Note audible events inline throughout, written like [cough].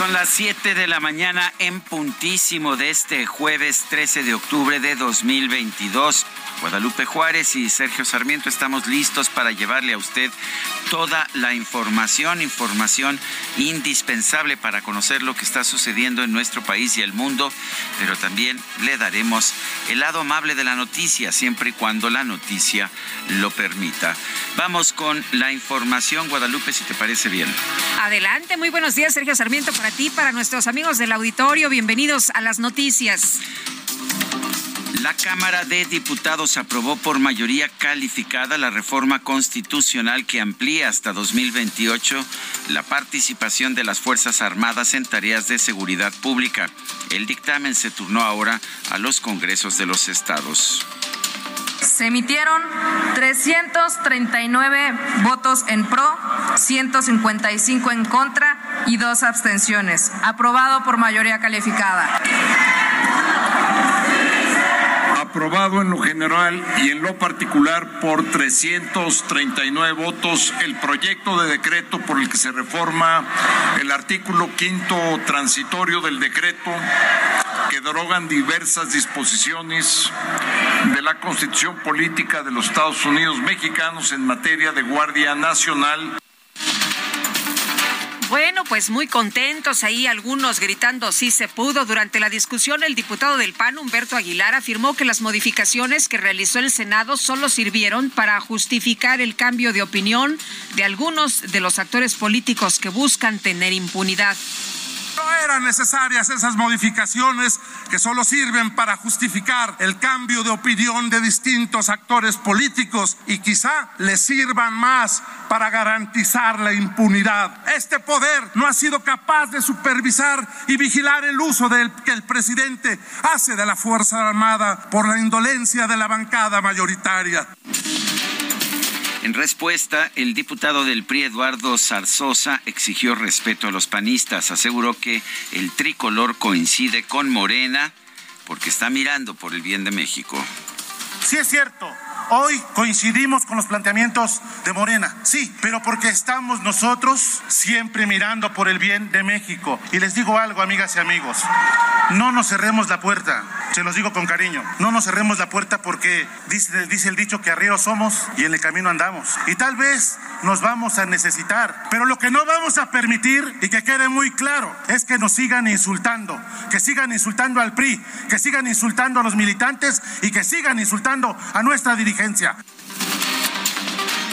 Son las 7 de la mañana en puntísimo de este jueves 13 de octubre de 2022. Guadalupe Juárez y Sergio Sarmiento estamos listos para llevarle a usted toda la información, información indispensable para conocer lo que está sucediendo en nuestro país y el mundo, pero también le daremos el lado amable de la noticia, siempre y cuando la noticia lo permita. Vamos con la información, Guadalupe, si te parece bien. Adelante, muy buenos días, Sergio Sarmiento, para ti, para nuestros amigos del auditorio. Bienvenidos a las noticias. La Cámara de Diputados aprobó por mayoría calificada la reforma constitucional que amplía hasta 2028 la participación de las Fuerzas Armadas en tareas de seguridad pública. El dictamen se turnó ahora a los congresos de los estados. Se emitieron 339 votos en pro, 155 en contra y dos abstenciones. Aprobado por mayoría calificada aprobado en lo general y en lo particular por 339 votos el proyecto de decreto por el que se reforma el artículo quinto transitorio del decreto que derogan diversas disposiciones de la Constitución Política de los Estados Unidos Mexicanos en materia de Guardia Nacional. Bueno, pues muy contentos ahí, algunos gritando sí se pudo. Durante la discusión, el diputado del PAN, Humberto Aguilar, afirmó que las modificaciones que realizó el Senado solo sirvieron para justificar el cambio de opinión de algunos de los actores políticos que buscan tener impunidad. No eran necesarias esas modificaciones que solo sirven para justificar el cambio de opinión de distintos actores políticos y quizá les sirvan más para garantizar la impunidad. Este poder no ha sido capaz de supervisar y vigilar el uso del que el presidente hace de la Fuerza Armada por la indolencia de la bancada mayoritaria. En respuesta, el diputado del PRI, Eduardo Zarzosa, exigió respeto a los panistas. Aseguró que el tricolor coincide con Morena porque está mirando por el bien de México. Sí es cierto, Hoy coincidimos con los planteamientos de Morena, sí, pero porque estamos nosotros siempre mirando por el bien de México. Y les digo algo, amigas y amigos, no nos cerremos la puerta, se los digo con cariño, no nos cerremos la puerta porque dice, dice el dicho que arriba somos y en el camino andamos. Y tal vez nos vamos a necesitar, pero lo que no vamos a permitir y que quede muy claro es que nos sigan insultando, que sigan insultando al PRI, que sigan insultando a los militantes y que sigan insultando a nuestra dirigencia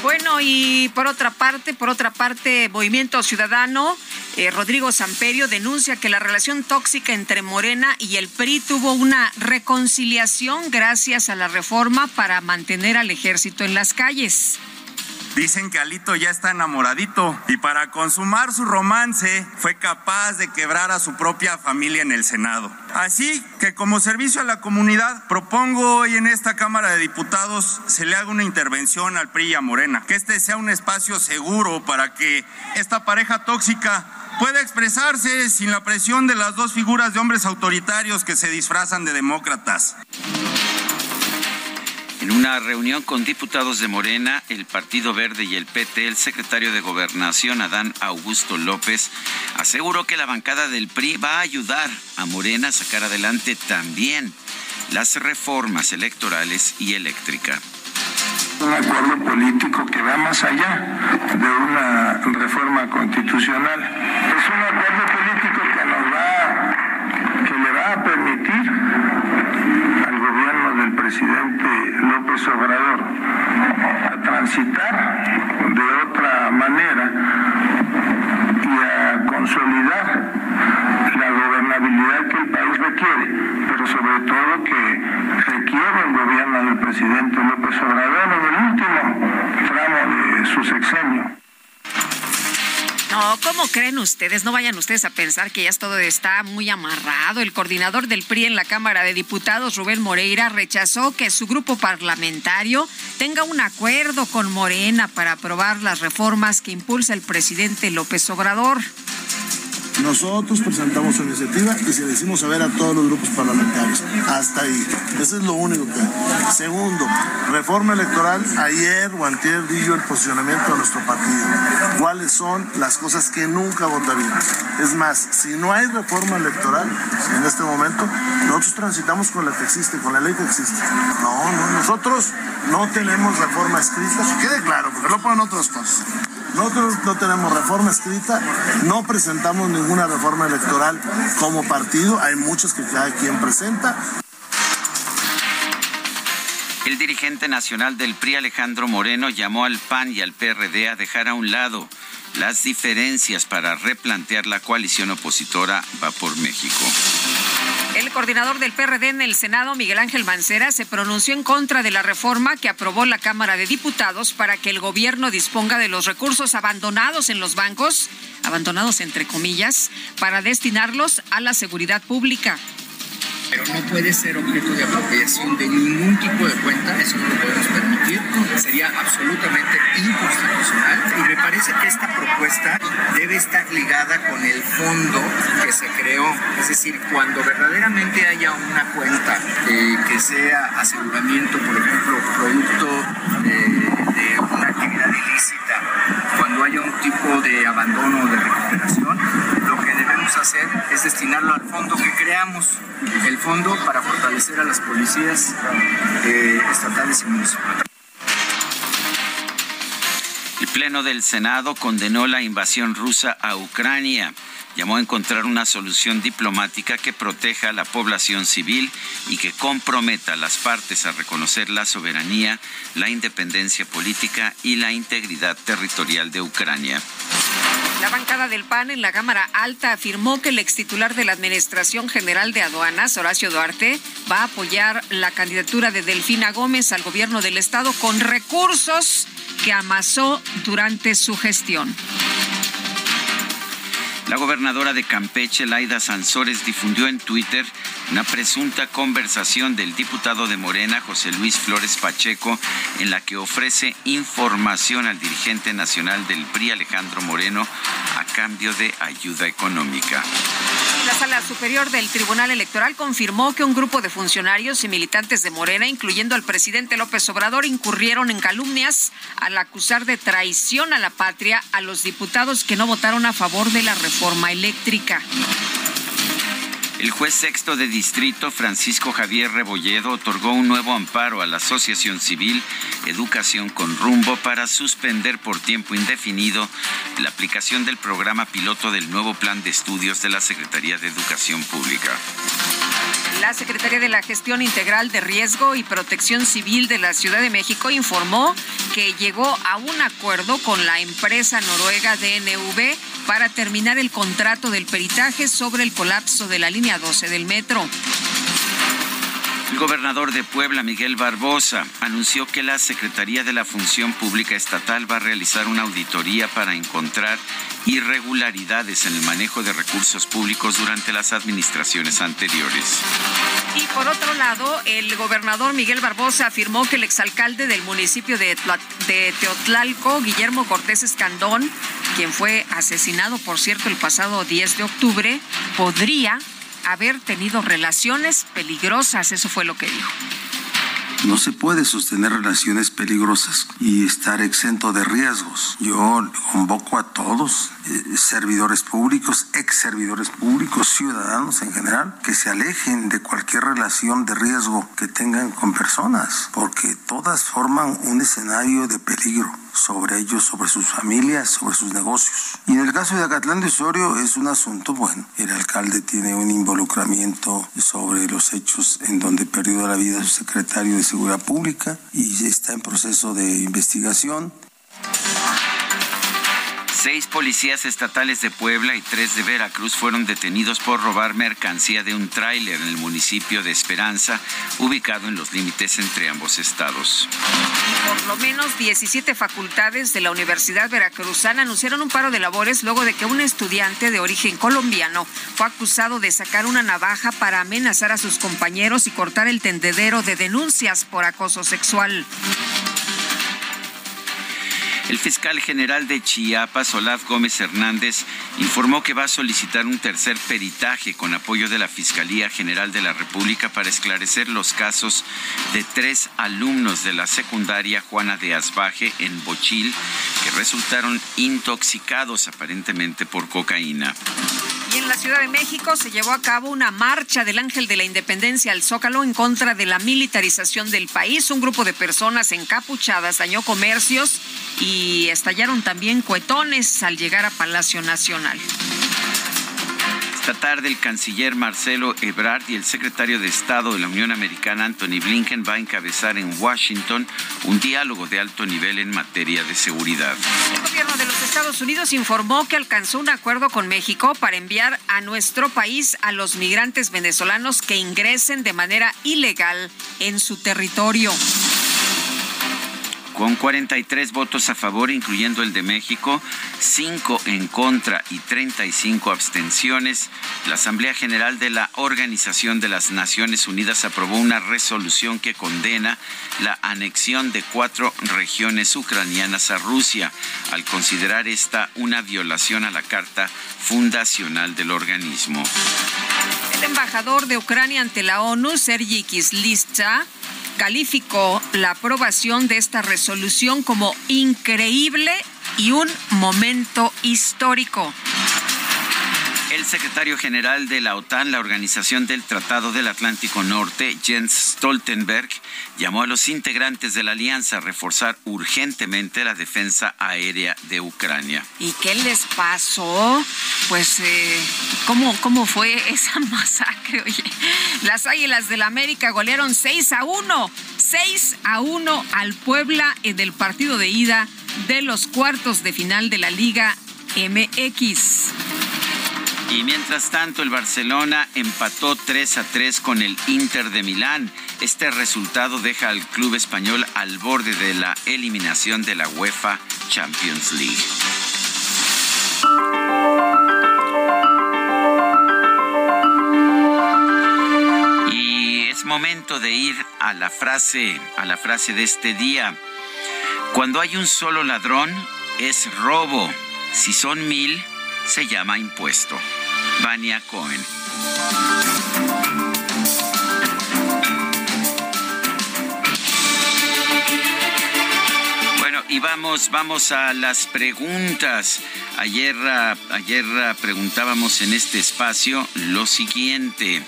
bueno, y por otra parte, por otra parte, Movimiento Ciudadano, eh, Rodrigo Samperio denuncia que la relación tóxica entre Morena y el PRI tuvo una reconciliación gracias a la reforma para mantener al ejército en las calles. Dicen que Alito ya está enamoradito y para consumar su romance fue capaz de quebrar a su propia familia en el Senado. Así que como servicio a la comunidad propongo hoy en esta Cámara de Diputados se le haga una intervención al PRI Morena, que este sea un espacio seguro para que esta pareja tóxica pueda expresarse sin la presión de las dos figuras de hombres autoritarios que se disfrazan de demócratas. En una reunión con diputados de Morena, el Partido Verde y el PT, el secretario de Gobernación, Adán Augusto López, aseguró que la bancada del PRI va a ayudar a Morena a sacar adelante también las reformas electorales y eléctrica. Un acuerdo político que va más allá de una reforma constitucional. Es un acuerdo político que nos va, que le va a permitir presidente López Obrador a transitar de otra manera y a consolidar la gobernabilidad que el país requiere, pero sobre todo que requiere el gobierno del presidente López Obrador en el último tramo de su sexenio. No, ¿cómo creen ustedes? No vayan ustedes a pensar que ya todo está muy amarrado. El coordinador del PRI en la Cámara de Diputados, Rubén Moreira, rechazó que su grupo parlamentario tenga un acuerdo con Morena para aprobar las reformas que impulsa el presidente López Obrador. Nosotros presentamos una iniciativa y se decimos saber a todos los grupos parlamentarios. Hasta ahí. Eso es lo único que hay. Segundo, reforma electoral. Ayer o antier el posicionamiento de nuestro partido. ¿Cuáles son las cosas que nunca votaríamos? Es más, si no hay reforma electoral en este momento, nosotros transitamos con la que existe, con la ley que existe. No, no, nosotros no tenemos reforma escrita. Que quede claro, porque lo ponen otras cosas. Nosotros no tenemos reforma escrita, no presentamos ninguna reforma electoral como partido, hay muchos que cada quien presenta. El dirigente nacional del PRI, Alejandro Moreno, llamó al PAN y al PRD a dejar a un lado las diferencias para replantear la coalición opositora Va por México. El coordinador del PRD en el Senado, Miguel Ángel Mancera, se pronunció en contra de la reforma que aprobó la Cámara de Diputados para que el gobierno disponga de los recursos abandonados en los bancos, abandonados entre comillas, para destinarlos a la seguridad pública pero no puede ser objeto de apropiación de ningún tipo de cuenta, eso no lo podemos permitir, sería absolutamente inconstitucional. Y me parece que esta propuesta debe estar ligada con el fondo que se creó, es decir, cuando verdaderamente haya una cuenta eh, que sea aseguramiento, por ejemplo, producto de una actividad ilícita, cuando haya un tipo de abandono o de recuperación, hacer es destinarlo al fondo que creamos, el fondo para fortalecer a las policías eh, estatales y municipales. Pleno del Senado condenó la invasión rusa a Ucrania llamó a encontrar una solución diplomática que proteja a la población civil y que comprometa a las partes a reconocer la soberanía, la independencia política y la integridad territorial de Ucrania. La bancada del PAN en la Cámara Alta afirmó que el ex titular de la Administración General de Aduanas, Horacio Duarte, va a apoyar la candidatura de Delfina Gómez al gobierno del Estado con recursos que amasó durante su gestión. La gobernadora de Campeche, Laida Sansores, difundió en Twitter una presunta conversación del diputado de Morena, José Luis Flores Pacheco, en la que ofrece información al dirigente nacional del PRI, Alejandro Moreno, a cambio de ayuda económica. La Sala Superior del Tribunal Electoral confirmó que un grupo de funcionarios y militantes de Morena, incluyendo al presidente López Obrador, incurrieron en calumnias al acusar de traición a la patria a los diputados que no votaron a favor de la reforma eléctrica. El juez sexto de distrito, Francisco Javier Rebolledo, otorgó un nuevo amparo a la Asociación Civil Educación con Rumbo para suspender por tiempo indefinido la aplicación del programa piloto del nuevo plan de estudios de la Secretaría de Educación Pública. La Secretaría de la Gestión Integral de Riesgo y Protección Civil de la Ciudad de México informó que llegó a un acuerdo con la empresa noruega DNV para terminar el contrato del peritaje sobre el colapso de la línea 12 del metro. El gobernador de Puebla, Miguel Barbosa, anunció que la Secretaría de la Función Pública Estatal va a realizar una auditoría para encontrar irregularidades en el manejo de recursos públicos durante las administraciones anteriores. Y por otro lado, el gobernador Miguel Barbosa afirmó que el exalcalde del municipio de, Teotlalco, Guillermo Cortés Escandón, quien fue asesinado, por cierto, el pasado 10 de octubre, podría haber tenido relaciones peligrosas. Eso fue lo que dijo. No se puede sostener relaciones peligrosas y estar exento de riesgos. Yo convoco a todos, eh, servidores públicos, ex servidores públicos, ciudadanos en general, que se alejen de cualquier relación de riesgo que tengan con personas, porque todas forman un escenario de peligro sobre ellos, sobre sus familias, sobre sus negocios. Y en el caso de Acatlán de Osorio es un asunto, bueno, el alcalde tiene un involucramiento sobre los hechos en donde perdió la vida su secretario de Seguridad Pública y está en proceso de investigación. Seis policías estatales de Puebla y tres de Veracruz fueron detenidos por robar mercancía de un tráiler en el municipio de Esperanza, ubicado en los límites entre ambos estados. Por lo menos 17 facultades de la Universidad Veracruzana anunciaron un paro de labores luego de que un estudiante de origen colombiano fue acusado de sacar una navaja para amenazar a sus compañeros y cortar el tendedero de denuncias por acoso sexual. El fiscal general de Chiapas, Olaf Gómez Hernández, informó que va a solicitar un tercer peritaje con apoyo de la Fiscalía General de la República para esclarecer los casos de tres alumnos de la secundaria Juana de Asbaje en Bochil que resultaron intoxicados aparentemente por cocaína. Y en la Ciudad de México se llevó a cabo una marcha del Ángel de la Independencia al Zócalo en contra de la militarización del país. Un grupo de personas encapuchadas dañó comercios y estallaron también cuetones al llegar a Palacio Nacional. Esta tarde el canciller Marcelo Ebrard y el secretario de Estado de la Unión Americana Anthony Blinken va a encabezar en Washington un diálogo de alto nivel en materia de seguridad. El gobierno de los Estados Unidos informó que alcanzó un acuerdo con México para enviar a nuestro país a los migrantes venezolanos que ingresen de manera ilegal en su territorio. Con 43 votos a favor, incluyendo el de México, 5 en contra y 35 abstenciones, la Asamblea General de la Organización de las Naciones Unidas aprobó una resolución que condena la anexión de cuatro regiones ucranianas a Rusia, al considerar esta una violación a la Carta Fundacional del organismo. El embajador de Ucrania ante la ONU, Sergei Kislitsa, calificó la aprobación de esta resolución como increíble y un momento histórico. El secretario general de la OTAN, la Organización del Tratado del Atlántico Norte, Jens Stoltenberg, llamó a los integrantes de la alianza a reforzar urgentemente la defensa aérea de Ucrania. ¿Y qué les pasó? Pues, eh, ¿cómo, ¿cómo fue esa [laughs] masacre? Oye, las Águilas del la América golearon 6 a 1, 6 a 1 al Puebla en el partido de ida de los cuartos de final de la Liga MX. Y mientras tanto, el Barcelona empató 3 a 3 con el Inter de Milán. Este resultado deja al club español al borde de la eliminación de la UEFA Champions League. Y es momento de ir a la frase, a la frase de este día. Cuando hay un solo ladrón, es robo. Si son mil, se llama impuesto. Vania Cohen. Bueno, y vamos, vamos a las preguntas. Ayer, ah, ayer ah, preguntábamos en este espacio lo siguiente.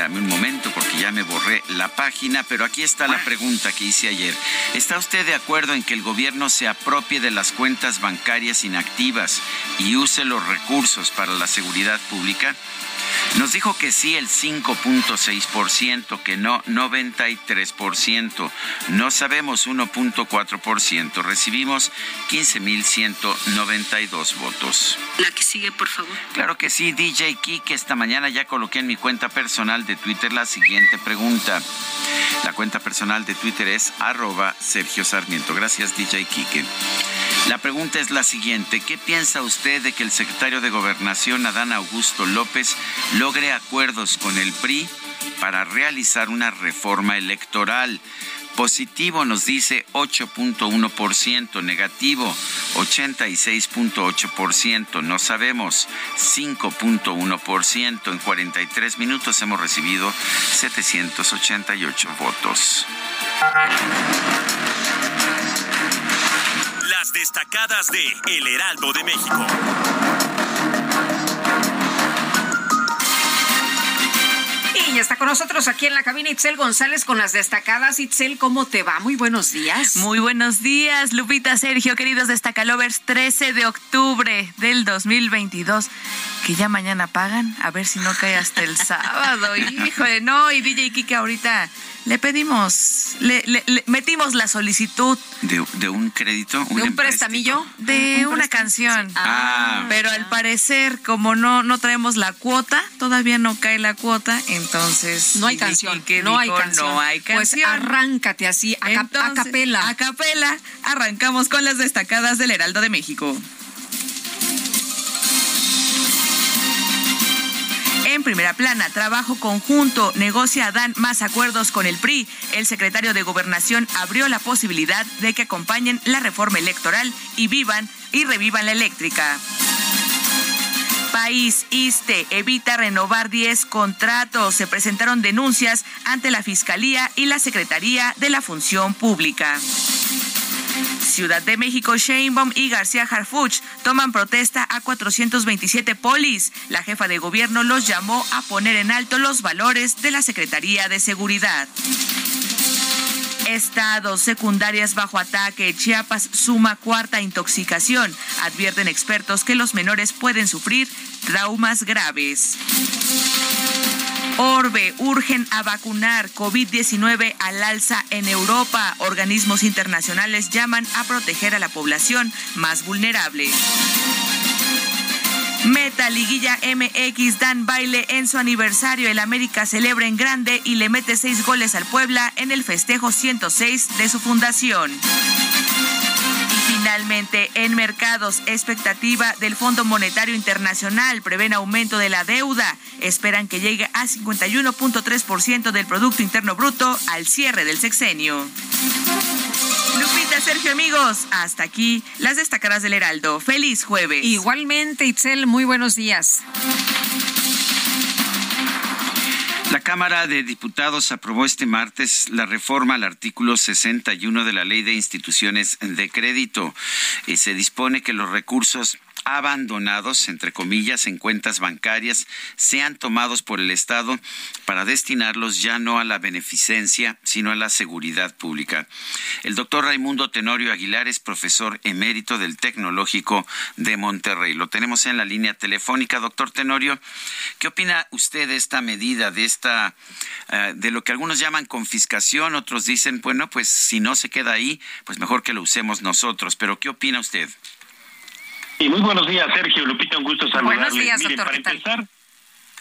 Dame un momento porque ya me borré la página, pero aquí está la pregunta que hice ayer. ¿Está usted de acuerdo en que el gobierno se apropie de las cuentas bancarias inactivas y use los recursos para la seguridad pública? Nos dijo que sí el 5.6%, que no 93%. No sabemos 1.4%. Recibimos 15.192 votos. La que sigue, por favor. Claro que sí, DJ Kike. Esta mañana ya coloqué en mi cuenta personal de Twitter la siguiente pregunta. La cuenta personal de Twitter es arroba Sergio Sarmiento. Gracias, DJ Kike. La pregunta es la siguiente. ¿Qué piensa usted de que el secretario de Gobernación, Adán Augusto López, logre acuerdos con el PRI para realizar una reforma electoral? Positivo nos dice 8.1%, negativo 86.8%, no sabemos 5.1%. En 43 minutos hemos recibido 788 votos. Las destacadas de El Heraldo de México. Y está con nosotros aquí en la cabina Itzel González con las destacadas. Itzel, ¿cómo te va? Muy buenos días. Muy buenos días, Lupita, Sergio, queridos destacalovers. 13 de octubre del 2022. Que ya mañana pagan, a ver si no cae hasta el sábado. [laughs] Híjole, no, y DJ Kike ahorita le pedimos, le, metimos la solicitud. ¿De, un crédito? ¿De un prestamillo? De una canción. Ah. Pero al parecer, como no, no traemos la cuota, todavía no cae la cuota, entonces... No hay canción, no, hay canción. no hay canción. Pues arráncate así, a, a capela. A capela, arrancamos con las destacadas del Heraldo de México. En primera plana, trabajo conjunto, negocia Dan más acuerdos con el PRI. El secretario de Gobernación abrió la posibilidad de que acompañen la reforma electoral y vivan y revivan la eléctrica. País ISTE evita renovar 10 contratos. Se presentaron denuncias ante la Fiscalía y la Secretaría de la Función Pública. Ciudad de México, Sheinbaum y García Harfuch toman protesta a 427 polis. La jefa de gobierno los llamó a poner en alto los valores de la Secretaría de Seguridad. Estados secundarias bajo ataque. Chiapas suma cuarta intoxicación. Advierten expertos que los menores pueden sufrir traumas graves. Orbe urgen a vacunar COVID-19 al alza en Europa. Organismos internacionales llaman a proteger a la población más vulnerable. Meta Liguilla MX dan baile en su aniversario. El América celebra en grande y le mete seis goles al Puebla en el festejo 106 de su fundación. Finalmente, en mercados, expectativa del Fondo Monetario Internacional prevén aumento de la deuda. Esperan que llegue a 51.3% del Producto Interno Bruto al cierre del sexenio. Lupita, Sergio, amigos, hasta aquí las destacadas del Heraldo. Feliz jueves. Igualmente, Itzel, muy buenos días. La Cámara de Diputados aprobó este martes la reforma al artículo 61 de la Ley de Instituciones de Crédito. y se dispone que los recursos abandonados, entre comillas, en cuentas bancarias, sean tomados por el Estado para destinarlos ya no a la beneficencia, sino a la seguridad pública. El doctor Raimundo Tenorio Aguilar es profesor emérito del Tecnológico de Monterrey. Lo tenemos en la línea telefónica. Doctor Tenorio, ¿qué opina usted de esta medida, de esta, eh, de lo que algunos llaman confiscación, otros dicen, bueno, pues si no se queda ahí, pues mejor que lo usemos nosotros. Pero ¿qué opina usted? Y muy buenos días, Sergio. Lupita, un gusto saludarles. Buenos días, doctor. para empezar,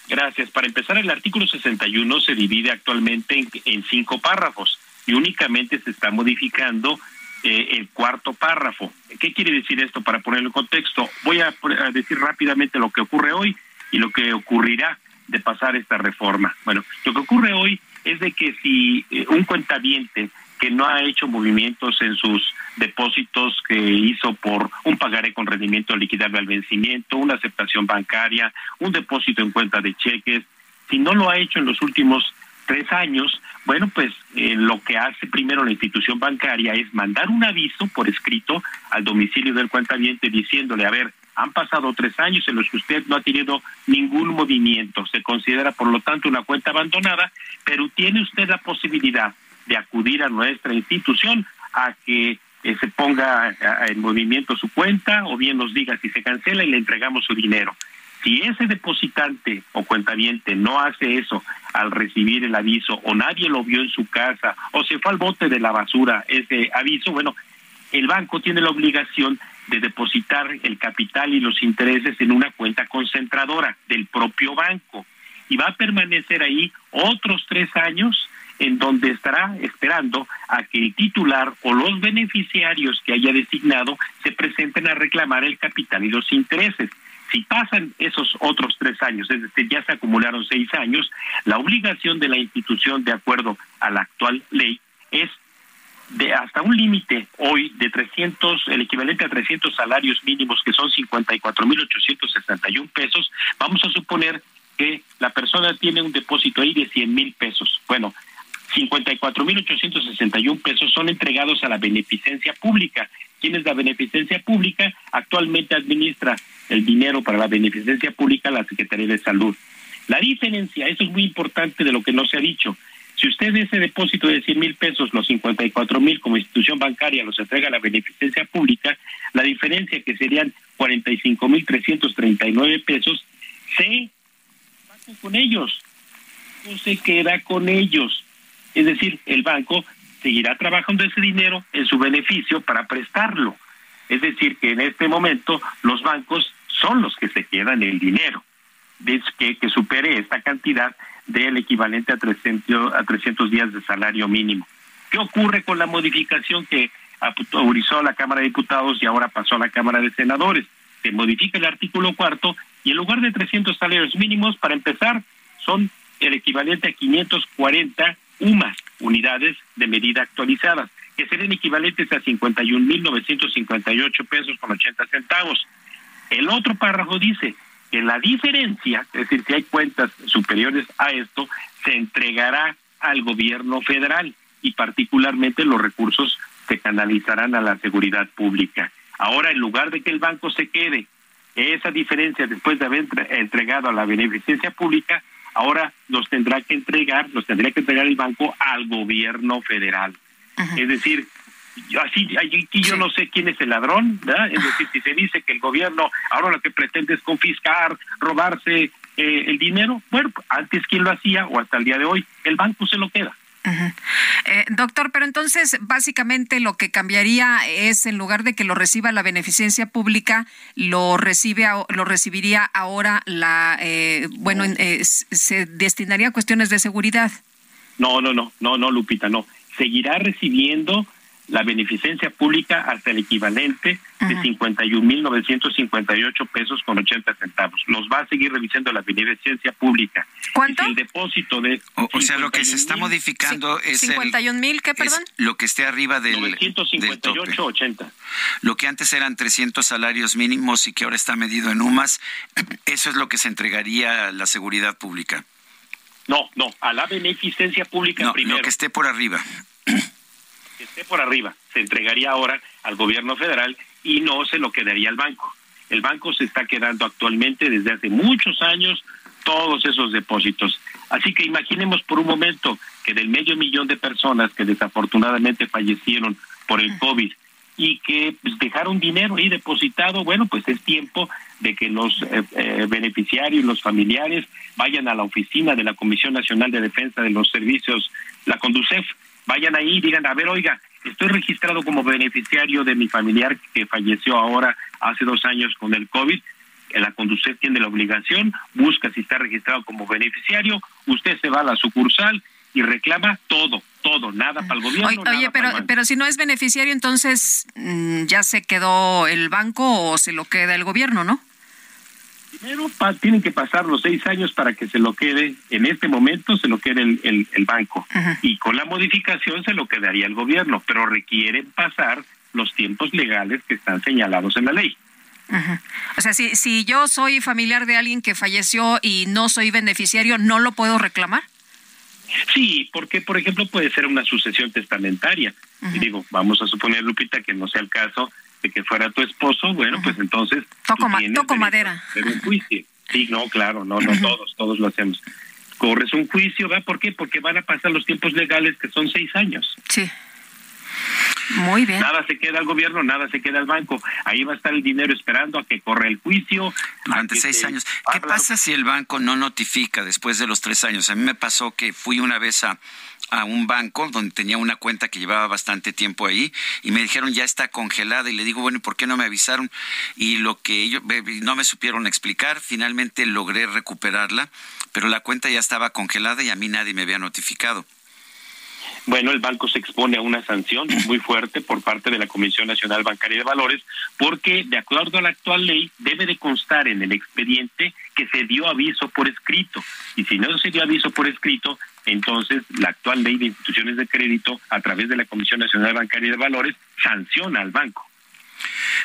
gracias. Para empezar, el artículo 61 se divide actualmente en, cinco párrafos y únicamente se está modificando eh, el cuarto párrafo. ¿Qué quiere decir esto? Para ponerlo en contexto, voy a, decir rápidamente lo que ocurre hoy y lo que ocurrirá de pasar esta reforma. Bueno, lo que ocurre hoy es de que si eh, un cuentaviente que no ha hecho movimientos en sus depósitos que hizo por un pagaré con rendimiento liquidable al vencimiento, una aceptación bancaria, un depósito en cuenta de cheques. Si no lo ha hecho en los últimos tres años, bueno, pues eh, lo que hace primero la institución bancaria es mandar un aviso por escrito al domicilio del cuentaviente diciéndole, a ver, han pasado tres años en los que usted no ha tenido ningún movimiento. Se considera, por lo tanto, una cuenta abandonada, pero tiene usted la posibilidad de acudir a nuestra institución a que eh, se ponga en movimiento su cuenta o bien nos diga si se cancela y le entregamos su dinero. Si ese depositante o cuentaviente no hace eso al recibir el aviso o nadie lo vio en su casa o se fue al bote de la basura ese aviso, bueno, el banco tiene la obligación de depositar el capital y los intereses en una cuenta concentradora del propio banco y va a permanecer ahí otros tres años en donde estará esperando a que el titular o los beneficiarios que haya designado se presenten a reclamar el capital y los intereses. Si pasan esos otros tres años, es decir, ya se acumularon seis años, la obligación de la institución, de acuerdo a la actual ley, es de hasta un límite hoy de 300, el equivalente a 300 salarios mínimos, que son 54.861 pesos, vamos a suponer que la persona tiene un depósito ahí de 100 mil pesos. Bueno, 54.861 pesos son entregados a la beneficencia pública. ¿Quién es la beneficencia pública? Actualmente administra el dinero para la beneficencia pública la Secretaría de Salud. La diferencia, eso es muy importante de lo que no se ha dicho. Si usted ese depósito de 100 mil pesos, los 54 mil como institución bancaria los entrega a la beneficencia pública, la diferencia que serían 45 mil 339 pesos, se va con ellos, no se queda con ellos. Es decir, el banco seguirá trabajando ese dinero en su beneficio para prestarlo. Es decir, que en este momento los bancos son los que se quedan el dinero que, que supere esta cantidad del equivalente a 300, a 300 días de salario mínimo. ¿Qué ocurre con la modificación que autorizó la Cámara de Diputados y ahora pasó a la Cámara de Senadores? Se modifica el artículo cuarto y en lugar de 300 salarios mínimos, para empezar, son el equivalente a 540 UMAS, unidades de medida actualizadas, que serían equivalentes a 51.958 pesos con 80 centavos. El otro párrafo dice, que la diferencia, es decir, si hay cuentas superiores a esto, se entregará al gobierno federal y particularmente los recursos se canalizarán a la seguridad pública. Ahora, en lugar de que el banco se quede esa diferencia después de haber entregado a la beneficencia pública, ahora los tendrá que entregar, los tendría que entregar el banco al gobierno federal. Es decir, yo así aquí yo no sé quién es el ladrón, ¿verdad? Es decir, si se dice que el gobierno ahora lo que pretende es confiscar, robarse eh, el dinero, bueno, antes quién lo hacía o hasta el día de hoy, el banco se lo queda. Eh, doctor, pero entonces básicamente lo que cambiaría es en lugar de que lo reciba la beneficencia pública, lo recibe lo recibiría ahora la eh, bueno se destinaría a cuestiones de seguridad. No, no, no, no, no, Lupita, no. Seguirá recibiendo la beneficencia pública hasta el equivalente de 51.958 pesos con 80 centavos. Los va a seguir revisando la beneficencia pública. ¿Cuánto? el depósito de... O, sea, lo que se está modificando es... ¿51 mil qué, perdón? lo que esté arriba del... 958.80. Lo que antes eran 300 salarios mínimos y que ahora está medido en UMAS, eso es lo que se entregaría a la seguridad pública. No, no, a la beneficencia pública no, primero. Lo que esté por arriba que esté por arriba se entregaría ahora al gobierno federal y no se lo quedaría al banco. El banco se está quedando actualmente desde hace muchos años todos esos depósitos. Así que imaginemos por un momento que del medio millón de personas que desafortunadamente fallecieron por el COVID y que pues, dejaron dinero ahí depositado, bueno, pues es tiempo de que los eh, eh, beneficiarios, los familiares, vayan a la oficina de la Comisión Nacional de Defensa de los Servicios, la CONDUCEF, vayan ahí y digan, a ver, oiga, estoy registrado como beneficiario de mi familiar que falleció ahora hace dos años con el COVID. La conducción tiene la obligación, busca si está registrado como beneficiario, usted se va a la sucursal y reclama todo, todo, nada para el gobierno. Oye, pero, pero si no es beneficiario, entonces mm, ya se quedó el banco o se lo queda el gobierno, ¿no? Primero tienen que pasar los seis años para que se lo quede, en este momento se lo quede el, el, banco y con la modificación se lo quedaría el gobierno, pero requieren pasar los tiempos legales que están señalados en la ley. O sea, si, si yo soy familiar de alguien que falleció y no soy beneficiario, ¿no lo puedo reclamar? Sí, porque por ejemplo puede ser una sucesión testamentaria. Y digo, vamos a suponer, Lupita, que no sea el caso de que fuera tu esposo, bueno, pues entonces... Toco, madera. un juicio. Sí, no, claro, no, no, todos, todos lo hacemos. Corres un juicio, ¿va? ¿Por qué? Porque van a pasar los tiempos legales que son seis años. Sí. Muy bien. Nada se queda al gobierno, nada se queda al banco. Ahí va a estar el dinero esperando a que corra el juicio. Durante seis años. ¿Qué pasa si el banco no notifica después de los tres años? A mí me pasó que fui una vez a, a un banco donde tenía una cuenta que llevaba bastante tiempo ahí y me dijeron ya está congelada y le digo, bueno, ¿y por qué no me avisaron? Y lo que ellos no me supieron explicar, finalmente logré recuperarla, pero la cuenta ya estaba congelada y a mí nadie me había notificado. Bueno, el banco se expone a una sanción muy fuerte por parte de la Comisión Nacional Bancaria de Valores porque, de acuerdo a la actual ley, debe de constar en el expediente que se dio aviso por escrito. Y si no se dio aviso por escrito, entonces la actual ley de instituciones de crédito a través de la Comisión Nacional Bancaria de Valores sanciona al banco.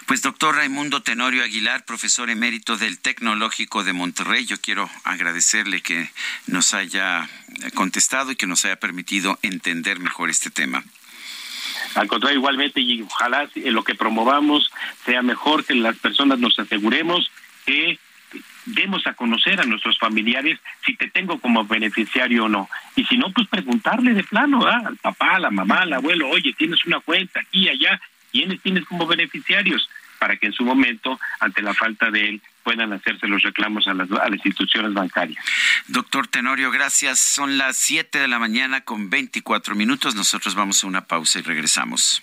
Pues doctor Raimundo Tenorio Aguilar, profesor emérito del Tecnológico de Monterrey, yo quiero agradecerle que nos haya contestado y que nos haya permitido entender mejor este tema. Al contrario, igualmente, y ojalá lo que promovamos sea mejor, que las personas nos aseguremos que demos a conocer a nuestros familiares si te tengo como beneficiario o no. Y si no, pues preguntarle de plano al papá, a la mamá, al abuelo, oye, tienes una cuenta aquí, allá, ¿quiénes tienes como beneficiarios? Para que en su momento, ante la falta de él, puedan hacerse los reclamos a las, instituciones bancarias. Doctor Tenorio, gracias. Son las 7 de la mañana con 24 minutos. Nosotros vamos a una pausa y regresamos.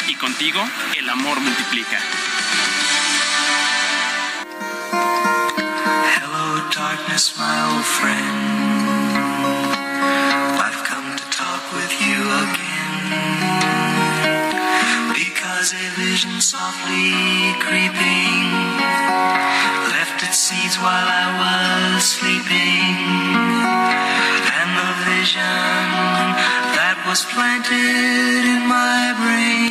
y contigo el amor multiplica. Hello darkness, my old friend. I've come to talk with you again. Because a vision softly creeping left its seeds while I was sleeping. And the vision that was planted in my brain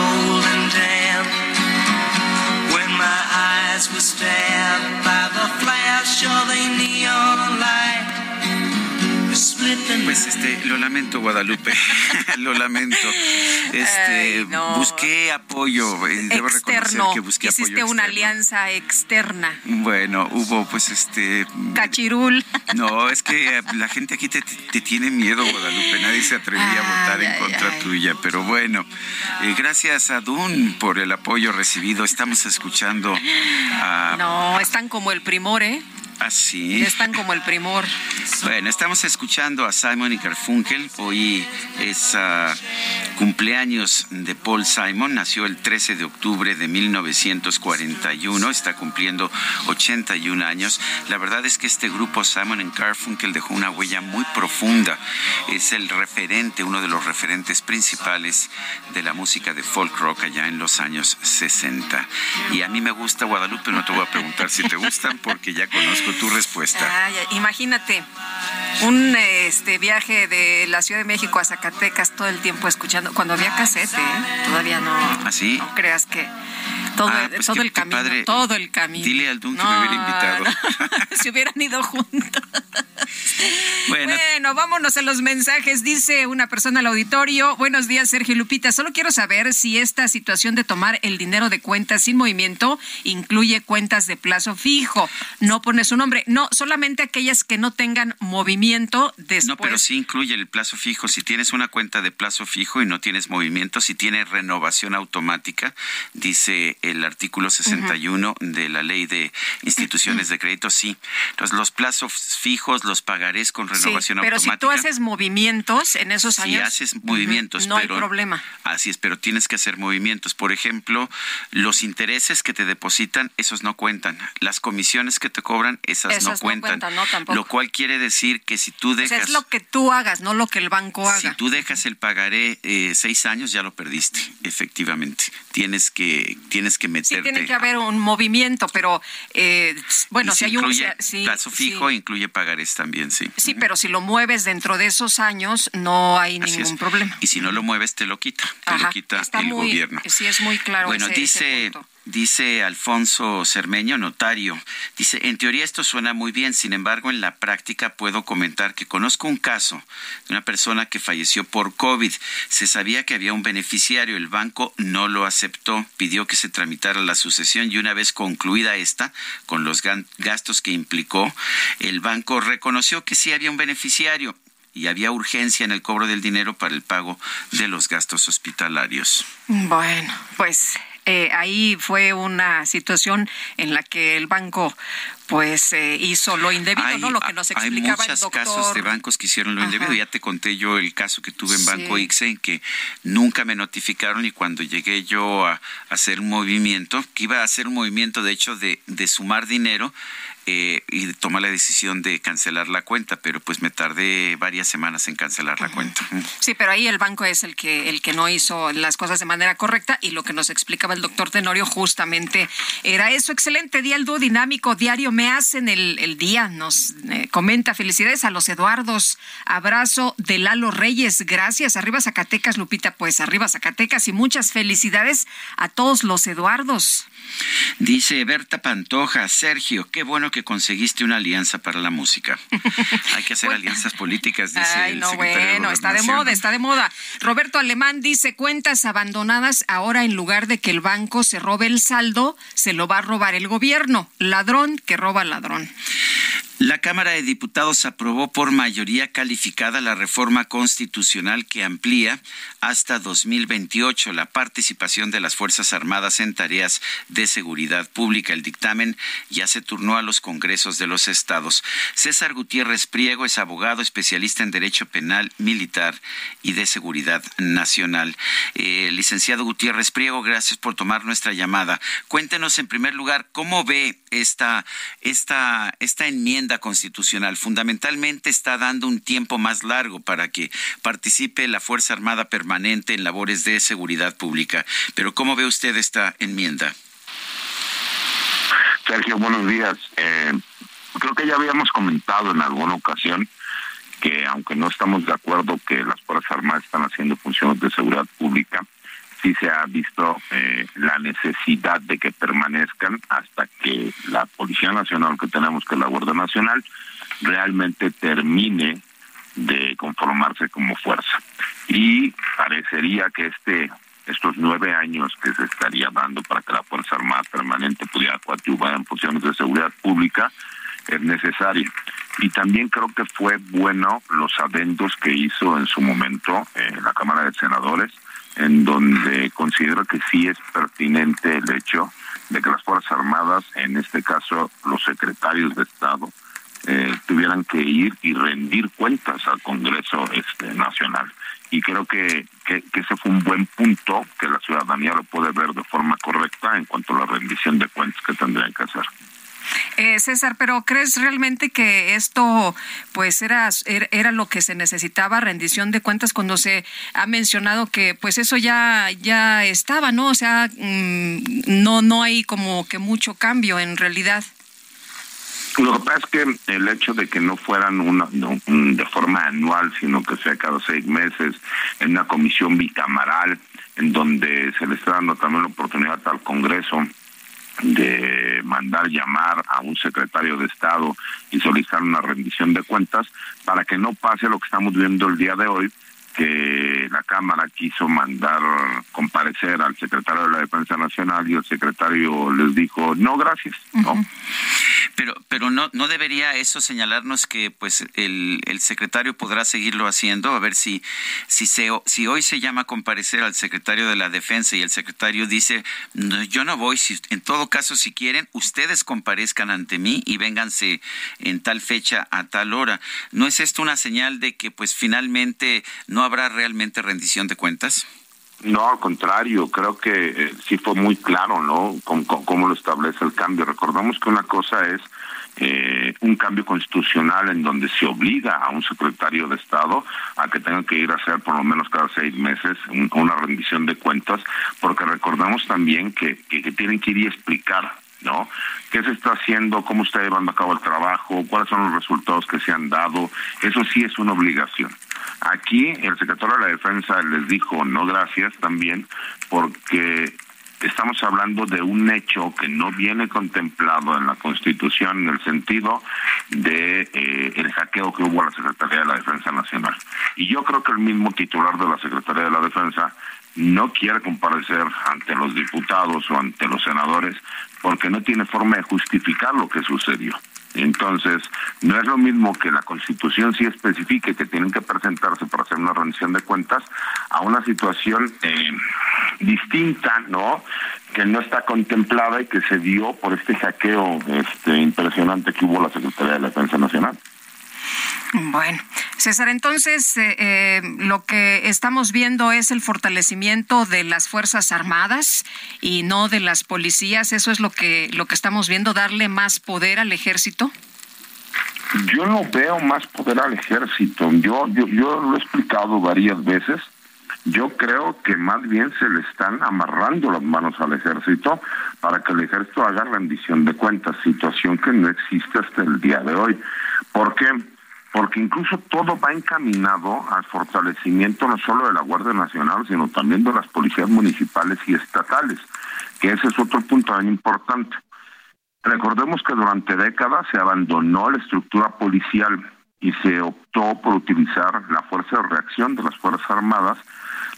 Pues este, lo lamento, Guadalupe, [laughs] lo lamento. Este, busqué apoyo, eh, debo externo. que busqué Hiciste una alianza externa. Bueno, hubo pues este cachirul. No, es que eh, la gente aquí te, tiene miedo, Guadalupe. Nadie se atrevía a votar en contra tuya, pero bueno, eh, gracias a Dun por el apoyo recibido. Estamos escuchando a No, están como el primor, ¿eh? Así. Ah, Están como el primor. Bueno, estamos escuchando a Simon y Garfunkel. Hoy es uh, cumpleaños de Paul Simon. Nació el 13 de octubre de 1941. Está cumpliendo 81 años. La verdad es que este grupo Simon y Garfunkel dejó una huella muy profunda. Es el referente, uno de los referentes principales de la música de folk rock allá en los años 60. Y a mí me gusta Guadalupe. No te voy a preguntar si te gustan porque ya conozco tu respuesta. imagínate un este viaje de la Ciudad de México a Zacatecas todo el tiempo escuchando cuando había casete, ¿eh? todavía no. ¿Así? ¿Ah, no creas que todo, ah, pues todo el camino, todo el camino. Dile al Dun que me hubiera invitado. [laughs] si hubieran ido juntos. [laughs] Bueno. bueno, vámonos a los mensajes. Dice una persona al auditorio. Buenos días, Sergio Lupita. Solo quiero saber si esta situación de tomar el dinero de cuentas sin movimiento incluye cuentas de plazo fijo. No pone su nombre. No, solamente aquellas que no tengan movimiento después. No, pero sí incluye el plazo fijo. Si tienes una cuenta de plazo fijo y no tienes movimiento, si tiene renovación automática, dice el artículo 61 de la ley de instituciones de crédito, sí. Entonces, los plazos fijos los pagarés con renovación sí, pero automática. Pero si tú haces movimientos en esos años. Si haces movimientos, no pero, hay problema. Así es, pero tienes que hacer movimientos. Por ejemplo, los intereses que te depositan, esos no cuentan. Las comisiones que te cobran, esas, esas no cuentan. No cuentan no, tampoco. Lo cual quiere decir que si tú dejas. O sea, es lo que tú hagas, no lo que el banco haga. Si tú dejas el pagaré eh, seis años, ya lo perdiste, efectivamente. Tienes que, tienes que meterte. Sí, tiene que haber un movimiento, pero eh, bueno, si, si hay un sí, plazo fijo, sí. incluye pagarés también, sí. Sí, pero si lo mueves dentro de esos años, no hay Así ningún es. problema. Y si no lo mueves, te lo quita, te Ajá, lo quita el muy, gobierno. Sí, es muy claro. Bueno, ese, dice, ese punto. Dice Alfonso Cermeño, notario, dice, en teoría esto suena muy bien, sin embargo, en la práctica puedo comentar que conozco un caso de una persona que falleció por COVID. Se sabía que había un beneficiario, el banco no lo aceptó, pidió que se tramitara la sucesión y una vez concluida esta, con los gastos que implicó, el banco reconoció que sí había un beneficiario y había urgencia en el cobro del dinero para el pago de los gastos hospitalarios. Bueno, pues eh, ahí fue una situación en la que el banco pues eh, hizo lo indebido, hay, ¿no? Lo que nos explicaba hay muchos el doctor. casos de bancos que hicieron lo indebido. Ya te conté yo el caso que tuve en Banco Sí. ICSE, en que nunca me notificaron y cuando llegué yo a, a hacer un movimiento, que iba a hacer un movimiento de hecho de, de sumar dinero, eh, y tomar la decisión de cancelar la cuenta, pero pues me tardé varias semanas en cancelar la cuenta. Sí, pero ahí el banco es el que el que no hizo las cosas de manera correcta y lo que nos explicaba el doctor Tenorio justamente era eso. Excelente día, el dúo dinámico diario me hacen el, el día. Nos eh, comenta felicidades a los Eduardos. Abrazo de Lalo Reyes. Gracias. Arriba Zacatecas, Lupita. Pues arriba Zacatecas y muchas felicidades a todos los Eduardos. Dice Berta Pantoja, Sergio, qué bueno que conseguiste una alianza para la música. [laughs] Hay que hacer alianzas políticas, dice Ay, el no, secretario de bueno, está de moda, está de moda. Roberto Alemán dice, cuentas abandonadas, ahora en lugar de que el banco se robe el saldo, se lo va a robar el gobierno. Ladrón que roba ladrón. La Cámara de Diputados aprobó por mayoría calificada la reforma constitucional que amplía hasta 2028 la participación de las Fuerzas Armadas en tareas de seguridad pública. El dictamen ya se turnó a los congresos de los estados. César Gutiérrez Priego es abogado especialista en Derecho Penal, Militar y de Seguridad Nacional. Eh, licenciado Gutiérrez Priego, gracias por tomar nuestra llamada. Cuéntenos en primer lugar cómo ve esta, esta, esta enmienda constitucional. Fundamentalmente está dando un tiempo más largo para que participe la Fuerza Armada permanente en labores de seguridad pública. Pero ¿cómo ve usted esta enmienda? Sergio, buenos días. Eh, creo que ya habíamos comentado en alguna ocasión que aunque no estamos de acuerdo que las Fuerzas Armadas están haciendo funciones de seguridad pública, sí se ha visto eh, la necesidad de que permanezcan hasta que la Policía Nacional que tenemos, que la Guardia Nacional, realmente termine de conformarse como fuerza. Y parecería que este estos nueve años que se estaría dando para que la Fuerza Armada Permanente pudiera coadyuvar en funciones de seguridad pública es necesario. Y también creo que fue bueno los adendos que hizo en su momento eh, la Cámara de Senadores, en donde considero que sí es pertinente el hecho de que las Fuerzas Armadas, en este caso los secretarios de Estado, eh, tuvieran que ir y rendir cuentas al Congreso este, Nacional. Y creo que, que, que ese fue un buen punto que la ciudadanía lo puede ver de forma correcta en cuanto a la rendición de cuentas que tendrían que hacer. Eh, César, pero ¿crees realmente que esto pues era, era era lo que se necesitaba rendición de cuentas cuando se ha mencionado que pues eso ya ya estaba, ¿no? O sea, mm, no no hay como que mucho cambio en realidad. Lo que pasa es que el hecho de que no fueran una, no, de forma anual, sino que sea cada seis meses, en una comisión bicameral, en donde se le está dando también la oportunidad al Congreso de mandar llamar a un secretario de Estado y solicitar una rendición de cuentas para que no pase lo que estamos viendo el día de hoy, que la Cámara quiso mandar comparecer al secretario de la Defensa Nacional y el secretario les dijo, no, gracias, ¿no? Pero, pero no, no debería eso señalarnos que pues el, el secretario podrá seguirlo haciendo, a ver si, si, se, si hoy se llama comparecer al secretario de la Defensa y el secretario dice, yo no voy, si, en todo caso, si quieren, ustedes comparezcan ante mí y vénganse en tal fecha a tal hora. ¿No es esto una señal de que pues finalmente no habrá realmente rendición de cuentas? No, al contrario, creo que eh, sí fue muy claro, ¿no? Cómo, lo establece el cambio. Recordamos que una cosa es eh, un cambio constitucional en donde se obliga a un secretario de Estado a que tenga que ir a hacer por lo menos cada seis meses una rendición de cuentas, porque recordamos también que tienen que ir y explicar ¿no? ¿Qué se está haciendo? ¿Cómo está llevando a cabo el trabajo? ¿Cuáles son los resultados que se han dado? Eso sí es una obligación. Aquí el secretario de la Defensa les dijo no gracias también porque estamos hablando de un hecho que no viene contemplado en la Constitución en el sentido de eh, el hackeo que hubo a la Secretaría de la Defensa Nacional. Y yo creo que el mismo titular de la Secretaría de la Defensa no quiere comparecer ante los diputados o ante los senadores porque no tiene forma de justificar lo que sucedió. Entonces, no es lo mismo que la Constitución sí especifique que tienen que presentarse para hacer una rendición de cuentas a una situación eh, distinta, ¿no? Que no está contemplada y que se dio por este hackeo este, impresionante que hubo la Secretaría de la Defensa Nacional. Bueno, César, entonces eh, eh, lo que estamos viendo es el fortalecimiento de las Fuerzas Armadas y no de las policías. ¿Eso es lo que, lo que estamos viendo, darle más poder al ejército? Yo no veo más poder al ejército. Yo, yo, yo lo he explicado varias veces. Yo creo que más bien se le están amarrando las manos al ejército para que el ejército haga rendición de cuentas, situación que no existe hasta el día de hoy. ¿Por qué? Porque incluso todo va encaminado al fortalecimiento no solo de la Guardia Nacional, sino también de las policías municipales y estatales, que ese es otro punto tan importante. Recordemos que durante décadas se abandonó la estructura policial y se optó por utilizar la fuerza de reacción de las Fuerzas Armadas,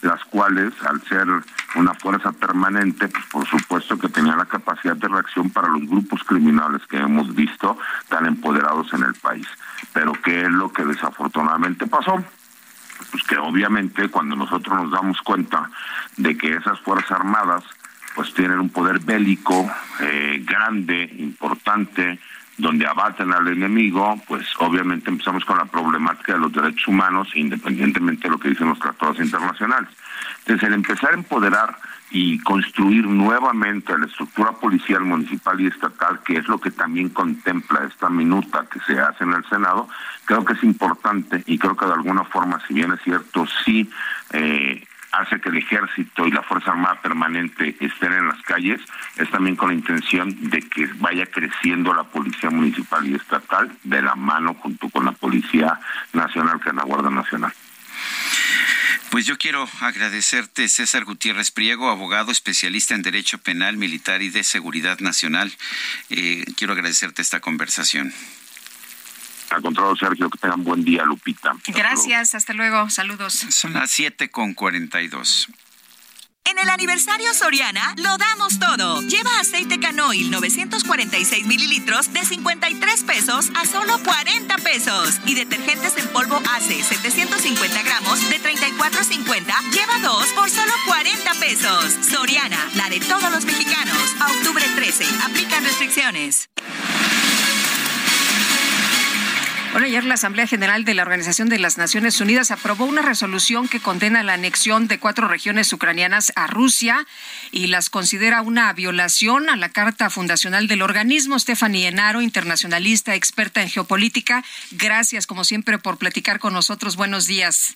las cuales, al ser una fuerza permanente, pues por supuesto que tenía la capacidad de reacción para los grupos criminales que hemos visto tan empoderados en el país. Pero ¿qué es lo que desafortunadamente pasó? Pues que obviamente cuando nosotros nos damos cuenta de que esas Fuerzas Armadas pues tienen un poder bélico eh, grande, importante, donde abaten al enemigo, pues obviamente empezamos con la problemática de los derechos humanos, independientemente de lo que dicen los tratados internacionales. Entonces, el empezar a empoderar y construir nuevamente la estructura policial municipal y estatal, que es lo que también contempla esta minuta que se hace en el Senado, creo que es importante y creo que de alguna forma, si bien es cierto, sí eh, hace que el ejército y la Fuerza Armada Permanente estén en las calles, es también con la intención de que vaya creciendo la Policía Municipal y Estatal de la mano junto con la Policía Nacional, que es la Guardia Nacional. Pues yo quiero agradecerte, César Gutiérrez Priego, abogado especialista en Derecho Penal, Militar y de Seguridad Nacional. Eh, quiero agradecerte esta conversación. Al contrario, Sergio, que tengan buen día, Lupita. Gracias, hasta luego, saludos. Son las 7 con 42. En el aniversario Soriana lo damos todo. Lleva aceite canoil 946 mililitros de 53 pesos a solo 40 pesos. Y detergentes en polvo ACE 750 gramos de 34.50 lleva dos por solo 40 pesos. Soriana, la de todos los mexicanos. A octubre 13, aplican restricciones. Bueno, ayer la Asamblea General de la Organización de las Naciones Unidas aprobó una resolución que condena la anexión de cuatro regiones ucranianas a Rusia y las considera una violación a la Carta Fundacional del organismo. Stephanie Enaro, internacionalista, experta en geopolítica, gracias como siempre por platicar con nosotros. Buenos días.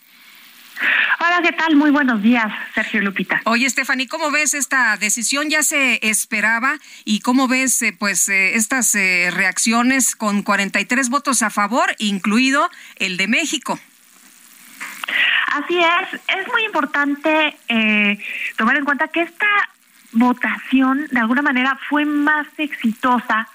Hola, ¿qué tal? Muy buenos días, Sergio Lupita. Oye, Stephanie, ¿cómo ves esta decisión? ¿Ya se esperaba? ¿Y cómo ves eh, pues eh, estas eh, reacciones con 43 votos a favor, incluido el de México? Así es, es muy importante tomar en cuenta que esta votación de alguna manera fue más exitosa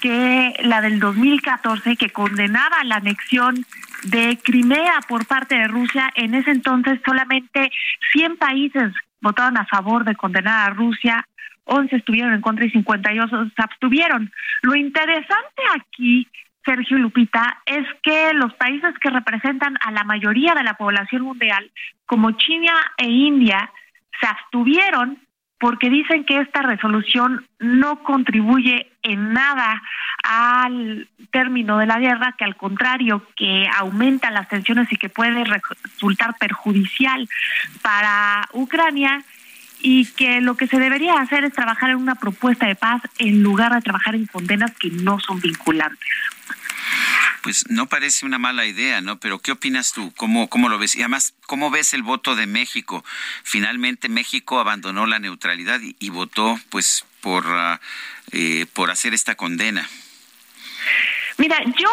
que la del 2014 que condenaba la anexión de Crimea por parte de Rusia. En ese entonces solamente 100 países votaron a favor de condenar a Rusia, 11 estuvieron en contra y 52 se abstuvieron. Lo interesante aquí Sergio Lupita, es que los países que representan a la mayoría de la población mundial, como China e India, se abstuvieron porque dicen que esta resolución no contribuye en nada al término de la guerra, que al contrario, que aumenta las tensiones y que puede resultar perjudicial para Ucrania y que lo que se debería hacer es trabajar en una propuesta de paz en lugar de trabajar en condenas que no son vinculantes. Pues no parece una mala idea, ¿no? Pero ¿qué opinas tú? ¿Cómo, cómo lo ves? Y además, ¿cómo ves el voto de México? Finalmente México abandonó la neutralidad y, votó pues por, ah, eh, por hacer esta condena. Mira, yo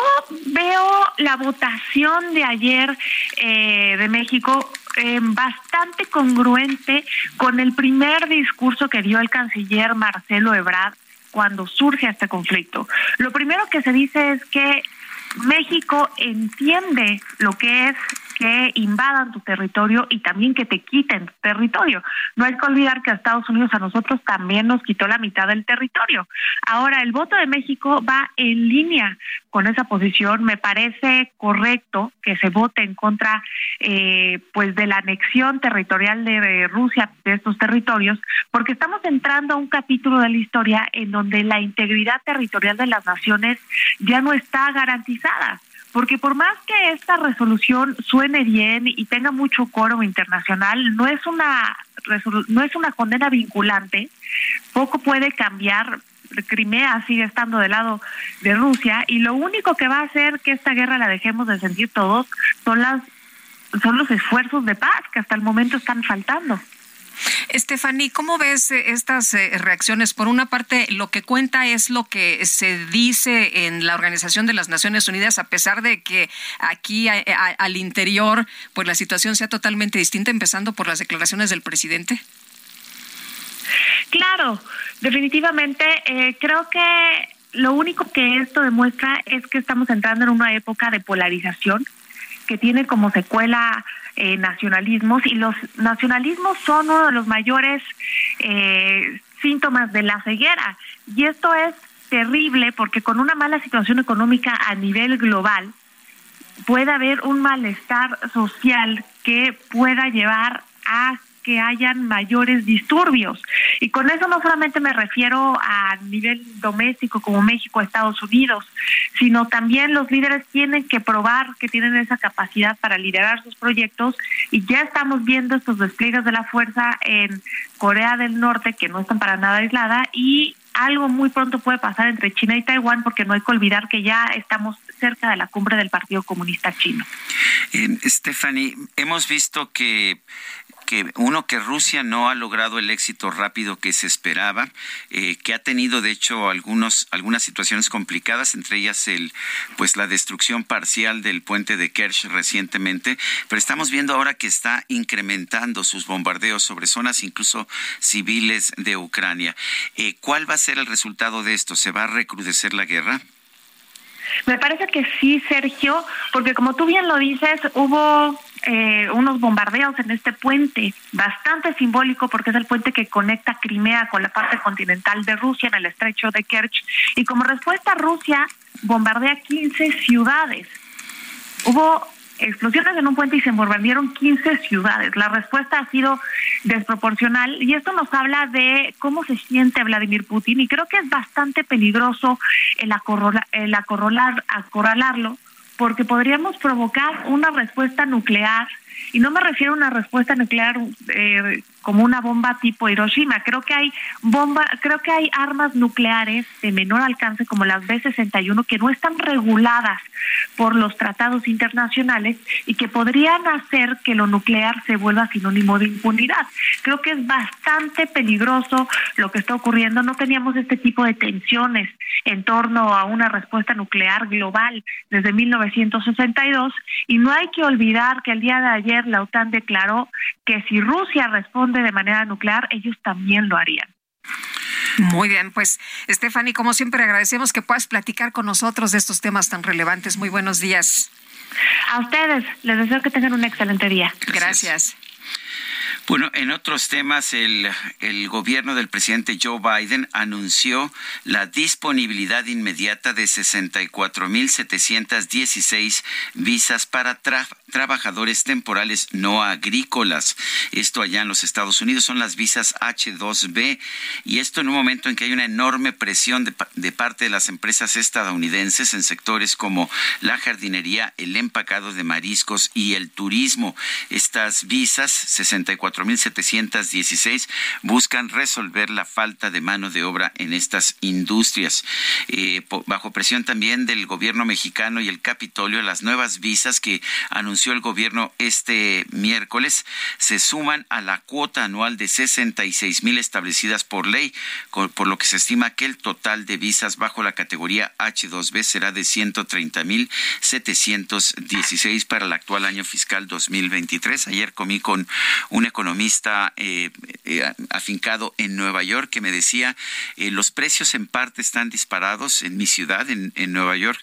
veo la votación de ayer eh, de México eh, bastante congruente con el primer discurso que dio el canciller Marcelo Ebrard cuando surge este conflicto. Lo primero que se dice es que México entiende lo que es que invadan tu territorio y también que te quiten tu territorio. No hay que olvidar que a Estados Unidos a nosotros también nos quitó la mitad del territorio. Ahora, el voto de México va en línea con esa posición. Me parece correcto que se vote en contra eh, pues de la anexión territorial de Rusia de estos territorios, porque estamos entrando a un capítulo de la historia en donde la integridad territorial de las naciones ya no está garantizada porque por más que esta resolución suene bien y tenga mucho coro internacional, no es una no es una condena vinculante, poco puede cambiar. Crimea sigue estando del lado de Rusia y lo único que va a hacer que esta guerra la dejemos de sentir todos son las son los esfuerzos de paz que hasta el momento están faltando. Stephanie, ¿cómo ves eh, estas eh, reacciones? Por una parte, lo que cuenta es lo que se dice en la Organización de las Naciones Unidas, a pesar de que aquí al interior, pues la situación sea totalmente distinta, empezando por las declaraciones del presidente. Claro, definitivamente eh, creo que lo único que esto demuestra es que estamos entrando en una época de polarización que tiene como secuela eh, nacionalismos y los nacionalismos son uno de los mayores eh, síntomas de la ceguera. Y esto es terrible porque con una mala situación económica a nivel global puede haber un malestar social que pueda llevar a que hayan mayores disturbios. Y con eso no solamente me refiero a nivel doméstico como México, Estados Unidos, sino también los líderes tienen que probar que tienen esa capacidad para liderar sus proyectos y ya estamos viendo estos despliegues de la fuerza en Corea del Norte que no están para nada aislada y algo muy pronto puede pasar entre China y Taiwán porque no hay que olvidar que ya estamos cerca de la cumbre del Partido Comunista Chino. Eh, Stephanie, hemos visto que que uno que Rusia no ha logrado el éxito rápido que se esperaba, eh, que ha tenido de hecho algunos algunas situaciones complicadas, entre ellas el pues la destrucción parcial del puente de Kerch recientemente, pero estamos viendo ahora que está incrementando sus bombardeos sobre zonas incluso civiles de Ucrania. Eh, ¿Cuál va a ser el resultado de esto? ¿Se va a recrudecer la guerra? Me parece que sí, Sergio, porque como tú bien lo dices, hubo eh, unos bombardeos en este puente, bastante simbólico porque es el puente que conecta Crimea con la parte continental de Rusia en el estrecho de Kerch. Y como respuesta, Rusia bombardea 15 ciudades. Hubo explosiones en un puente y se bombardearon 15 ciudades. La respuesta ha sido desproporcional y esto nos habla de cómo se siente Vladimir Putin y creo que es bastante peligroso el, el acorralarlo porque podríamos provocar una respuesta nuclear y no me refiero a una respuesta nuclear eh, como una bomba tipo Hiroshima. Creo que hay bomba, creo que hay armas nucleares de menor alcance como las B61 que no están reguladas por los tratados internacionales y que podrían hacer que lo nuclear se vuelva sinónimo de impunidad. Creo que es bastante peligroso lo que está ocurriendo. No teníamos este tipo de tensiones en torno a una respuesta nuclear global desde 1962 y no hay que olvidar que el día de ayer la OTAN declaró que si Rusia responde de manera nuclear, ellos también lo harían. Muy bien, pues Stephanie, como siempre agradecemos que puedas platicar con nosotros de estos temas tan relevantes. Muy buenos días. A ustedes, les deseo que tengan un excelente día. Gracias. Bueno, en otros temas, el, el, gobierno del presidente Joe Biden anunció la disponibilidad inmediata de 64.716 visas para trabajadores temporales no agrícolas. Esto allá en los Estados Unidos son las visas H2B y esto en un momento en que hay una enorme presión de, de parte de las empresas estadounidenses en sectores como la jardinería, el empacado de mariscos y el turismo. Estas visas, 64 4.716 buscan resolver la falta de mano de obra en estas industrias. Eh, bajo presión también del gobierno mexicano y el Capitolio, las nuevas visas que anunció el gobierno este miércoles se suman a la cuota anual de 66 mil establecidas por ley, por lo que se estima que el total de visas bajo la categoría H2B será de 130 mil 716 para el actual año fiscal 2023. Ayer comí con un economista economista eh, eh, afincado en Nueva York que me decía eh, los precios en parte están disparados en mi ciudad, en, en Nueva York,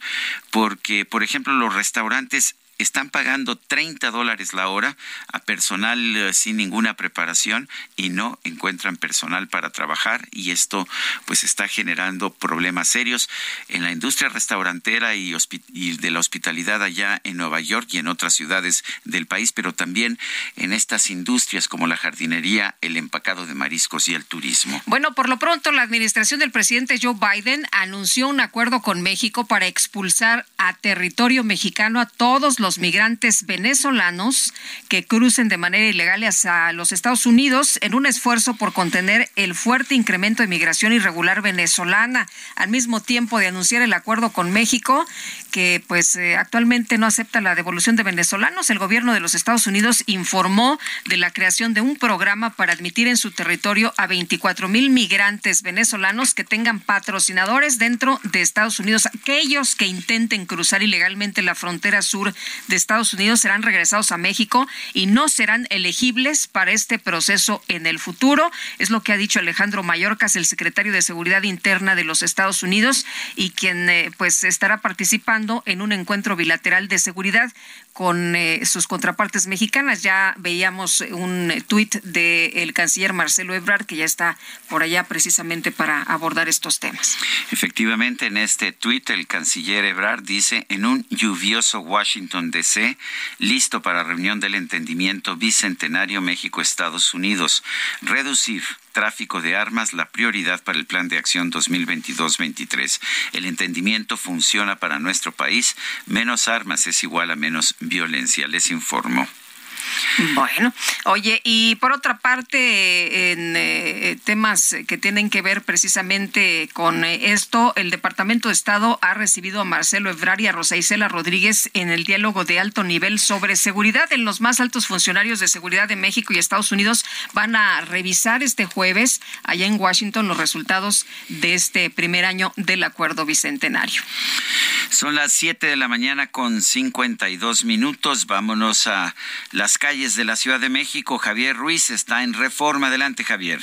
porque, por ejemplo, los restaurantes están pagando 30 dólares la hora a personal eh, sin ninguna preparación y no encuentran personal para trabajar y esto pues está generando problemas serios en la industria restaurantera y, y, de la hospitalidad allá en Nueva York y en otras ciudades del país, pero también en estas industrias como la jardinería, el empacado de mariscos y el turismo. Bueno, por lo pronto la administración del presidente Joe Biden anunció un acuerdo con México para expulsar a territorio mexicano a todos los los migrantes venezolanos que crucen de manera ilegal hacia los Estados Unidos en un esfuerzo por contener el fuerte incremento de migración irregular venezolana, al mismo tiempo de anunciar el acuerdo con México que pues eh, actualmente no acepta la devolución de venezolanos. El gobierno de los Estados Unidos informó de la creación de un programa para admitir en su territorio a 24 mil migrantes venezolanos que tengan patrocinadores dentro de Estados Unidos. Aquellos que intenten cruzar ilegalmente la frontera sur de Estados Unidos serán regresados a México y no serán elegibles para este proceso en el futuro. Es lo que ha dicho Alejandro Mayorkas, el secretario de Seguridad Interna de los Estados Unidos y quien eh, pues estará participando en un encuentro bilateral de seguridad con eh, sus contrapartes mexicanas. Ya veíamos un tuit del canciller Marcelo Ebrard que ya está por allá precisamente para abordar estos temas. Efectivamente, en este tuit el canciller Ebrard dice en un lluvioso Washington DC, listo para reunión del entendimiento bicentenario México-Estados Unidos. Reducir tráfico de armas la prioridad para el Plan de Acción 2022-23. El entendimiento funciona para nuestro país. Menos armas es igual a menos violencia, les informo. Bueno, oye, y por otra parte, en eh, temas que tienen que ver precisamente con eh, esto, el Departamento de Estado ha recibido a Marcelo Ebrard y a Rosa Isela Rodríguez en el diálogo de alto nivel sobre seguridad. En los más altos funcionarios de seguridad de México y Estados Unidos van a revisar este jueves allá en Washington los resultados de este primer año del acuerdo bicentenario. Son las 7 de la mañana con 52 minutos. Vámonos a las calles de la Ciudad de México. Javier Ruiz está en reforma. Adelante, Javier.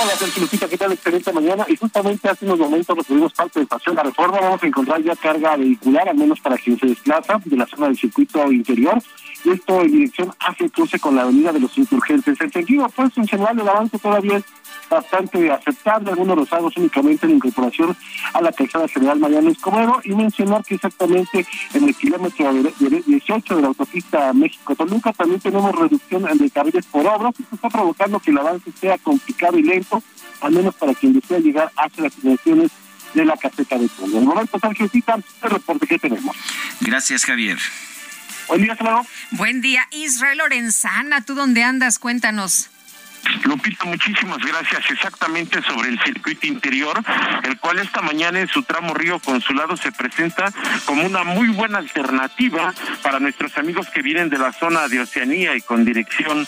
Hola, Sergio Lupita, ¿qué tal? Excelente mañana. Y justamente hace unos momentos recibimos parte de Estación La Reforma. Vamos a encontrar ya carga vehicular, al menos para quien se desplaza de la zona del circuito interior. Esto en dirección hacia cruce con la avenida de los insurgentes. En sentido, pues, en general, el avance todavía bastante aceptable, algunos rosados únicamente la incorporación a la calzada general Mariano Escobedo y mencionar que exactamente en el kilómetro 18 de la autopista México-Toluca también tenemos reducción de carriles por obras, esto está provocando que el avance sea complicado y lento, al menos para quien desea llegar hacia las direcciones de la caseta de Puebla. En el momento, Sergio Cita, el reporte que tenemos. Gracias, Javier. Buen día, hasta Buen día, Israel Lorenzana, ¿tú dónde andas? Cuéntanos. Lupita, muchísimas gracias. Exactamente sobre el circuito interior, el cual esta mañana en su tramo Río Consulado se presenta como una muy buena alternativa para nuestros amigos que vienen de la zona de Oceanía y con dirección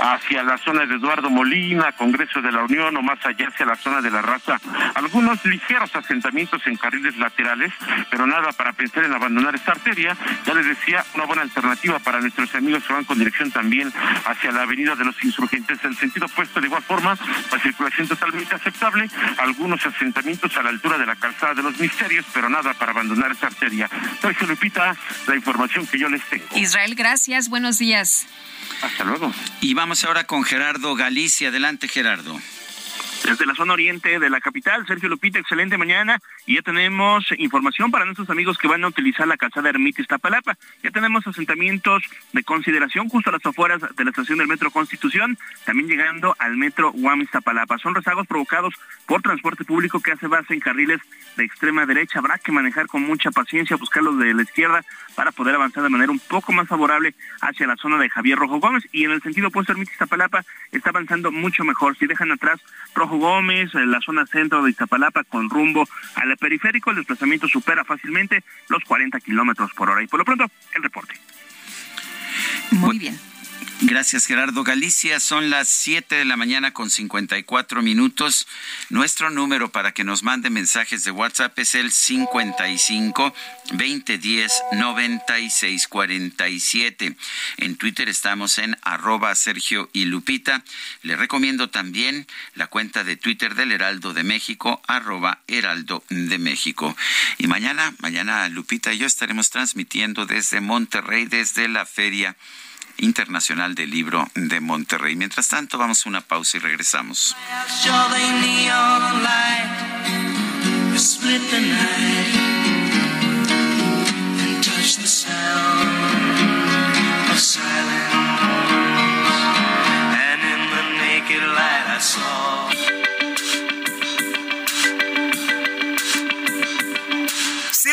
hacia la zona de Eduardo Molina, Congreso de la Unión o más allá hacia la zona de la raza. Algunos ligeros asentamientos en carriles laterales, pero nada para pensar en abandonar esta arteria. Ya les decía, una buena alternativa para nuestros amigos que van con dirección también hacia la avenida de los insurgentes del centro sentido opuesto, de igual forma, la circulación totalmente aceptable, algunos asentamientos a la altura de la calzada de los misterios, pero nada para abandonar esa arteria. Sergio Lupita, la información que yo les tengo. Israel, gracias. Buenos días. Hasta luego. Y vamos ahora con Gerardo Galicia. Adelante, Gerardo. Desde la zona oriente de la capital, Sergio Lupita, excelente mañana. Y ya tenemos información para nuestros amigos que van a utilizar la calzada Ermita Iztapalapa. Ya tenemos asentamientos de consideración justo a las afueras de la estación del Metro Constitución, también llegando al Metro Guam Iztapalapa. Son rezagos provocados por transporte público que hace base en carriles de extrema derecha. Habrá que manejar con mucha paciencia, buscarlos de la izquierda para poder avanzar de manera un poco más favorable hacia la zona de Javier Rojo Gómez. Y en el sentido opuesto, Ermita Iztapalapa está avanzando mucho mejor. Si dejan atrás Rojo Gómez, en la zona centro de Iztapalapa con rumbo al periférico, el desplazamiento supera fácilmente los 40 kilómetros por hora. Y por lo pronto, el reporte. Muy bien. Gracias, Gerardo Galicia. Son las 7 de la mañana con 54 minutos. Nuestro número para que nos mande mensajes de WhatsApp es el 55 2010 96 47. En Twitter estamos en arroba Sergio y Lupita. Le recomiendo también la cuenta de Twitter del Heraldo de México, arroba Heraldo de México. Y mañana, mañana Lupita y yo estaremos transmitiendo desde Monterrey, desde la Feria Internacional del Libro de Monterrey. Mientras tanto, vamos a una pausa y regresamos.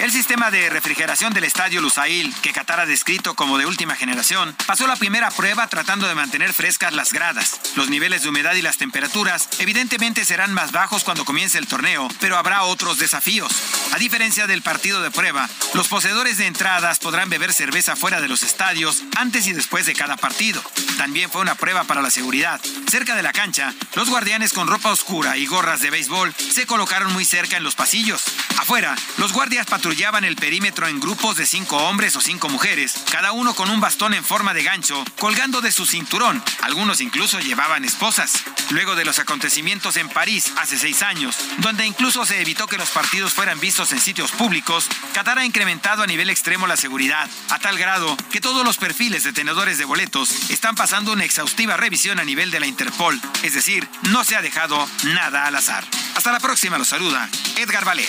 El sistema de refrigeración del estadio Lusail, que Qatar ha descrito como de última generación, pasó la primera prueba tratando de mantener frescas las gradas. Los niveles de humedad y las temperaturas evidentemente serán más bajos cuando comience el torneo, pero habrá otros desafíos. A diferencia del partido de prueba, los poseedores de entradas podrán beber cerveza fuera de los estadios antes y después de cada partido. También fue una prueba para la seguridad. Cerca de la cancha, los guardianes con ropa oscura y gorras de béisbol se colocaron muy cerca en los pasillos. Afuera, los guardias patrullaban el perímetro en grupos de cinco hombres o cinco mujeres, cada uno con un bastón en forma de gancho, colgando de su cinturón. Algunos incluso llevaban esposas. Luego de los acontecimientos en París hace seis años, donde incluso se evitó que los partidos fueran vistos en sitios públicos, Qatar ha incrementado a nivel extremo la seguridad, a tal grado que todos los perfiles de tenedores de boletos están pasando una exhaustiva revisión a nivel de la Interpol, es decir, no se ha dejado nada al azar. Hasta la próxima, los saluda Edgar Valer.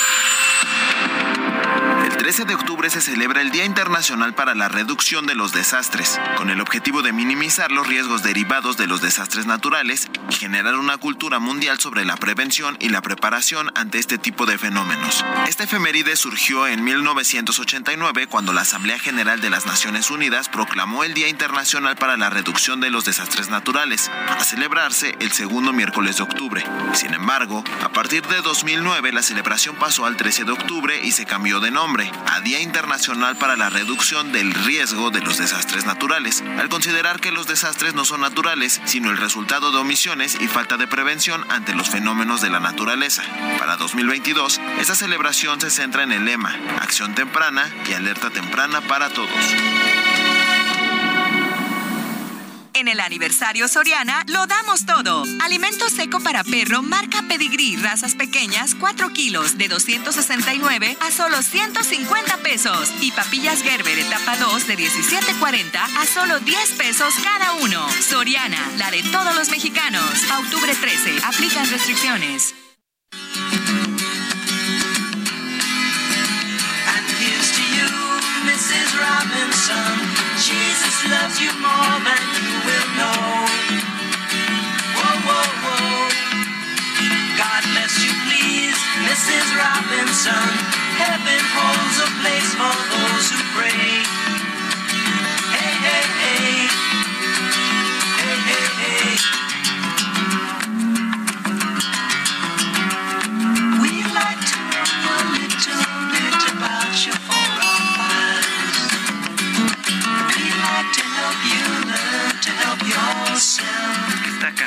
El 13 de octubre se celebra el Día Internacional para la Reducción de los Desastres, con el objetivo de minimizar los riesgos derivados de los desastres naturales y generar una cultura mundial sobre la prevención y la preparación ante este tipo de fenómenos. Esta efeméride surgió en 1989 cuando la Asamblea General de las Naciones Unidas proclamó el Día Internacional para la Reducción de los Desastres Naturales, a celebrarse el segundo miércoles de octubre. Sin embargo, a partir de 2009 la celebración pasó al 13 de octubre y se cambió de nombre. A Día Internacional para la Reducción del Riesgo de los Desastres Naturales, al considerar que los desastres no son naturales, sino el resultado de omisiones y falta de prevención ante los fenómenos de la naturaleza. Para 2022, esta celebración se centra en el lema Acción temprana y alerta temprana para todos. En el aniversario Soriana lo damos todo. Alimento seco para perro marca Pedigrí, razas pequeñas, 4 kilos, de 269 a solo 150 pesos. Y papillas Gerber etapa 2 de 17.40 a solo 10 pesos cada uno. Soriana, la de todos los mexicanos. A octubre 13, aplican restricciones. And here's to you, Mrs. Robinson. Loves you more than you will know. Whoa, whoa, whoa. God bless you, please, Mrs. Robinson. Heaven holds a place for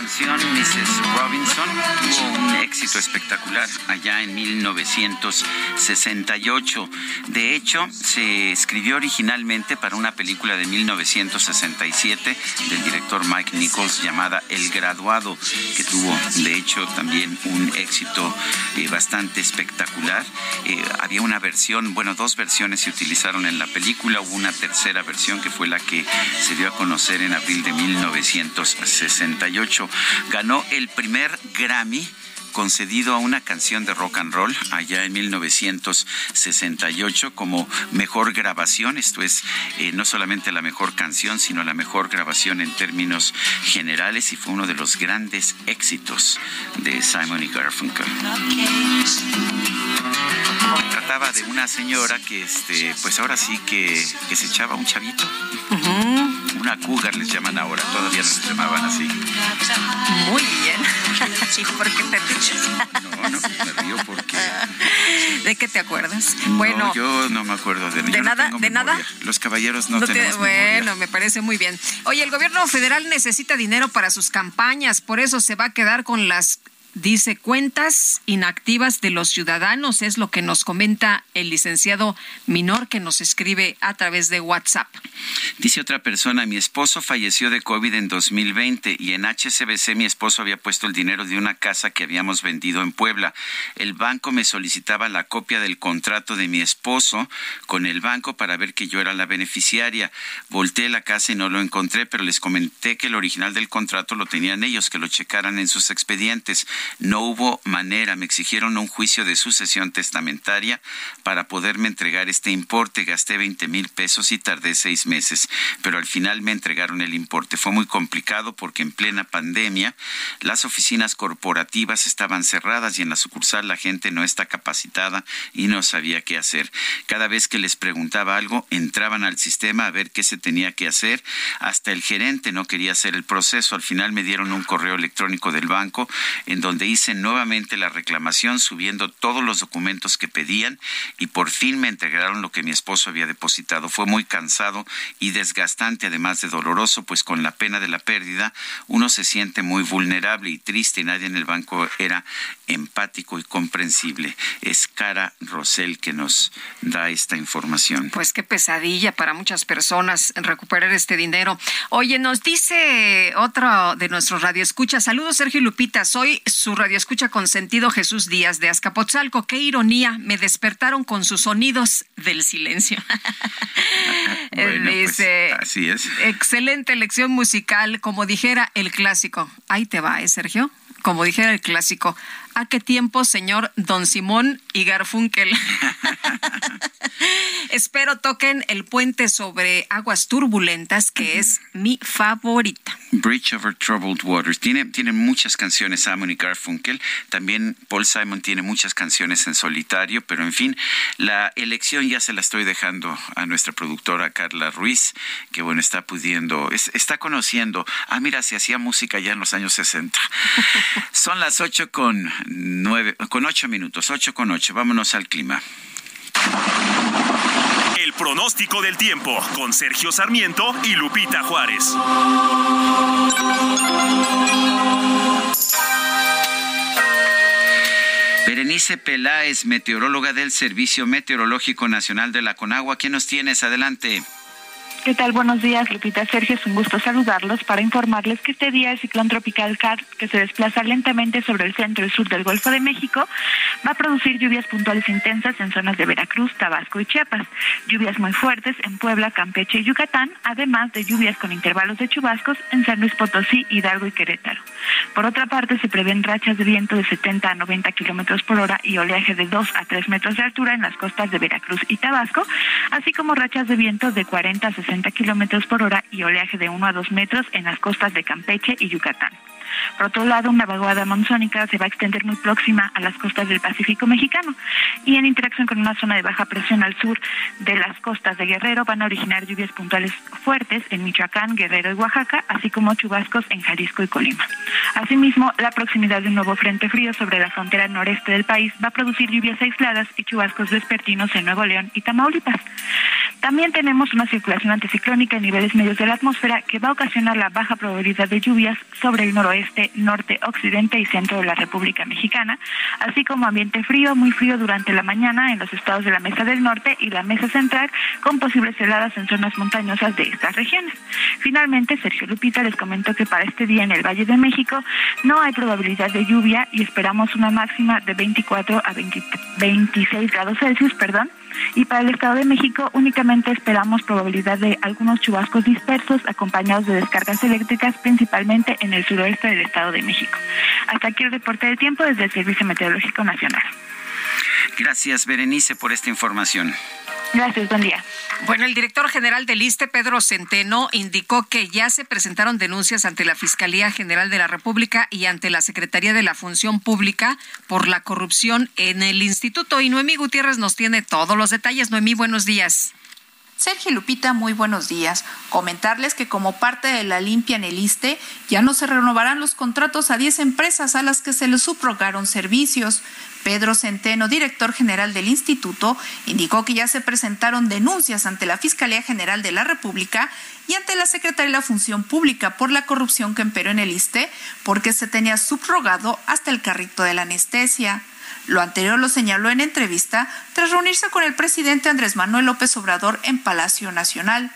canción, Mrs. Robinson, tuvo un éxito espectacular allá en 1968. De hecho, se escribió originalmente para una película de 1967 del director Mike Nichols llamada El Graduado, que tuvo, de hecho, también un éxito eh, bastante espectacular. Eh, había una versión, bueno, dos versiones se utilizaron en la película, hubo una tercera versión que fue la que se dio a conocer en abril de 1968. Ganó el primer Grammy concedido a una canción de rock and roll allá en 1968 como mejor grabación. Esto es eh, no solamente la mejor canción, sino la mejor grabación en términos generales y fue uno de los grandes éxitos de Simon y Garfunkel. Trataba de una señora que, este, pues ahora sí que, que se echaba un chavito. Una cougar les llaman ahora, todavía no les llamaban así. Muy bien. ¿Y por qué te ríes? No, no, me río porque... ¿De qué te acuerdas? No, Bueno, yo no me acuerdo de, ¿De no nada? ¿De nada? Los caballeros no, no te- tenemos memoria. bueno, me parece muy bien. Oye, el gobierno federal necesita dinero para sus campañas, por eso se va a quedar con las Dice cuentas inactivas de los ciudadanos, es lo que nos comenta el licenciado Minor que nos escribe a través de WhatsApp. Dice otra persona, mi esposo falleció de COVID en 2020 y en HSBC mi esposo había puesto el dinero de una casa que habíamos vendido en Puebla. El banco me solicitaba la copia del contrato de mi esposo con el banco para ver que yo era la beneficiaria. Volteé la casa y no lo encontré, pero les comenté que el original del contrato lo tenían ellos, que lo checaran en sus expedientes. No hubo manera, me exigieron un juicio de sucesión testamentaria para poderme entregar este importe. Gasté 20 mil pesos y tardé seis meses, pero al final me entregaron el importe. Fue muy complicado porque en plena pandemia las oficinas corporativas estaban cerradas y en la sucursal la gente no está capacitada y no sabía qué hacer. Cada vez que les preguntaba algo, entraban al sistema a ver qué se tenía que hacer. Hasta el gerente no quería hacer el proceso. Al final me dieron un correo electrónico del banco en donde hice nuevamente la reclamación subiendo todos los documentos que pedían y por fin me entregaron lo que mi esposo había depositado. Fue muy cansado y desgastante, además de doloroso, pues con la pena de la pérdida uno se siente muy vulnerable y triste y nadie en el banco era empático y comprensible. Es Cara Rosell que nos da esta información. Pues qué pesadilla para muchas personas recuperar este dinero. Oye, nos dice otro de nuestros radioescuchas. Saludos, Sergio y Lupita. Soy su radioescucha consentido Jesús Díaz de Azcapotzalco. Qué ironía. Me despertaron con sus sonidos del silencio. [laughs] Bueno, pues, dice, así es. excelente lección musical, como dijera el clásico. Ahí te va, ¿eh, Sergio? Como dijera el clásico. ¿A qué tiempo, señor Don Simón y Garfunkel? [laughs] Espero toquen el puente sobre aguas turbulentas, que es mi favorita. Bridge Over Troubled Waters. Tiene, tiene muchas canciones Simon y Garfunkel. También Paul Simon tiene muchas canciones en solitario, pero en fin, la elección ya se la estoy dejando a nuestra productora Carla Ruiz, que bueno, está pudiendo, es- está conociendo. Ah, mira, se hacía música ya en los años 60. [laughs] Son las ocho con con ocho minutos, ocho con ocho. Vámonos al clima. pronóstico del tiempo con Sergio Sarmiento y Lupita Juárez. Berenice Peláez, meteoróloga del Servicio Meteorológico Nacional de la Conagua. ¿Qué nos tienes? Adelante. ¿Qué tal? Buenos días, Lupita Sergio. Es un gusto saludarlos para informarles que este día el ciclón tropical CAR, que se desplaza lentamente sobre el centro y sur del Golfo de México, va a producir lluvias puntuales intensas en zonas de Veracruz, Tabasco y Chiapas. Lluvias muy fuertes en Puebla, Campeche y Yucatán, además de lluvias con intervalos de chubascos en San Luis Potosí, Hidalgo y Querétaro. Por otra parte, se prevén rachas de viento de 70 a 90 kilómetros por hora y oleaje de 2 a 3 metros de altura en las costas de Veracruz y Tabasco, así como rachas de viento de 40 a 60 kilómetros por hora y oleaje de 1 a 2 metros en las costas de Campeche y Yucatán. Por otro lado, una vaguada monzónica se va a extender muy próxima a las costas del Pacífico mexicano y en interacción con una zona de baja presión al sur de las costas de Guerrero van a originar lluvias puntuales fuertes en Michoacán, Guerrero y Oaxaca, así como chubascos en Jalisco y Colima. Asimismo, la proximidad de un nuevo frente frío sobre la frontera noreste del país va a producir lluvias aisladas y chubascos vespertinos en Nuevo León y Tamaulipas. También tenemos una circulación anticiclónica en niveles medios de la atmósfera que va a ocasionar la baja probabilidad de lluvias sobre el noroeste, norte, occidente y centro de la República Mexicana, así como ambiente frío, muy frío durante la mañana en los estados de la Mesa del Norte y la Mesa Central, con posibles heladas en zonas montañosas de estas regiones. Finalmente, Sergio Lupita les comentó que para este día en el Valle de México no hay probabilidad de lluvia y esperamos una máxima de 24 a 20 26 grados Celsius, perdón, y para el Estado de México únicamente esperamos probabilidad de algunos chubascos dispersos acompañados de descargas eléctricas, principalmente en el suroeste del Estado de México. Hasta aquí el reporte del tiempo desde el Servicio Meteorológico Nacional. Gracias, Berenice, por esta información. Gracias, buen día. Bueno, el director general del ISTE, Pedro Centeno, indicó que ya se presentaron denuncias ante la Fiscalía General de la República y ante la Secretaría de la Función Pública por la corrupción en el instituto. Y Noemí Gutiérrez nos tiene todos los detalles. Noemí, buenos días. Sergio Lupita, muy buenos días. Comentarles que como parte de la limpia en el ISTE, ya no se renovarán los contratos a 10 empresas a las que se les subrogaron servicios. Pedro Centeno, director general del instituto, indicó que ya se presentaron denuncias ante la Fiscalía General de la República y ante la Secretaría de la Función Pública por la corrupción que emperó en el ISTE, porque se tenía subrogado hasta el carrito de la anestesia. Lo anterior lo señaló en entrevista tras reunirse con el presidente Andrés Manuel López Obrador en Palacio Nacional.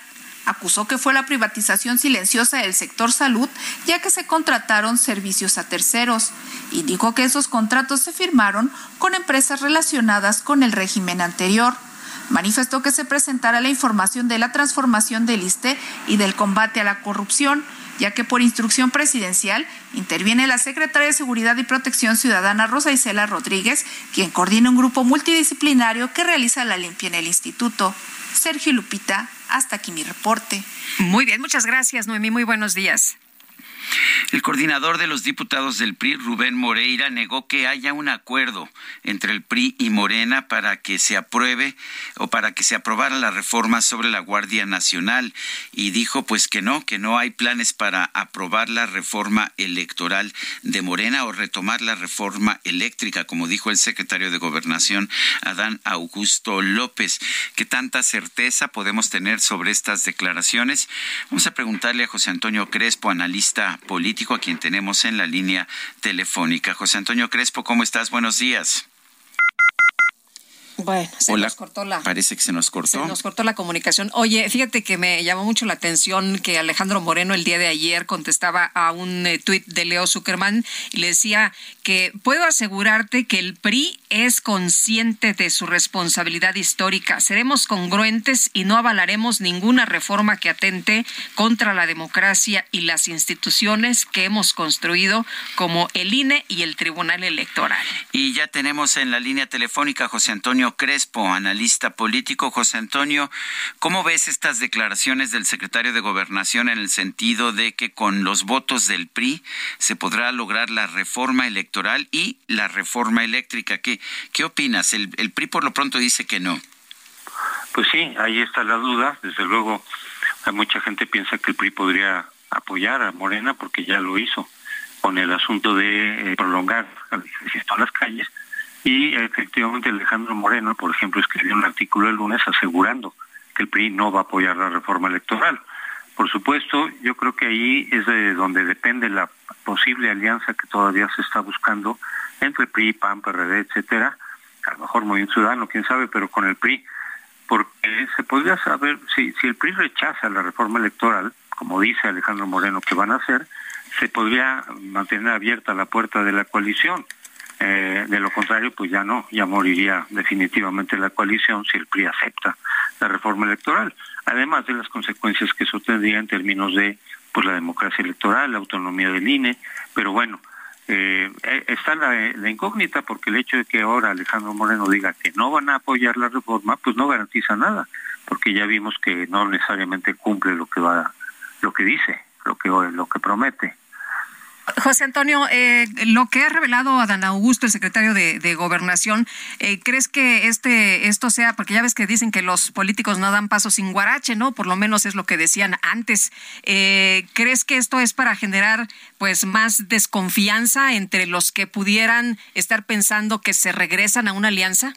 Acusó que fue la privatización silenciosa del sector salud, ya que se contrataron servicios a terceros. Indicó que esos contratos se firmaron con empresas relacionadas con el régimen anterior. Manifestó que se presentará la información de la transformación del ISTE y del combate a la corrupción, ya que por instrucción presidencial interviene la secretaria de Seguridad y Protección Ciudadana Rosa Isela Rodríguez, quien coordina un grupo multidisciplinario que realiza la limpia en el instituto. Sergio Lupita, hasta aquí mi reporte. Muy bien, muchas gracias, Noemí. Muy buenos días. El coordinador de los diputados del PRI, Rubén Moreira, negó que haya un acuerdo entre el PRI y Morena para que se apruebe o para que se aprobara la reforma sobre la Guardia Nacional y dijo pues que no, que no hay planes para aprobar la reforma electoral de Morena o retomar la reforma eléctrica, como dijo el secretario de Gobernación, Adán Augusto López. ¿Qué tanta certeza podemos tener sobre estas declaraciones? Vamos a preguntarle a José Antonio Crespo, analista político a quien tenemos en la línea telefónica. José Antonio Crespo, ¿cómo estás? Buenos días. Bueno, se Hola. nos cortó la. Parece que se nos cortó. Se nos cortó la comunicación. Oye, fíjate que me llamó mucho la atención que Alejandro Moreno el día de ayer contestaba a un eh, tuit de Leo Zuckerman y le decía que puedo asegurarte que el PRI es consciente de su responsabilidad histórica. Seremos congruentes y no avalaremos ninguna reforma que atente contra la democracia y las instituciones que hemos construido como el INE y el Tribunal Electoral. Y ya tenemos en la línea telefónica a José Antonio Crespo, analista político. José Antonio, ¿cómo ves estas declaraciones del secretario de Gobernación en el sentido de que con los votos del PRI se podrá lograr la reforma electoral y la reforma eléctrica? ¿Qué, qué opinas? El, el PRI por lo pronto dice que no. Pues sí, ahí está la duda. Desde luego, hay mucha gente piensa que el PRI podría apoyar a Morena porque ya lo hizo con el asunto de eh, prolongar el a las calles. Y efectivamente Alejandro Moreno, por ejemplo, escribió un artículo el lunes asegurando que el PRI no va a apoyar la reforma electoral. Por supuesto, yo creo que ahí es de donde depende la posible alianza que todavía se está buscando entre PRI, PAN, PRD, etcétera, a lo mejor muy Ciudadano, quién sabe, pero con el PRI, porque se podría saber, si, si el PRI rechaza la reforma electoral, como dice Alejandro Moreno que van a hacer, se podría mantener abierta la puerta de la coalición. Eh, de lo contrario, pues ya no, ya moriría definitivamente la coalición si el PRI acepta la reforma electoral, además de las consecuencias que eso tendría en términos de pues la democracia electoral, la autonomía del INE, pero bueno, eh, eh, está la, incógnita porque el hecho de que ahora Alejandro Moreno diga que no van a apoyar la reforma, pues no garantiza nada, porque ya vimos que no necesariamente cumple lo que va, lo que dice, lo que lo que promete. José Antonio, eh, lo que ha revelado Adán Augusto, el secretario de, Gobernación, eh, ¿crees que este esto sea, porque ya ves que dicen que los políticos no dan paso sin guarache, ¿no? Por lo menos es lo que decían antes. Eh, ¿Crees que esto es para generar pues más desconfianza entre los que pudieran estar pensando que se regresan a una alianza?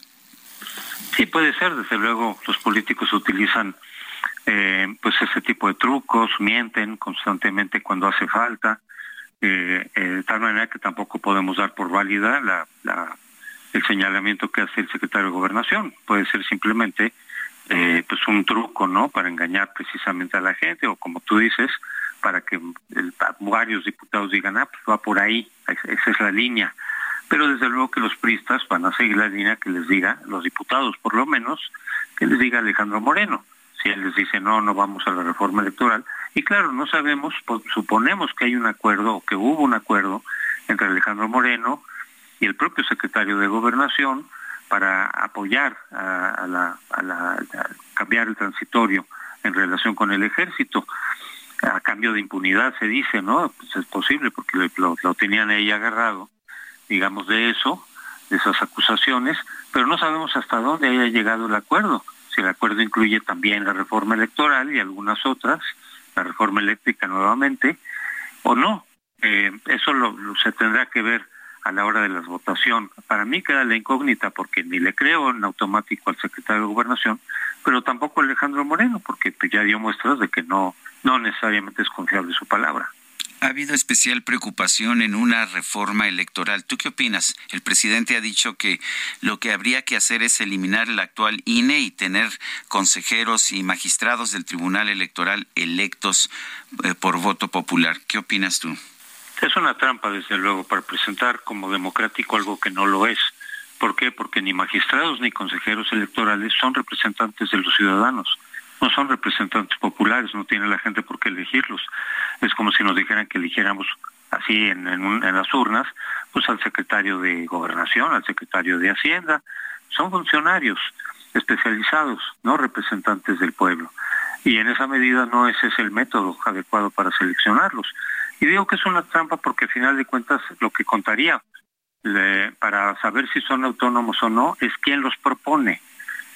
Sí, puede ser. Desde luego, los políticos utilizan pues ese tipo de trucos, mienten constantemente cuando hace falta eh, eh, de tal manera que tampoco podemos dar por válida la, el señalamiento que hace el secretario de Gobernación. Puede ser simplemente eh, pues un truco, ¿no? Para engañar precisamente a la gente o como tú dices, para que varios diputados digan, ah, pues va por ahí, esa es la línea. Pero desde luego que los pristas van a seguir la línea que les diga, los diputados por lo menos, que les diga Alejandro Moreno. Si él les dice, no, no vamos a la reforma electoral, y claro, no sabemos, pues, suponemos que hay un acuerdo o que hubo un acuerdo entre Alejandro Moreno y el propio secretario de Gobernación para apoyar a, cambiar el transitorio en relación con el ejército a cambio de impunidad se dice, ¿no? Pues es posible porque lo, lo, tenían ahí agarrado, digamos, de eso, de esas acusaciones, pero no sabemos hasta dónde haya llegado el acuerdo. Si el acuerdo incluye también la reforma electoral y algunas otras, la reforma eléctrica nuevamente o no. Eh, eso lo, se tendrá que ver a la hora de la votación. Para mí queda la incógnita porque ni le creo en automático al secretario de Gobernación, pero tampoco Alejandro Moreno, porque ya dio muestras de que no, no necesariamente es confiable su palabra ha habido especial preocupación en una reforma electoral. ¿Tú qué opinas? El presidente ha dicho que lo que habría que hacer es eliminar el actual INE y tener consejeros y magistrados del Tribunal Electoral electos eh, por voto popular. ¿Qué opinas tú? Es una trampa, desde luego, para presentar como democrático algo que no lo es. ¿Por qué? Porque ni magistrados ni consejeros electorales son representantes de los ciudadanos no son representantes populares, no tiene la gente por qué elegirlos. Es como si nos dijeran que eligiéramos así en, en, las urnas, pues al secretario de Gobernación, al secretario de Hacienda. Son funcionarios especializados, no representantes del pueblo. Y en esa medida no ese es el método adecuado para seleccionarlos. Y digo que es una trampa porque al final de cuentas lo que contaría para saber si son autónomos o no es quién los propone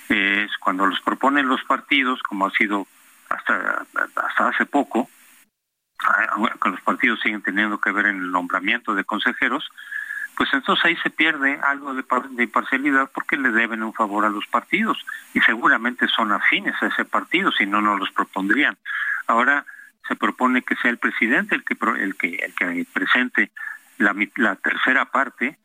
es cuando los proponen los partidos, como ha sido hasta, hasta hace poco, que los partidos siguen teniendo que ver en el nombramiento de consejeros, pues entonces ahí se pierde algo de, de imparcialidad porque le deben un favor a los partidos y seguramente son afines a ese partido, si no, no los propondrían. Ahora se propone que sea el presidente el que, el que, el que presente la, la tercera parte,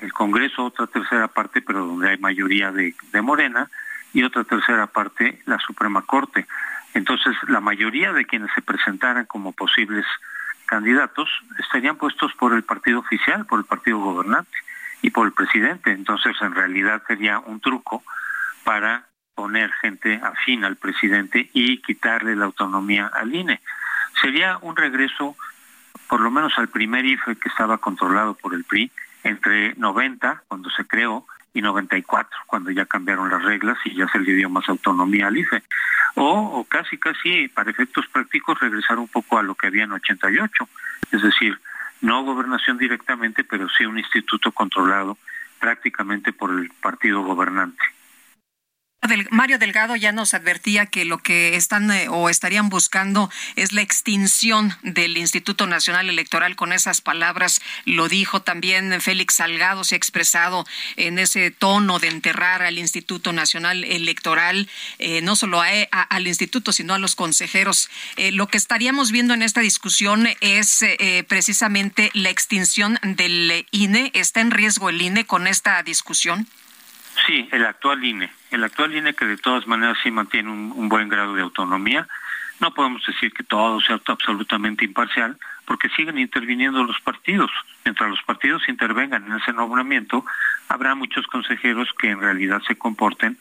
el Congreso otra tercera parte, pero donde hay mayoría de Morena, y otra tercera parte la Suprema Corte. Entonces, la mayoría de quienes se presentaran como posibles candidatos estarían puestos por el partido oficial, por el partido gobernante y por el presidente. Entonces, en realidad sería un truco para poner gente afín al presidente y quitarle la autonomía al INE. Sería un regreso, por lo menos al primer IFE que estaba controlado por el PRI, entre 90, cuando se creó, y 94, cuando ya cambiaron las reglas y ya se le dio más autonomía al IFE. O, casi, casi, para efectos prácticos, regresar un poco a lo que había en 88, es decir, no gobernación directamente, pero sí un instituto controlado prácticamente por el partido gobernante. Mario Delgado ya nos advertía que lo que están eh, o estarían buscando es la extinción del Instituto Nacional Electoral. Con esas palabras lo dijo también Félix Salgado, se ha expresado en ese tono de enterrar al Instituto Nacional Electoral, eh, no solo al instituto, sino a los consejeros. Eh, lo que estaríamos viendo en esta discusión es precisamente la extinción del INE. ¿Está en riesgo el INE con esta discusión? Sí, el actual INE. El actual INE que de todas maneras sí mantiene un, buen grado de autonomía. No podemos decir que todo sea absolutamente imparcial, porque siguen interviniendo los partidos. Mientras los partidos intervengan en ese nombramiento, habrá muchos consejeros que en realidad se comporten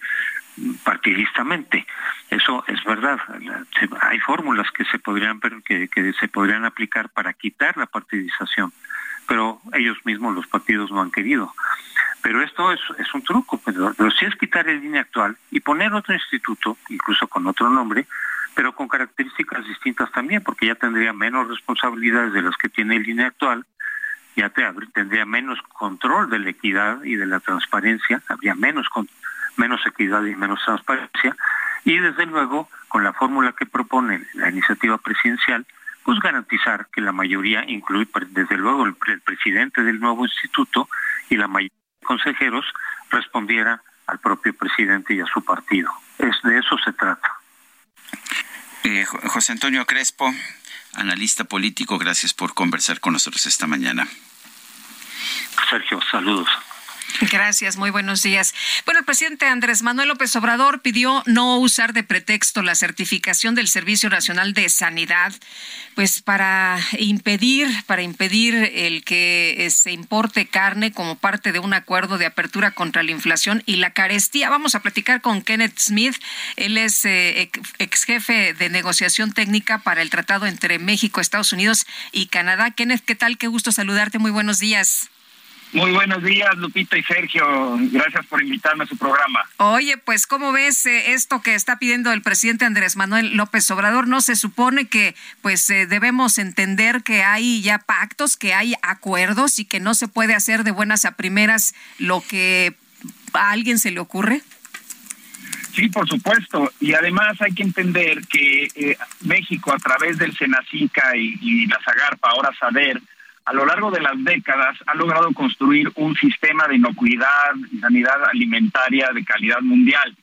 partidistamente. Eso es verdad. Hay fórmulas que se podrían que, que se podrían aplicar para quitar la partidización, pero ellos mismos los partidos no han querido. Pero esto es, un truco, pero, si es quitar el línea actual y poner otro instituto, incluso con otro nombre, pero con características distintas también, porque ya tendría menos responsabilidades de las que tiene el línea actual, ya te, tendría menos control de la equidad y de la transparencia, habría menos, menos equidad y menos transparencia, y desde luego, con la fórmula que propone la iniciativa presidencial, pues garantizar que la mayoría, incluye desde luego el, el presidente del nuevo instituto y la mayoría consejeros respondiera al propio presidente y a su partido. Es de eso se trata. Eh, José Antonio Crespo, analista político, gracias por conversar con nosotros esta mañana. Sergio, saludos. Gracias, muy buenos días. Bueno, el presidente Andrés Manuel López Obrador pidió no usar de pretexto la certificación del Servicio Nacional de Sanidad, pues para impedir, para impedir el que se importe carne como parte de un acuerdo de apertura contra la inflación y la carestía. Vamos a platicar con Kenneth Smith. Él es eh, ex jefe de negociación técnica para el tratado entre México, Estados Unidos y Canadá. Kenneth, ¿qué tal? Qué gusto saludarte. Muy buenos días. Muy buenos días, Lupita y Sergio. Gracias por invitarme a su programa. Oye, pues, ¿cómo ves eh, esto que está pidiendo el presidente Andrés Manuel López Obrador? ¿No se supone que, pues, eh, debemos entender que hay ya pactos, que hay acuerdos y que no se puede hacer de buenas a primeras lo que a alguien se le ocurre? Sí, por supuesto. Y además hay que entender que eh, México, a través del Senacica y, y la Zagarpa, ahora SADER, a lo largo de las décadas ha logrado construir un sistema de inocuidad y sanidad alimentaria de calidad mundial.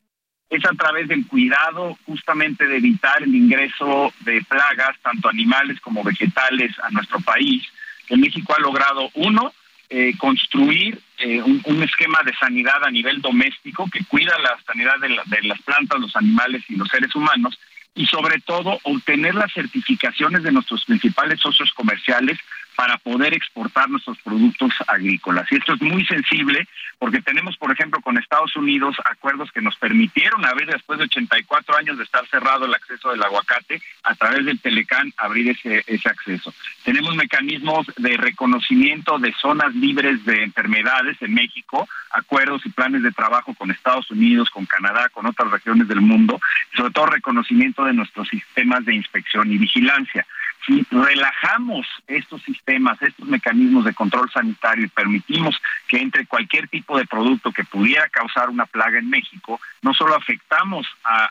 Es a través del cuidado justamente de evitar el ingreso de plagas, tanto animales como vegetales, a nuestro país, que México ha logrado, uno, eh, construir eh, un, esquema de sanidad a nivel doméstico que cuida la sanidad de, de las plantas, los animales y los seres humanos, y sobre todo obtener las certificaciones de nuestros principales socios comerciales para poder exportar nuestros productos agrícolas. Y esto es muy sensible porque tenemos, por ejemplo, con Estados Unidos acuerdos que nos permitieron abrir después de 84 años de estar cerrado el acceso del aguacate a través del Telecán abrir ese, ese acceso. Tenemos mecanismos de reconocimiento de zonas libres de enfermedades en México, acuerdos y planes de trabajo con Estados Unidos, con Canadá, con otras regiones del mundo, sobre todo reconocimiento de nuestros sistemas de inspección y vigilancia si relajamos estos sistemas, estos mecanismos de control sanitario y permitimos que entre cualquier tipo de producto que pudiera causar una plaga en México, no solo afectamos a,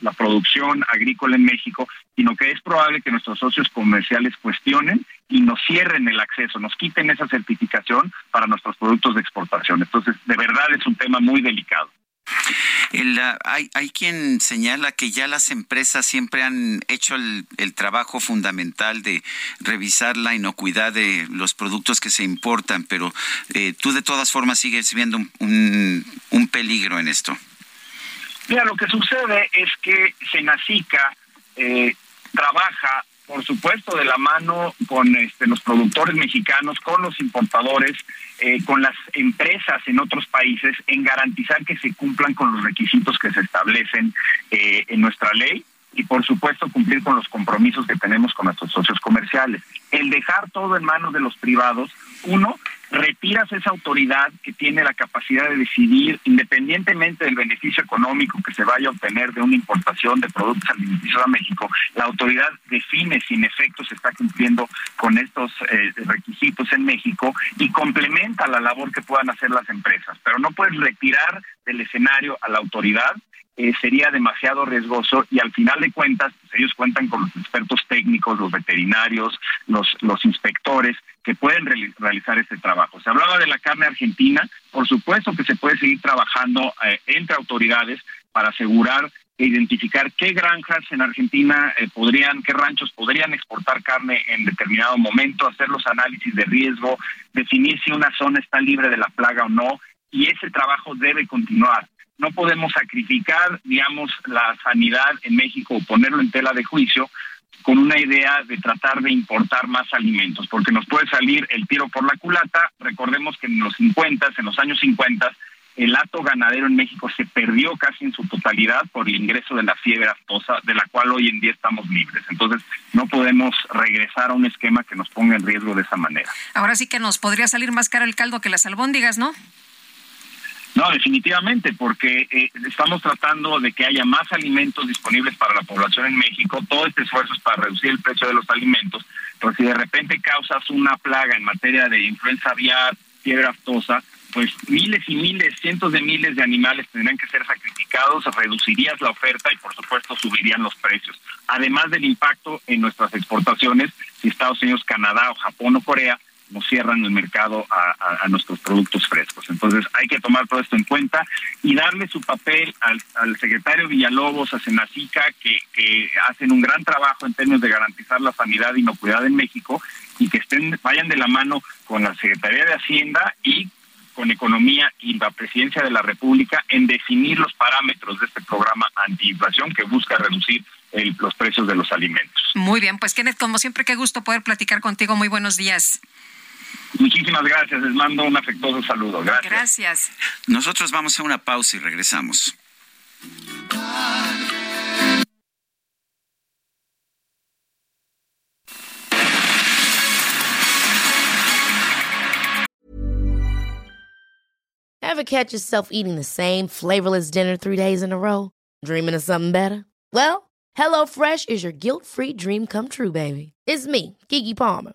la producción agrícola en México, sino que es probable que nuestros socios comerciales cuestionen y nos cierren el acceso, nos quiten esa certificación para nuestros productos de exportación. Entonces, de verdad es un tema muy delicado. Ah, hay, hay quien señala que ya las empresas siempre han hecho el, trabajo fundamental de revisar la inocuidad de los productos que se importan, pero eh, tú de todas formas sigues viendo un, un, peligro en esto. Mira, lo que sucede es que Senacica eh, trabaja por supuesto, de la mano con este, los productores mexicanos, con los importadores, eh, con las empresas en otros países, en garantizar que se cumplan con los requisitos que se establecen eh, en nuestra ley y, por supuesto, cumplir con los compromisos que tenemos con nuestros socios comerciales. El dejar todo en manos de los privados, uno, retiras esa autoridad que tiene la capacidad de decidir, independientemente del beneficio económico que se vaya a obtener de una importación de productos alimenticios a México, la autoridad define si en efecto se está cumpliendo con estos eh, requisitos en México y complementa la labor que puedan hacer las empresas. Pero no puedes retirar del escenario a la autoridad eh, sería demasiado riesgoso y al final de cuentas pues, ellos cuentan con los expertos técnicos, los veterinarios, los, inspectores que pueden realizar este trabajo. Se hablaba de la carne argentina, por supuesto que se puede seguir trabajando eh, entre autoridades para asegurar e identificar qué granjas en Argentina eh, podrían, qué ranchos podrían exportar carne en determinado momento, hacer los análisis de riesgo, definir si una zona está libre de la plaga o no, y ese trabajo debe continuar no podemos sacrificar, digamos, la sanidad en México o ponerlo en tela de juicio con una idea de tratar de importar más alimentos, porque nos puede salir el tiro por la culata. Recordemos que en los 50, en los años 50, el hato ganadero en México se perdió casi en su totalidad por el ingreso de la fiebre aftosa, de la cual hoy en día estamos libres. Entonces, no podemos regresar a un esquema que nos ponga en riesgo de esa manera. Ahora sí que nos podría salir más caro el caldo que las albóndigas, ¿no? No, definitivamente, porque eh, estamos tratando de que haya más alimentos disponibles para la población en México. Todo este esfuerzo es para reducir el precio de los alimentos, pero si de repente causas una plaga en materia de influenza aviar, fiebre aftosa, pues miles y miles, cientos de miles de animales tendrían que ser sacrificados, reducirías la oferta y por supuesto subirían los precios. Además del impacto en nuestras exportaciones, si Estados Unidos, Canadá o Japón o Corea cierran el mercado a, nuestros productos frescos. Entonces hay que tomar todo esto en cuenta y darle su papel al, secretario Villalobos, a Senacica, que, hacen un gran trabajo en términos de garantizar la sanidad y inocuidad en México y que estén vayan de la mano con la Secretaría de Hacienda y con Economía y la Presidencia de la República en definir los parámetros de este programa antiinflación que busca reducir los precios de los alimentos. Muy bien, pues Kenneth, como siempre, qué gusto poder platicar contigo. Muy buenos días. Muchísimas gracias, les mando un afectuoso saludo. Gracias. Gracias. Nosotros vamos a una pausa y regresamos. Ever catch yourself eating the same flavorless dinner three days in a row? Dreaming of something better? Well, HelloFresh is your guilt-free dream come true, baby. It's me, Kiki Palmer.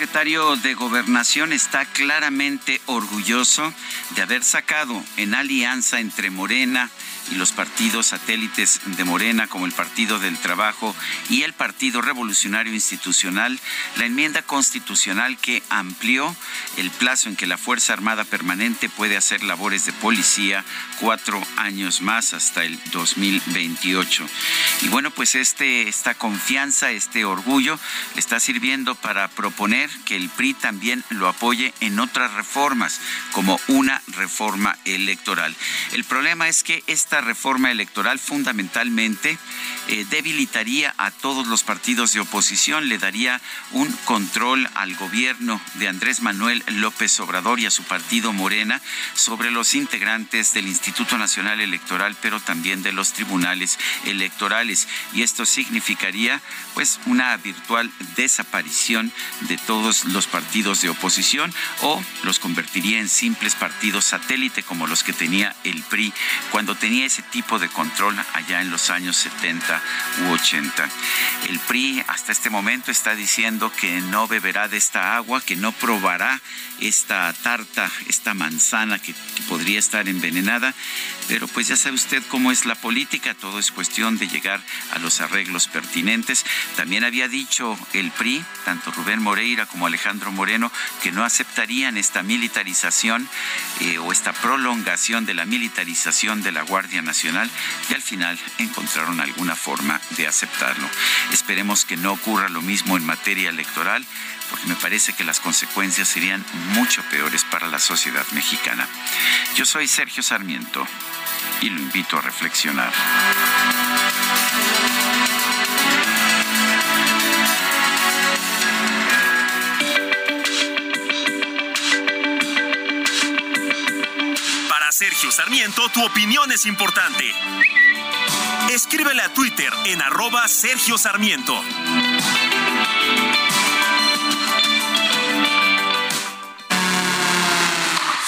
Secretario de Gobernación está claramente orgulloso de haber sacado en alianza entre Morena los partidos satélites de Morena, como el Partido del Trabajo y el Partido Revolucionario Institucional, la enmienda constitucional que amplió el plazo en que la Fuerza Armada Permanente puede hacer labores de policía cuatro años más hasta el 2028. Y bueno, pues este, esta confianza, este orgullo, está sirviendo para proponer que el PRI también lo apoye en otras reformas, como una reforma electoral. El problema es que esta reforma electoral fundamentalmente eh, debilitaría a todos los partidos de oposición, le daría un control al gobierno de Andrés Manuel López Obrador y a su partido Morena sobre los integrantes del Instituto Nacional Electoral, pero también de los tribunales electorales. Y esto significaría pues una virtual desaparición de todos los partidos de oposición o los convertiría en simples partidos satélite como los que tenía el PRI cuando tenía ese tipo de control allá en los años 70 u 80. El PRI hasta este momento está diciendo que no beberá de esta agua, que no probará esta tarta, esta manzana que, podría estar envenenada, pero pues ya sabe usted cómo es la política, todo es cuestión de llegar a los arreglos pertinentes. También había dicho el PRI, tanto Rubén Moreira como Alejandro Moreno, que no aceptarían esta militarización eh, o esta prolongación de la militarización de la Guardia Nacional y al final encontraron alguna forma de aceptarlo. Esperemos que no ocurra lo mismo en materia electoral porque me parece que las consecuencias serían mucho peores para la sociedad mexicana. Yo soy Sergio Sarmiento y lo invito a reflexionar. Para Sergio Sarmiento, tu opinión es importante. Escríbele a Twitter en arroba Sergio Sarmiento.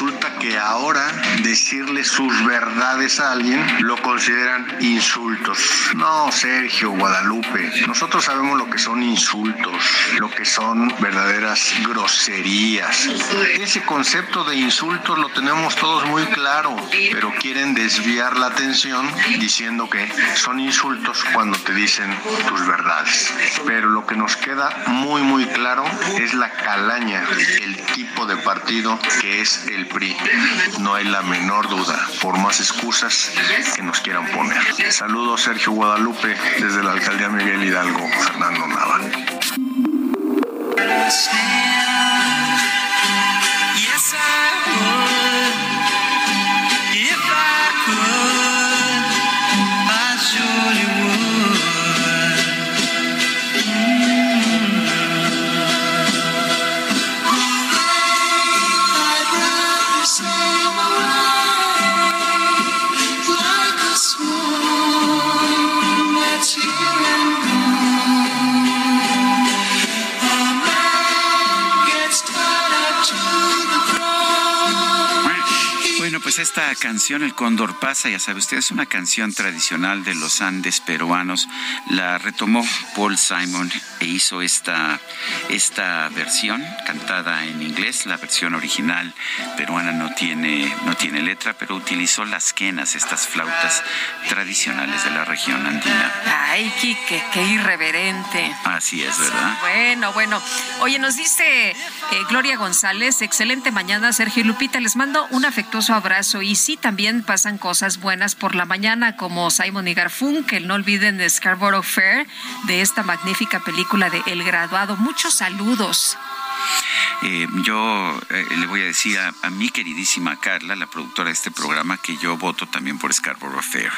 Resulta que ahora decirle sus verdades a alguien lo consideran insultos. No, Sergio, Guadalupe, nosotros sabemos lo que son insultos, lo que son verdaderas groserías. Ese concepto de insultos lo tenemos todos muy claro, pero quieren desviar la atención diciendo que son insultos cuando te dicen tus verdades. Pero lo que nos queda muy, muy claro es la calaña, el tipo de partido que es el PRI. No hay la menor duda, por más excusas que nos quieran poner. Saludos Sergio Guadalupe desde la alcaldía Miguel Hidalgo, Fernando Nava. Pues esta canción, El Cóndor pasa, ya sabe usted, es una canción tradicional de los Andes peruanos. La retomó Paul Simon e hizo esta, esta versión cantada en inglés. La versión original peruana no tiene, no tiene letra, pero utilizó las quenas, estas flautas tradicionales de la región andina. Ay, Quique, qué irreverente. Así es, ¿verdad? Bueno, bueno. Oye, nos dice eh, Gloria González, excelente mañana, Sergio y Lupita. Les mando un afectuoso abrazo. Y sí, también pasan cosas buenas por la mañana, como Simon y Garfunkel. No olviden de Scarborough Fair, de esta magnífica película de El Graduado. Muchos saludos. Eh, yo eh, le voy a decir a, a, mi queridísima Carla, la productora de este programa, que yo voto también por Scarborough Fair.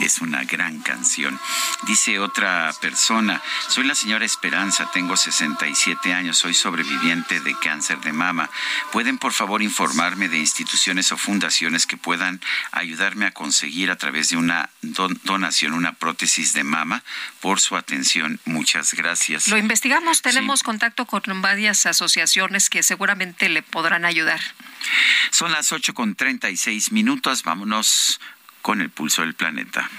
Es una gran canción. Dice otra persona, soy la señora Esperanza, tengo 67 años, soy sobreviviente de cáncer de mama. ¿Pueden por favor informarme de instituciones o fundaciones que puedan ayudarme a conseguir a través de una don donación una prótesis de mama? Por su atención, muchas gracias. Lo investigamos, tenemos sí. contacto con varias asociaciones opciones que seguramente le podrán ayudar. Son las 8 con 36 minutos. Vámonos con el pulso del planeta.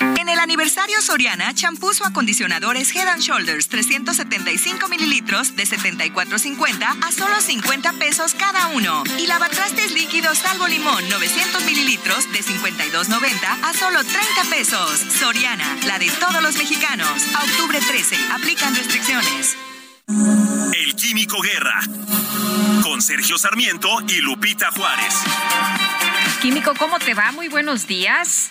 En el aniversario Soriana, champús o acondicionadores Head and Shoulders 375 mililitros de 74.50 a solo 50 pesos cada uno. Y lavatrastes líquidos Salvo Limón 900 mililitros de 52.90 a solo 30 pesos. Soriana, la de todos los mexicanos. A octubre 13, aplican restricciones. El Químico Guerra. Con Sergio Sarmiento y Lupita Juárez. Químico, ¿cómo te va? Muy buenos días.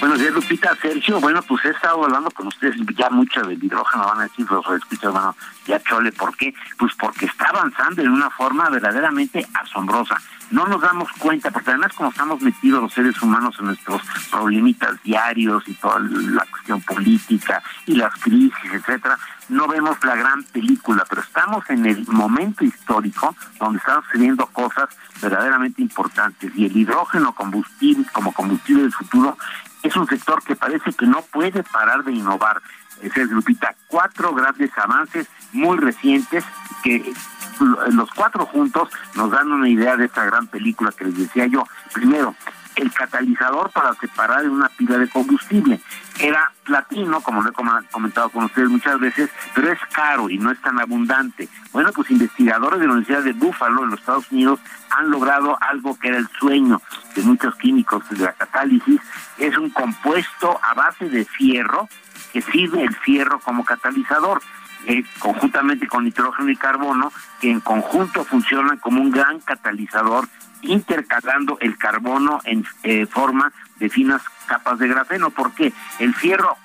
Buenos días, Lupita. Sergio, bueno, pues he estado hablando con ustedes ya mucho del hidrógeno, van a decir los escuchas, bueno, ya chole, ¿por qué? Pues porque está avanzando en una forma verdaderamente asombrosa. No nos damos cuenta, porque además como estamos metidos los seres humanos en nuestros problemitas diarios y toda la cuestión política y las crisis, etcétera, no vemos la gran película, pero estamos en el momento histórico donde están sucediendo cosas verdaderamente importantes y el hidrógeno combustible como combustible del futuro es un sector que parece que no puede parar de innovar. Es el Lupita, cuatro grandes avances muy recientes que los cuatro juntos nos dan una idea de esta gran película que les decía yo. Primero, el catalizador para separar una pila de combustible. Era platino, como lo he comentado con ustedes muchas veces, pero es caro y no es tan abundante. Bueno, pues investigadores de la Universidad de Buffalo en los Estados Unidos han logrado algo que era el sueño de muchos químicos de la catálisis. Es un compuesto a base de fierro que sirve el fierro como catalizador. Eh, conjuntamente con nitrógeno y carbono, que en conjunto funcionan como un gran catalizador intercalando el carbono en eh, forma de finas capas de grafeno, porque el fierro,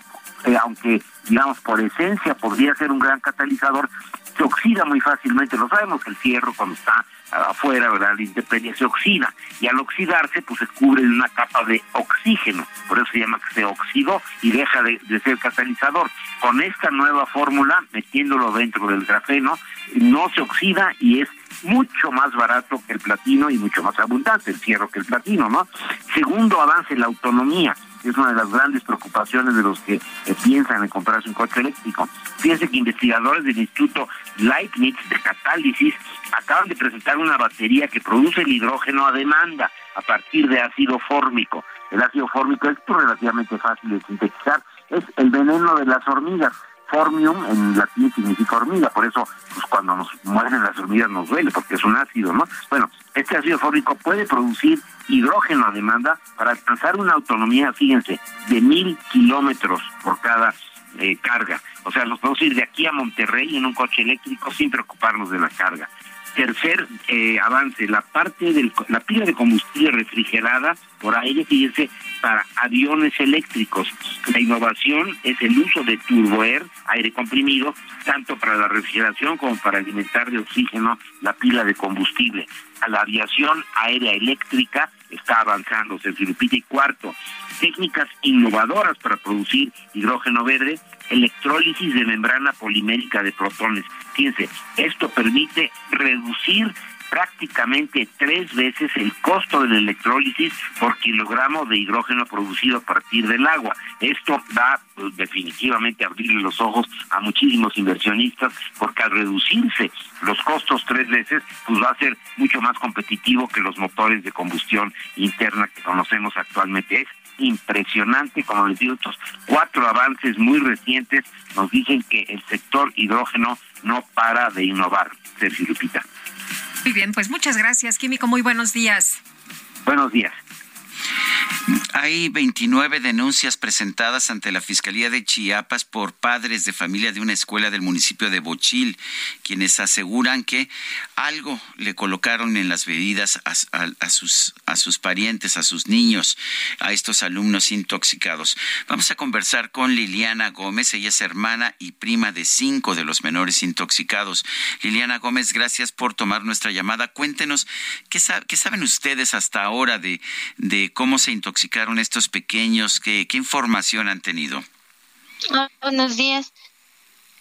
eh, aunque digamos por esencia podría ser un gran catalizador, se oxida muy fácilmente. Lo sabemos el fierro cuando está afuera, ¿verdad? La intemperie se oxida y al oxidarse pues se cubre en una capa de oxígeno, por eso se llama que se oxidó y deja de, de ser catalizador. Con esta nueva fórmula, metiéndolo dentro del grafeno, no se oxida y es mucho más barato que el platino y mucho más abundante el fierro que el platino, ¿no? Segundo avance, la autonomía es una de las grandes preocupaciones de los que piensan en comprarse un coche eléctrico. Fíjense que investigadores del Instituto Leibniz de Catálisis acaban de presentar una batería que produce el hidrógeno a demanda a partir de ácido fórmico. El ácido fórmico es relativamente fácil de sintetizar, es el veneno de las hormigas. Formium en latín significa hormiga, por eso pues cuando nos mueren las hormigas nos duele, porque es un ácido, ¿no? Bueno, este ácido fórmico puede producir hidrógeno a demanda para alcanzar una autonomía, fíjense, de mil kilómetros por cada eh, carga. O sea, nos podemos ir de aquí a Monterrey en un coche eléctrico sin preocuparnos de la carga. Tercer eh, avance, la parte de la pila de combustible refrigerada por aire, fíjense, para aviones eléctricos. La innovación es el uso de turboair, aire comprimido, tanto para la refrigeración como para alimentar de oxígeno la pila de combustible. A la aviación aérea eléctrica está avanzando, se Y cuarto, técnicas innovadoras para producir hidrógeno verde, electrólisis de membrana polimérica de protones. Fíjense, esto permite reducir prácticamente tres veces el costo de la electrólisis por kilogramo de hidrógeno producido a partir del agua. Esto va pues, definitivamente a abrirle los ojos a muchísimos inversionistas porque al reducirse los costos tres veces, pues va a ser mucho más competitivo que los motores de combustión interna que conocemos actualmente. Es impresionante, como les digo, estos cuatro avances muy recientes nos dicen que el sector hidrógeno no para de innovar. Sergio Lupita. Muy bien, pues muchas gracias, Químico. Muy buenos días. Buenos días. Hay 29 denuncias presentadas ante la Fiscalía de Chiapas por padres de familia de una escuela del municipio de Bochil, quienes aseguran que algo le colocaron en las bebidas a, sus, parientes, a sus niños, a estos alumnos intoxicados. Vamos a conversar con Liliana Gómez, ella es hermana y prima de cinco de los menores intoxicados. Liliana Gómez, gracias por tomar nuestra llamada. Cuéntenos, ¿qué, saben ustedes hasta ahora de cómo se intoxicaron estos pequeños? ¿Qué, información han tenido? Ah, buenos días.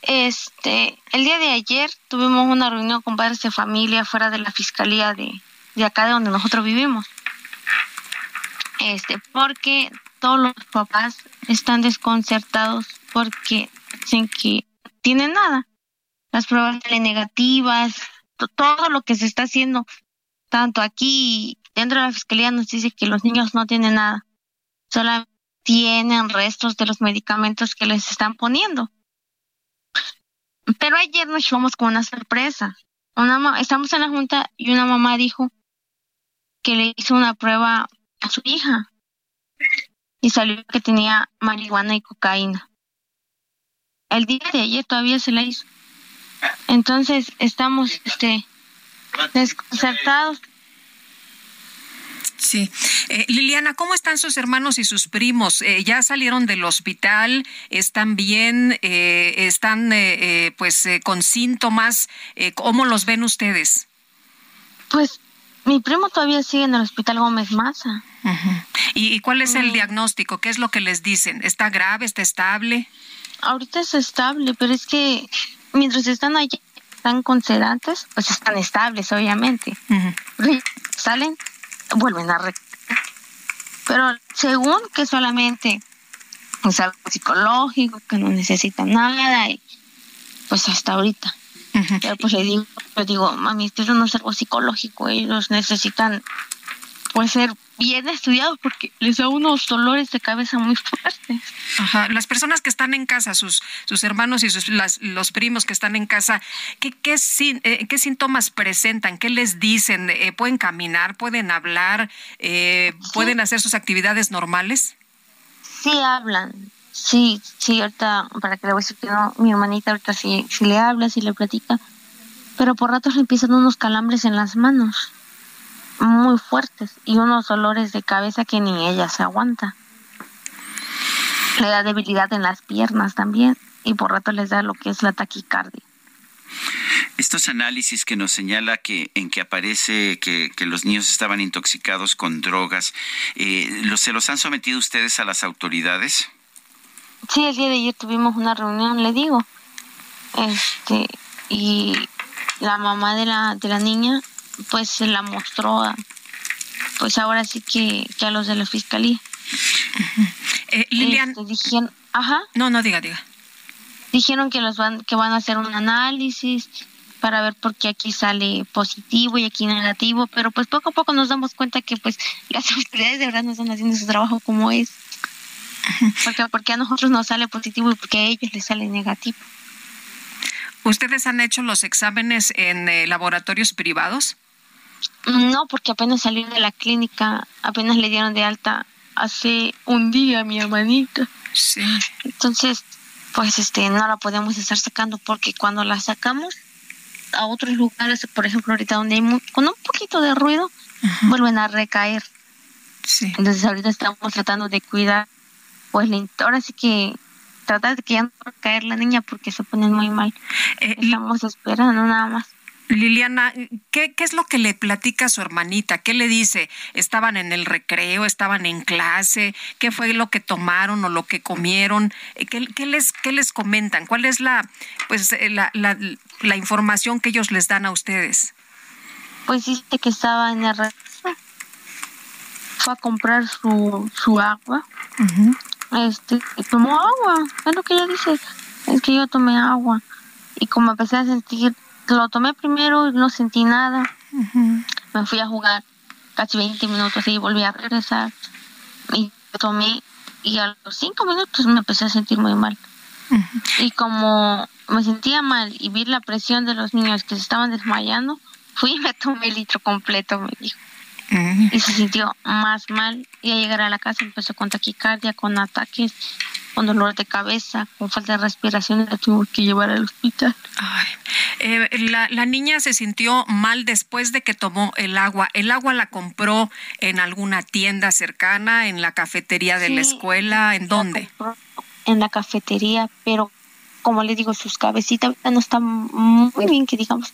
Este, el día de ayer tuvimos una reunión con padres de familia fuera de la fiscalía de, de acá de donde nosotros vivimos. Este, porque todos los papás están desconcertados porque dicen que tienen nada. las pruebas negativas, to- todo lo que se está haciendo, tanto aquí dentro de la fiscalía nos dice que los niños no tienen nada, solo tienen restos de los medicamentos que les están poniendo. Pero ayer nos llevamos con una sorpresa. Una estamos en la junta y una mamá dijo que le hizo una prueba a su hija y salió que tenía marihuana y cocaína. El día de ayer todavía se la hizo. Entonces estamos este desconcertados. Sí. Eh, Liliana, ¿cómo están sus hermanos y sus primos? Eh, ¿Ya salieron del hospital? ¿Están bien? Eh, ¿Están eh, eh, pues eh, con síntomas? ¿Cómo los ven ustedes? Pues mi primo todavía sigue en el hospital Gómez Maza. ¿Y, y cuál es el diagnóstico? ¿Qué es lo que les dicen? ¿Está grave? ¿Está estable? Ahorita es estable, pero es que mientras están allí, están con sedantes, pues están estables, obviamente. Salen, vuelven a re... Pero según que solamente es algo psicológico, que no necesitan nada, y pues hasta ahorita. Pero pues le digo, le digo, mami, esto no es algo psicológico, ellos necesitan pues ser bien estudiados porque les da unos dolores de cabeza muy fuertes. Ajá. Las personas que están en casa, sus, sus hermanos y sus, las- los primos que están en casa, ¿qué, qué, sin- eh, qué síntomas presentan? ¿Qué les dicen? Eh, ¿Pueden caminar? ¿Pueden hablar? Eh, ¿Pueden hacer sus actividades normales? Sí hablan, sí, sí, ahorita, para que le voy a decir que no, mi hermanita ahorita sí, sí le habla, sí le platica, pero por ratos le empiezan unos calambres en las manos, muy fuertes, y unos dolores de cabeza que ni ella se aguanta. Le da debilidad en las piernas también, y por rato les da lo que es la taquicardia. Estos análisis que nos señala que en que aparece que, que los niños estaban intoxicados con drogas, eh, ¿los, ¿se los han sometido ustedes a las autoridades? Sí, el día de ayer tuvimos una reunión, le digo. Este, y la mamá de la, de la niña, pues se la mostró a, pues ahora sí que, que a los de la fiscalía. Eh, Lilian. Este, dijeron, ajá. No, no, diga, diga. Dijeron que los van, que van a hacer un análisis para ver por qué aquí sale positivo y aquí negativo, pero pues poco a poco nos damos cuenta que pues las [laughs] autoridades de verdad no están haciendo su trabajo como es. Porque, porque a nosotros nos sale positivo y porque a ellos les sale negativo. ¿Ustedes han hecho los exámenes en eh, laboratorios privados? No, porque apenas salí de la clínica, apenas le dieron de alta hace un día a mi hermanita. Sí. Entonces, pues este, no la podemos estar sacando porque cuando la sacamos a otros lugares, por ejemplo, ahorita donde hay mu- con un poquito de ruido, vuelven a recaer. Sí. Entonces, ahorita estamos tratando de cuidar, pues ahora sí que tratar de que ya no caer la niña porque se ponen muy mal. Estamos esperando nada más. Liliana, ¿qué, ¿qué es lo que le platica a su hermanita? ¿Qué le dice? ¿Estaban en el recreo? ¿Estaban en clase? ¿Qué fue lo que tomaron o lo que comieron? Eh, ¿Qué, qué les, qué les comentan? ¿Cuál es la, pues, eh, la, la, la información que ellos les dan a ustedes? Pues dice que estaba en el recreo. Fue a comprar su, su agua. Este, y tomó agua. Es lo que ella dice. Es que yo tomé agua. Y como empecé a sentir, lo tomé primero y no sentí nada. Me fui a jugar casi 20 minutos y volví a regresar. Y tomé, y a los 5 minutos me empecé a sentir muy mal. Y como me sentía mal y vi la presión de los niños que se estaban desmayando, fui y me tomé el litro completo, me dijo. Y se sintió más mal. Y al llegar a la casa empezó con taquicardia, con ataques, con dolor de cabeza, con falta de respiración y la tuvo que llevar al hospital. Eh, la, la niña se sintió mal después de que tomó el agua. ¿El agua la compró en alguna tienda cercana, en la cafetería de la escuela? ¿En dónde? En la cafetería, pero como le digo, sus cabecitas no están muy bien, que digamos,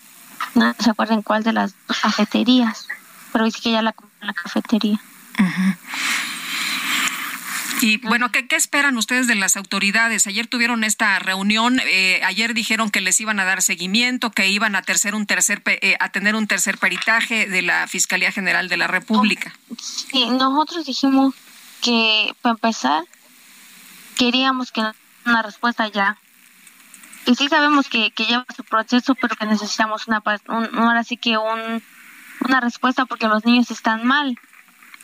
no se acuerdan cuál de las cafeterías, pero dice que ya la compró en la cafetería. Y bueno, ¿qué, qué esperan ustedes de las autoridades? Ayer tuvieron esta reunión, eh, ayer dijeron que les iban a dar seguimiento, que iban a, tercer, un tercer, pe- eh, a tener un tercer peritaje de la Fiscalía General de la República. Sí, nosotros dijimos que para empezar queríamos que nos dieran una respuesta ya, que sí sabemos que, que lleva su proceso, pero que necesitamos una, un, ahora sí que un, una respuesta porque los niños están mal.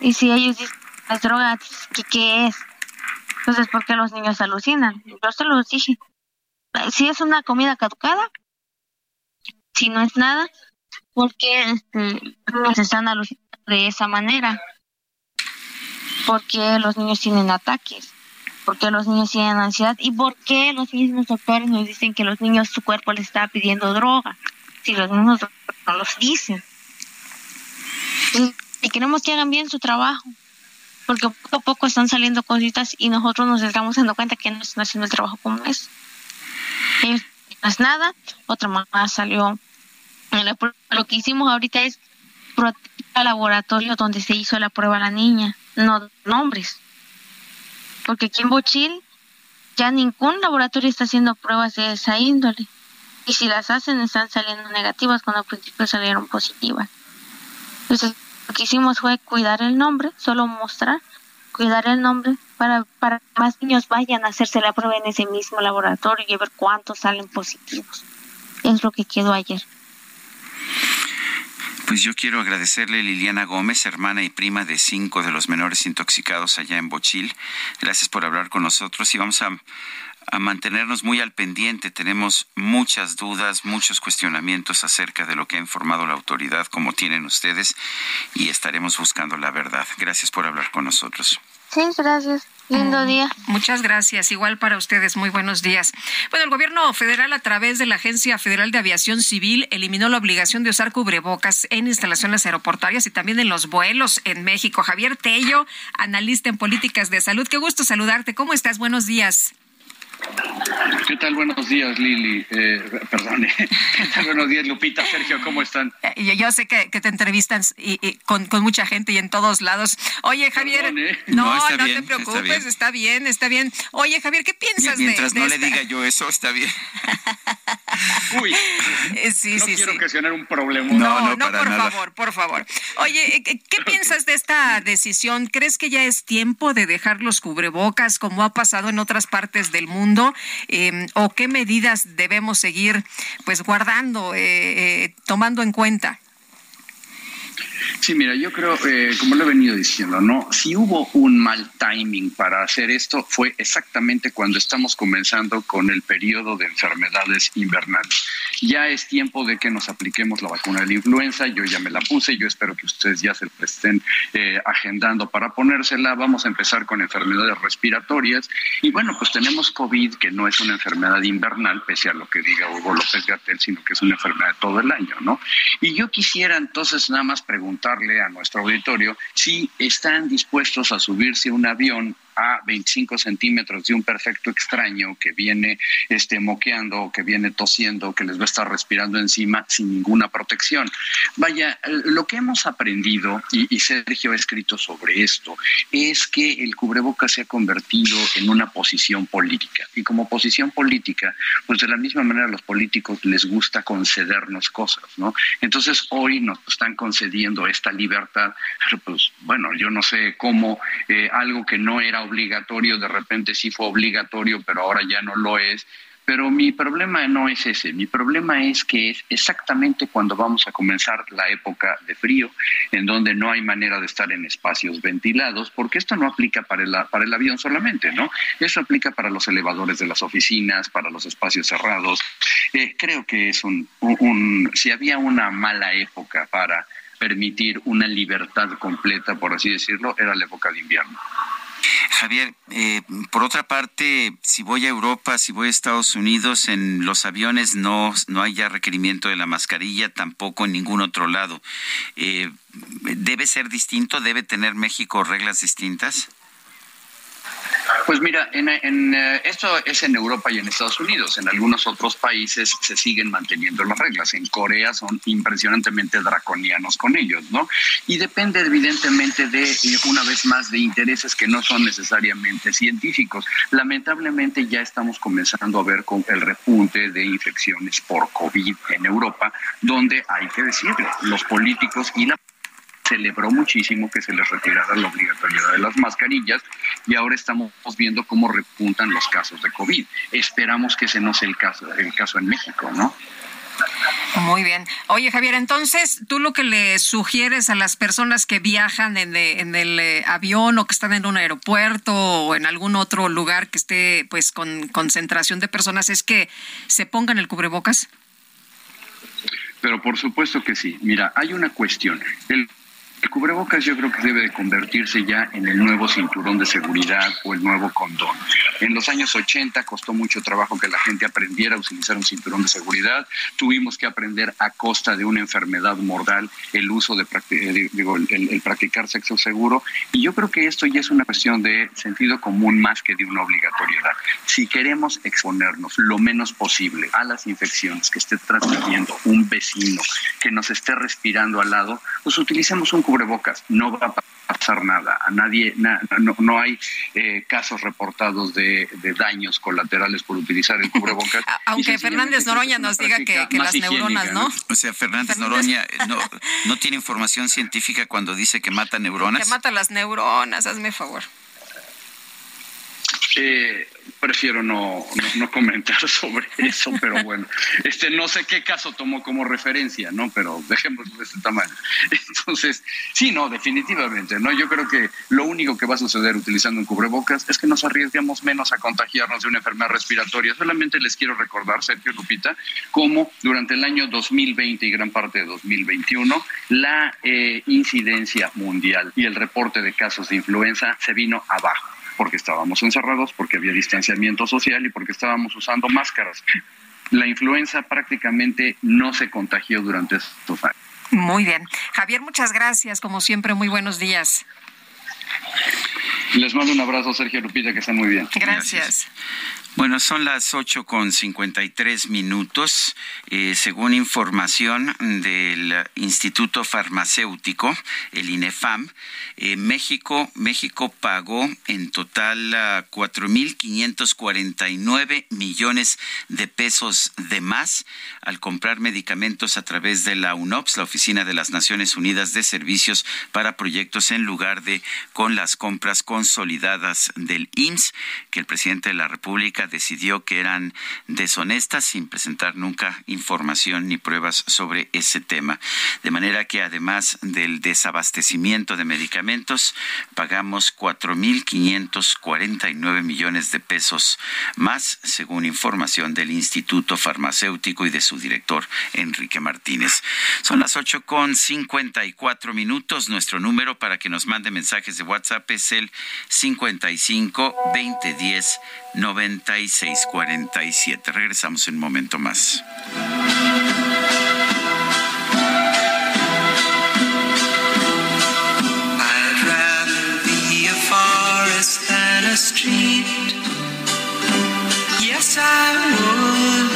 Y si ellos dicen las drogas, ¿qué, qué es? Entonces, ¿por qué los niños alucinan? Yo se los dije. Si es una comida caducada, si no es nada, ¿por qué este, se están alucinando de esa manera? ¿Por qué los niños tienen ataques? ¿Por qué los niños tienen ansiedad? ¿Y por qué los mismos doctores nos dicen que los niños su cuerpo les está pidiendo droga? Si los mismos doctores no los dicen. Y queremos que hagan bien su trabajo porque poco a poco están saliendo cositas y nosotros nos estamos dando cuenta que no están haciendo el trabajo como es. es nada, otra mamá salió. Lo que hicimos ahorita es proteger al laboratorio donde se hizo la prueba a la niña, no nombres. Porque aquí en Bochil ya ningún laboratorio está haciendo pruebas de esa índole. Y si las hacen están saliendo negativas cuando al principio salieron positivas. Entonces lo que hicimos fue cuidar el nombre, solo mostrar, cuidar el nombre para, para que más niños vayan a hacerse la prueba en ese mismo laboratorio y ver cuántos salen positivos. Es lo que quedó ayer. Pues yo quiero agradecerle a Liliana Gómez, hermana y prima de cinco de los menores intoxicados allá en Bochil. Gracias por hablar con nosotros y vamos a, a mantenernos muy al pendiente. Tenemos muchas dudas, muchos cuestionamientos acerca de lo que ha informado la autoridad, como tienen ustedes, y estaremos buscando la verdad. Gracias por hablar con nosotros. Sí, gracias. Lindo mm, día. Muchas gracias. Igual para ustedes. Muy buenos días. Bueno, el gobierno federal a través de la Agencia Federal de Aviación Civil eliminó la obligación de usar cubrebocas en instalaciones aeroportuarias y también en los vuelos en México. Javier Tello, analista en políticas de salud. Qué gusto saludarte. ¿Cómo estás? Buenos días. ¿Qué tal? Buenos días, Lili. Eh, perdone. [laughs] ¿Qué tal? Buenos días, Lupita, Sergio, ¿cómo están? Eh, yo sé que, te entrevistan y, con, mucha gente y en todos lados. Oye, Javier. ¿eh? No, no, te preocupes, está bien. está bien, Oye, Javier, ¿qué piensas Mientras no le diga yo eso, está bien. [laughs] [laughs] Uy, sí, no quiero ocasionar un problema. No, no, no, por favor, por favor. Oye, ¿qué piensas de esta decisión? ¿Crees que ya es tiempo de dejar los cubrebocas como ha pasado en otras partes del mundo? Em, o qué medidas debemos seguir pues guardando, eh, eh, tomando en cuenta? Sí, mira, yo creo, eh, como lo he venido diciendo, ¿no? Si hubo un mal timing para hacer esto, fue exactamente cuando estamos comenzando con el periodo de enfermedades invernales. Ya es tiempo de que nos apliquemos la vacuna de la influenza, yo ya me la puse, yo espero que ustedes ya se estén eh, agendando para ponérsela. Vamos a empezar con enfermedades respiratorias. Y bueno, pues tenemos COVID, que no es una enfermedad invernal, pese a lo que diga Hugo López Gatel, sino que es una enfermedad de todo el año, ¿no? Y yo quisiera entonces nada más preguntar preguntarle a nuestro auditorio si están dispuestos a subirse a un avión a 25 centímetros de un perfecto extraño que viene este, moqueando, que viene tosiendo, que les va a estar respirando encima sin ninguna protección. Vaya, lo que hemos aprendido, y, Sergio ha escrito sobre esto, es que el cubreboca se ha convertido en una posición política. Y como posición política, pues de la misma manera a los políticos les gusta concedernos cosas, ¿no? Entonces hoy nos están concediendo esta libertad, pues bueno, yo no sé cómo eh, algo que no era obligatorio, de repente sí fue obligatorio, pero ahora ya no lo es. Pero mi problema no es ese, mi problema es que es exactamente cuando vamos a comenzar la época de frío, en donde no hay manera de estar en espacios ventilados, porque esto no aplica para el, para el avión solamente, ¿no? Eso aplica para los elevadores de las oficinas, para los espacios cerrados. Eh, creo que es un, un, si había una mala época para permitir una libertad completa, por así decirlo, era la época de invierno. Javier, eh, por otra parte, si voy a Europa, si voy a Estados Unidos, en los aviones no, no hay ya requerimiento de la mascarilla, tampoco en ningún otro lado. Eh, ¿Debe ser distinto? ¿Debe tener México reglas distintas? Pues mira, en, eh, esto es en Europa y en Estados Unidos. En algunos otros países se siguen manteniendo las reglas. En Corea son impresionantemente draconianos con ellos, ¿no? Y depende evidentemente de, eh, una vez más, de intereses que no son necesariamente científicos. Lamentablemente ya estamos comenzando a ver con el repunte de infecciones por COVID en Europa, donde hay que decirlo, los políticos y la celebró muchísimo que se les retirara la obligatoriedad de las mascarillas y ahora estamos viendo cómo repuntan los casos de COVID. Esperamos que ese no sea el caso, el caso en México, ¿no? Muy bien. Oye, Javier, entonces, ¿tú lo que le sugieres a las personas que viajan en, de- en el eh, avión o que están en un aeropuerto o en algún otro lugar que esté pues con concentración de personas es que se pongan el cubrebocas? Pero por supuesto que sí. Mira, hay una cuestión. El, el cubrebocas yo creo que debe de convertirse ya en el nuevo cinturón de seguridad o el nuevo condón. En los años 80 costó mucho trabajo que la gente aprendiera a utilizar un cinturón de seguridad. Tuvimos que aprender a costa de una enfermedad mortal el uso de eh, digo, el practicar sexo seguro. Y yo creo que esto ya es una cuestión de sentido común más que de una obligatoriedad. Si queremos exponernos lo menos posible a las infecciones que esté transmitiendo un vecino que nos esté respirando al lado, pues utilicemos un cubrebocas. No va a pasar nada. A nadie, na- no, no hay eh, casos reportados de, de daños colaterales por utilizar el cubrebocas. [laughs] Aunque Fernández Noroña nos diga que, que las higiénica, neuronas, ¿no? O sea, Fernández Noroña eh, no, [laughs] no tiene información científica cuando dice que mata neuronas. Que mata las neuronas, hazme favor. Eh, prefiero no, no, no comentar [laughs] sobre eso, pero bueno, este no sé qué caso tomó como referencia, ¿no? Pero dejémoslo de este tamaño. [laughs] Entonces, sí, no, definitivamente, ¿no? Yo creo que lo único que va a suceder utilizando un cubrebocas es que nos arriesguemos menos a contagiarnos de una enfermedad respiratoria. Solamente les quiero recordar, Sergio Lupita, cómo durante el año 2020 y gran parte de 2021, la eh, incidencia mundial y el reporte de casos de influenza se vino abajo porque estábamos encerrados, porque había distanciamiento social y porque estábamos usando máscaras. La influenza prácticamente no se contagió durante estos años. Muy bien. Javier, muchas gracias. Como siempre, muy buenos días. Les mando un abrazo, Sergio Lupita, que estén muy bien. Gracias. Bueno, son las 8 con 53 minutos. Eh, según información del Instituto Farmacéutico, el INEFAM, eh, México, México pagó en total ah, 4.549 millones de pesos de más al comprar medicamentos a través de la UNOPS, la Oficina de las Naciones Unidas de Servicios para Proyectos, en lugar de con las compras consolidadas del IMSS, que el presidente de la República decidió que eran deshonestas sin presentar nunca información ni pruebas sobre ese tema. De manera que además del desabastecimiento de medicamentos, pagamos 4.549 millones de pesos más, según información del Instituto Farmacéutico y de su director, Enrique Martínez. Son las 8 con 54 minutos. Nuestro número para que nos mande mensajes de WhatsApp es el 55 2010 9647. Regresamos en un momento más. Street. Yes, I would.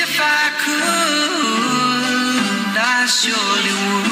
If I could, I surely would.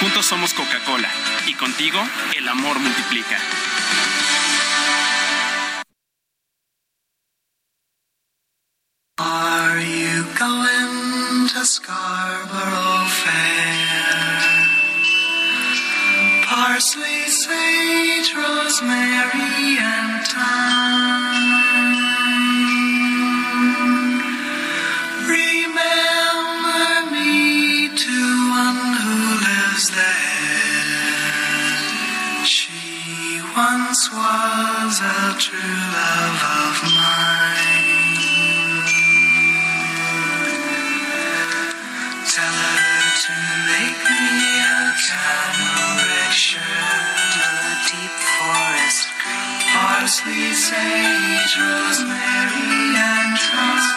Juntos somos Coca-Cola y contigo el amor multiplica. Are you going to Scarborough Fair? Parsley, sage, rosemary, and thyme. is. She once was a true love of mine. Tell her to make me a cambric shirt a deep forest green. Parsley, sage, rosemary, and trust.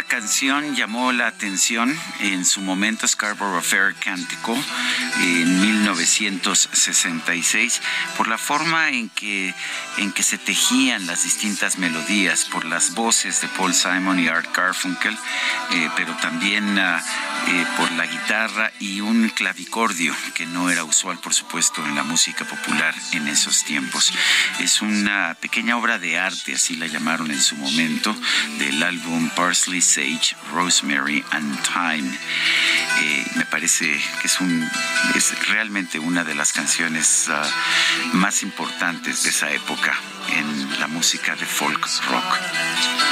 canción llamó la atención en su momento Scarborough Fair Cántico en 1966 por la forma en que, en que se tejían las distintas melodías, por las voces de Paul Simon y Art Garfunkel, eh, pero también ah, eh, por la guitarra y un clavicordio que no era usual, por supuesto, en la música popular en esos tiempos. Es una pequeña obra de arte, así la llamaron en su momento, del álbum Parsley, Sage, Rosemary and Thyme. Eh, me parece que es, un, es realmente una de las canciones ah, más importantes de esa época en la música de folk rock.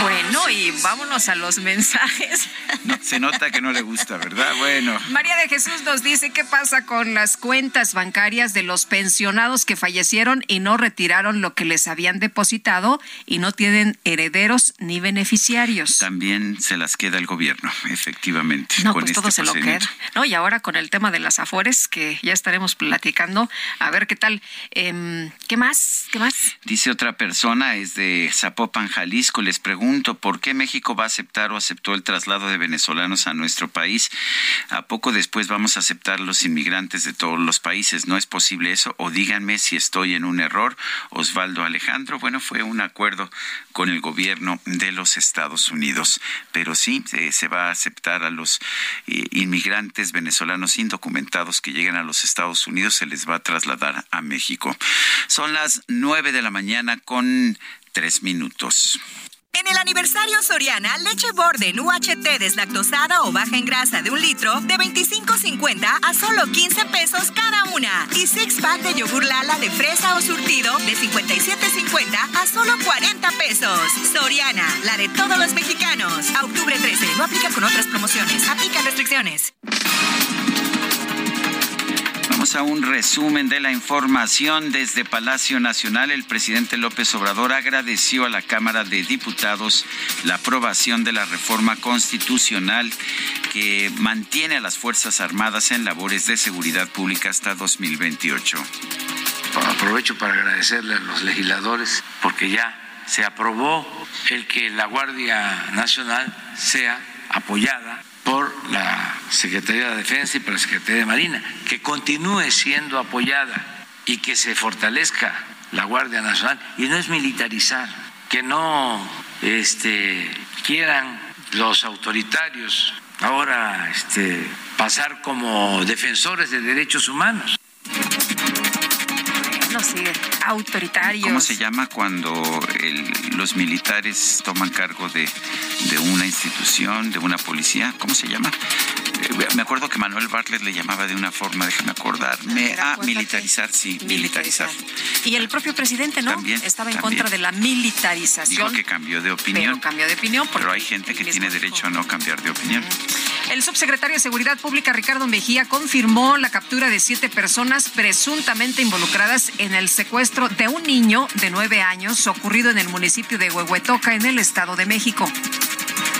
Bueno, y vámonos a los mensajes. [laughs] se nota que no le gusta, ¿verdad? Bueno. María de Jesús nos dice qué pasa con las cuentas bancarias de los pensionados que fallecieron y no retiraron lo que les habían depositado y no tienen herederos ni beneficiarios. También se las queda el gobierno, efectivamente. No, pues todo se lo queda. No, y ahora con el tema de las afores, que ya estaremos platicando, a ver qué tal. Em, ¿Qué más? ¿Qué más? Dice otra persona, es de Zapopan, Jalisco, les pregunto, ¿por qué México va a aceptar o aceptó el traslado de venezolanos a nuestro país? ¿A poco después vamos a aceptar los inmigrantes de todos los países? ¿No es posible eso? O díganme si estoy en un error. Osvaldo Alejandro, bueno, fue un acuerdo con el gobierno de los Estados Unidos, pero sí se va a aceptar a los eh, inmigrantes venezolanos indocumentados que lleguen a los Estados Unidos, se les va a trasladar a México. Son las nueve de la mañana con tres minutos. En el aniversario Soriana, leche Borden UHT deslactosada o baja en grasa de un litro de 25.50 a solo 15 pesos cada una. Y six pack de yogur Lala de fresa o surtido de 57.50 a solo 40 pesos. Soriana, la de todos los mexicanos. Octubre 13, no aplica con otras promociones. Aplica restricciones. A un resumen de la información desde Palacio Nacional. El presidente López Obrador agradeció a la Cámara de Diputados la aprobación de la reforma constitucional que mantiene a las Fuerzas Armadas en labores de seguridad pública hasta 2028. Aprovecho para agradecerle a los legisladores porque ya se aprobó el que la Guardia Nacional sea apoyada por la Secretaría de Defensa y por la Secretaría de Marina, que continúe siendo apoyada y que se fortalezca la Guardia Nacional y no es militarizar, que no este, quieran los autoritarios ahora este, pasar como defensores de derechos humanos. No sé, autoritarios. ¿Cómo se llama cuando el- los militares toman cargo de, de una institución, de una policía? ¿Cómo se llama? Eh, Me acuerdo que Manuel Bartlett le llamaba de una forma, déjame acordarme. Acuérdate. militarizar, sí, militarizar. Y el propio presidente, ¿no? También, Estaba en también. contra de la militarización. Dijo que cambió de opinión. Pero cambió de opinión porque Pero hay gente que tiene derecho a no cambiar de opinión. El subsecretario de Seguridad Pública, Ricardo Mejía, confirmó la captura de siete personas presuntamente involucradas en el secuestro de un niño de nueve años ocurrido en el municipio de Huehuetoca, en el Estado de México.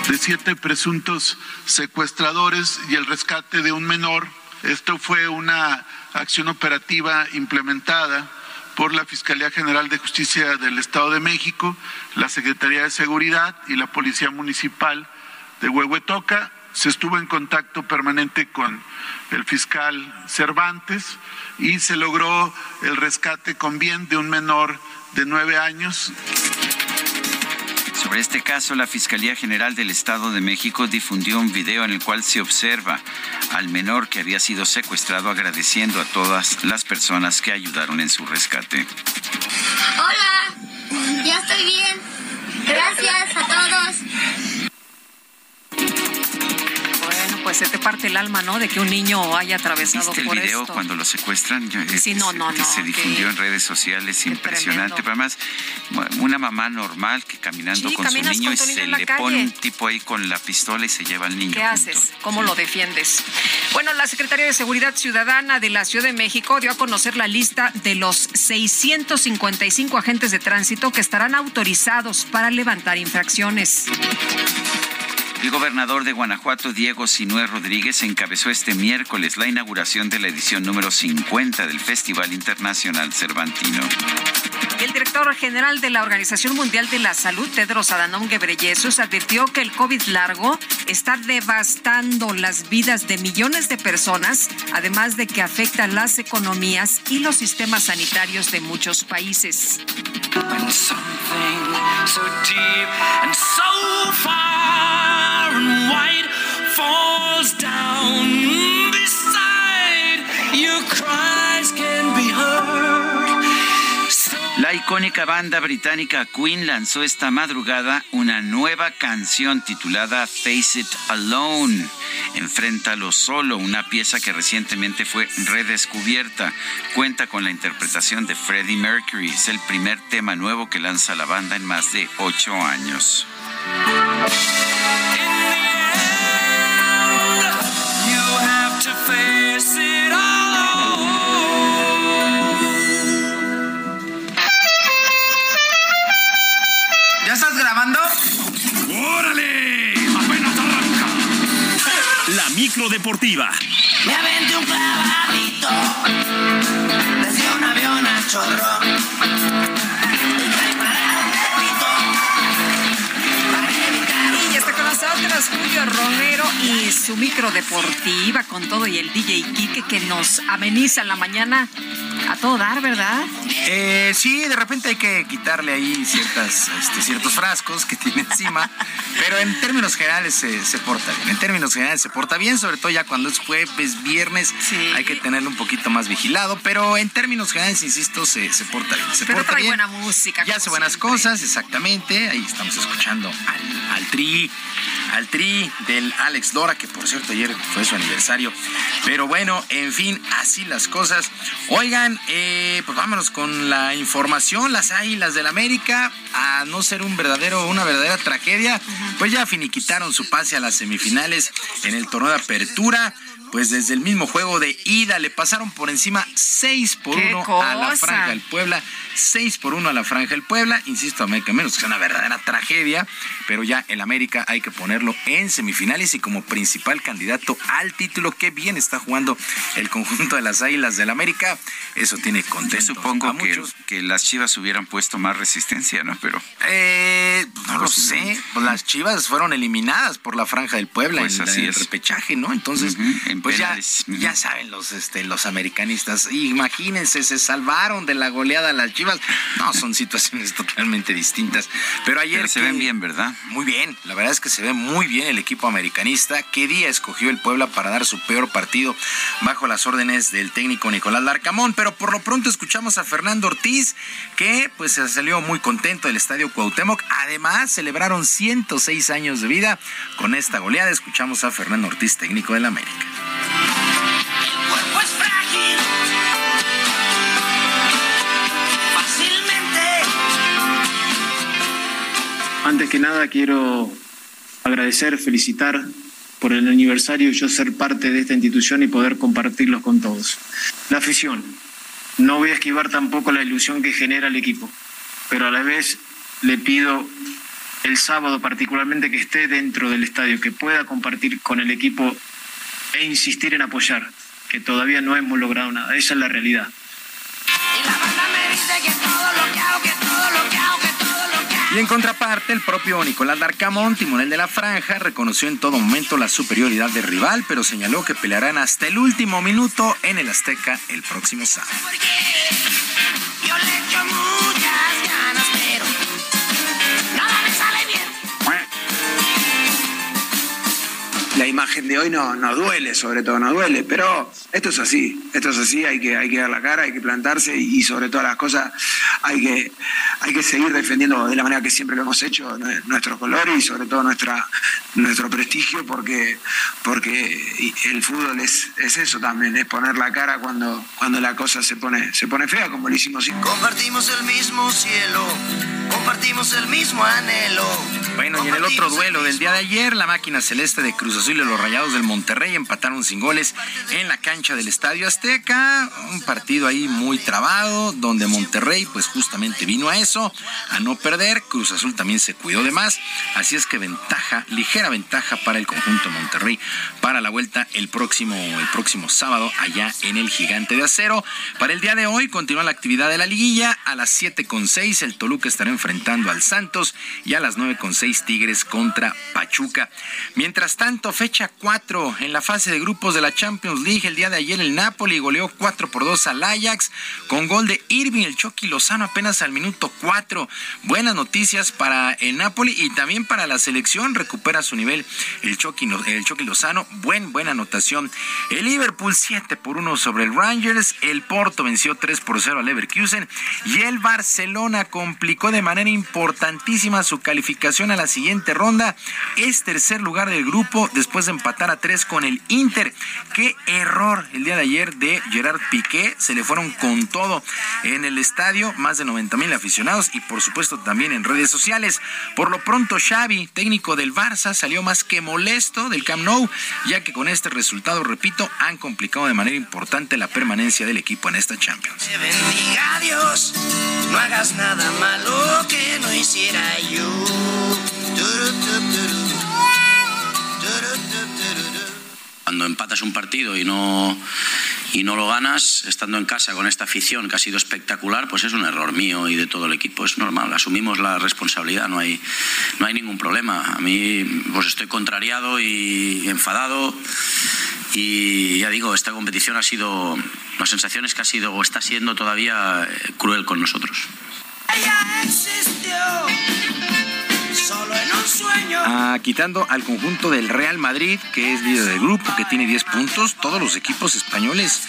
de siete presuntos secuestradores y el rescate de un menor. Esto fue una acción operativa implementada por la Fiscalía General de Justicia del Estado de México, la Secretaría de Seguridad y la Policía Municipal de Huehuetoca. Se estuvo en contacto permanente con el fiscal Cervantes y se logró el rescate con bien de un menor de nueve años Sobre este caso, la Fiscalía General del Estado de México difundió un video en el cual se observa al menor que había sido secuestrado agradeciendo a todas las personas que ayudaron en su rescate. Hola, ya estoy bien. Gracias a todos. Se te parte el alma, ¿no? De que un niño haya atravesado ¿Viste el por video esto. cuando lo secuestran? Yo- Sí, no, no, que no, se que- difundió en redes sociales, impresionante. Pero además, una mamá normal que caminando Sí, con su niño con y niño se le calle. pone un tipo ahí con la pistola y se lleva al niño. ¿Qué haces? ¿Cómo lo defiendes? Bueno, la Secretaría de Seguridad Ciudadana de la Ciudad de México dio a conocer la lista de los 655 agentes de tránsito que estarán autorizados para levantar infracciones. El gobernador de Guanajuato, Diego Sinué Rodríguez, encabezó este miércoles la inauguración de la edición número 50 del Festival Internacional Cervantino. El director general de la Organización Mundial de la Salud, Tedros Adhanom Ghebreyesus, advirtió que el COVID largo está devastando las vidas de millones de personas, además de que afecta las economías y los sistemas sanitarios de muchos países. La icónica banda británica Queen lanzó esta madrugada una nueva canción titulada Face It Alone. Enfréntalo solo, una pieza que recientemente fue redescubierta. Cuenta con la interpretación de Freddie Mercury. Es el primer tema nuevo que lanza la banda en más de ocho años. Deportiva. Me aventé un clavadito desde un avión a chorro. Y ya está con nosotros Julio Romero y su micro deportiva con todo y el DJ Kike que nos ameniza la mañana a todo dar, ¿verdad? Eh, sí, de repente hay que quitarle ahí ciertas, este, ciertos frascos que tiene encima, pero en términos generales se, se porta bien. En términos generales se porta bien, sobre todo ya cuando es jueves, viernes, hay que tenerlo un poquito más vigilado, pero en términos generales, insisto, se, se porta bien. Se Pero porta trae bien. buena música. Ya hace buenas siempre. cosas, exactamente. Ahí estamos escuchando al, al tri, al tri del Alex Lora, que por cierto ayer fue su aniversario. Pero bueno, en fin, así las cosas. Oigan, eh, pues vámonos con la información. Las Águilas del América, a no ser un verdadero, una verdadera tragedia, pues ya finiquitaron su pase a las semifinales en el torneo de apertura. Pues desde el mismo juego de ida le pasaron por encima 6 por ¡Qué 1 a la! Franja del Puebla. 6 por 1 a la Franja del Puebla. Insisto, América menos que sea una verdadera tragedia, pero ya el América hay que ponerlo en semifinales y como principal candidato al título. Qué bien está jugando el conjunto de las Águilas del América. Eso tiene contento. Supongo a que, muchos. que las chivas hubieran puesto más resistencia, ¿no? Pero Eh, pues no lo sé. Pues las Chivas fueron eliminadas por la Franja del Puebla Pues en así el es. repechaje, ¿no? Entonces, en pues ya, saben los, este, los americanistas. Imagínense, se salvaron de la goleada a las Chivas. No, son [laughs] situaciones totalmente distintas. Pero ayer Pero se que- ven bien, ¿verdad? Muy bien, la verdad es que se ve muy bien el equipo americanista. ¿Qué día escogió el Puebla para dar su peor partido bajo las órdenes del técnico Nicolás Larcamón? Pero por lo pronto escuchamos a Fernando Ortiz, que pues se salió muy contento del estadio Cuauhtémoc. Además, celebraron 106 años de vida con esta goleada. Escuchamos a Fernando Ortiz, técnico del América. Antes que nada quiero agradecer, felicitar por el aniversario y yo ser parte de esta institución y poder compartirlos con todos. La afición. No voy a esquivar tampoco la ilusión que genera el equipo, pero a la vez le pido el sábado particularmente que esté dentro del estadio, que pueda compartir con el equipo e insistir en apoyar, que todavía no hemos logrado nada. Esa es la realidad. Y en contraparte, el propio Nicolás Larcamón, timonel de la franja, reconoció en todo momento la superioridad del rival, pero señaló que pelearán hasta el último minuto en el Azteca el próximo sábado. Imagen de hoy no, no duele, sobre todo no duele, pero esto es así, esto es así, hay que, hay que dar la cara, hay que plantarse y, y sobre todas las cosas hay que, hay que seguir defendiendo de la manera que siempre lo hemos hecho nue- nuestro color y sobre todo nuestra, nuestro prestigio porque, porque el fútbol es, es eso también, es poner la cara cuando, cuando la cosa se pone, se pone fea como lo hicimos siempre. Compartimos el mismo cielo, compartimos el mismo anhelo. Bueno, y en el otro duelo del día de ayer, la máquina celeste de Cruz Azul y los Rayados del Monterrey empataron sin goles en la cancha del Estadio Azteca. Un partido ahí muy trabado, donde Monterrey pues justamente vino a eso, a no perder. Cruz Azul también se cuidó de más. Así es que ventaja, ligera ventaja para el conjunto Monterrey para la vuelta el próximo, el próximo sábado allá en el Gigante de Acero. Para el día de hoy continúa la actividad de la liguilla. A las 7 con 6 el Toluca estará enfrentando al Santos y a las 9 con 6 Tigres contra Pachuca. Mientras tanto, fecha 4 en la fase de grupos de la Champions League. El día de ayer el Napoli goleó 4 por 2 al Ajax con gol de Irving, el Chucky Lozano apenas al minuto 4. Buenas noticias para el Napoli y también para la selección. Recupera su nivel el Chucky, el Chucky Lozano. Buen, buena anotación. El Liverpool 7 por 1 sobre el Rangers. El Porto venció 3 por 0 al Leverkusen. Y el Barcelona complicó de manera importantísima su calificación a la siguiente ronda. Es tercer lugar del grupo después empatar a 3 con el Inter. Qué error el día de ayer de Gerard Piqué. Se le fueron con todo en el estadio. Más de 90 mil aficionados y por supuesto también en redes sociales. Por lo pronto Xavi, técnico del Barça, salió más que molesto del Camp Nou, ya que con este resultado, repito, han complicado de manera importante la permanencia del equipo en esta Champions. Te bendiga Dios, no hagas nada malo que no hiciera yo. Cuando empatas un partido y no, y no lo ganas, estando en casa con esta afición que ha sido espectacular, pues es un error mío y de todo el equipo. Es normal, asumimos la responsabilidad, no hay, no hay ningún problema. A mí pues estoy contrariado y enfadado. Y ya digo, esta competición ha sido, la sensación es que ha sido o está siendo todavía eh, cruel con nosotros. Ella existió solo en un sueño. Ah, quitando al conjunto del Real Madrid, que es líder del grupo, que tiene 10 puntos, todos los equipos españoles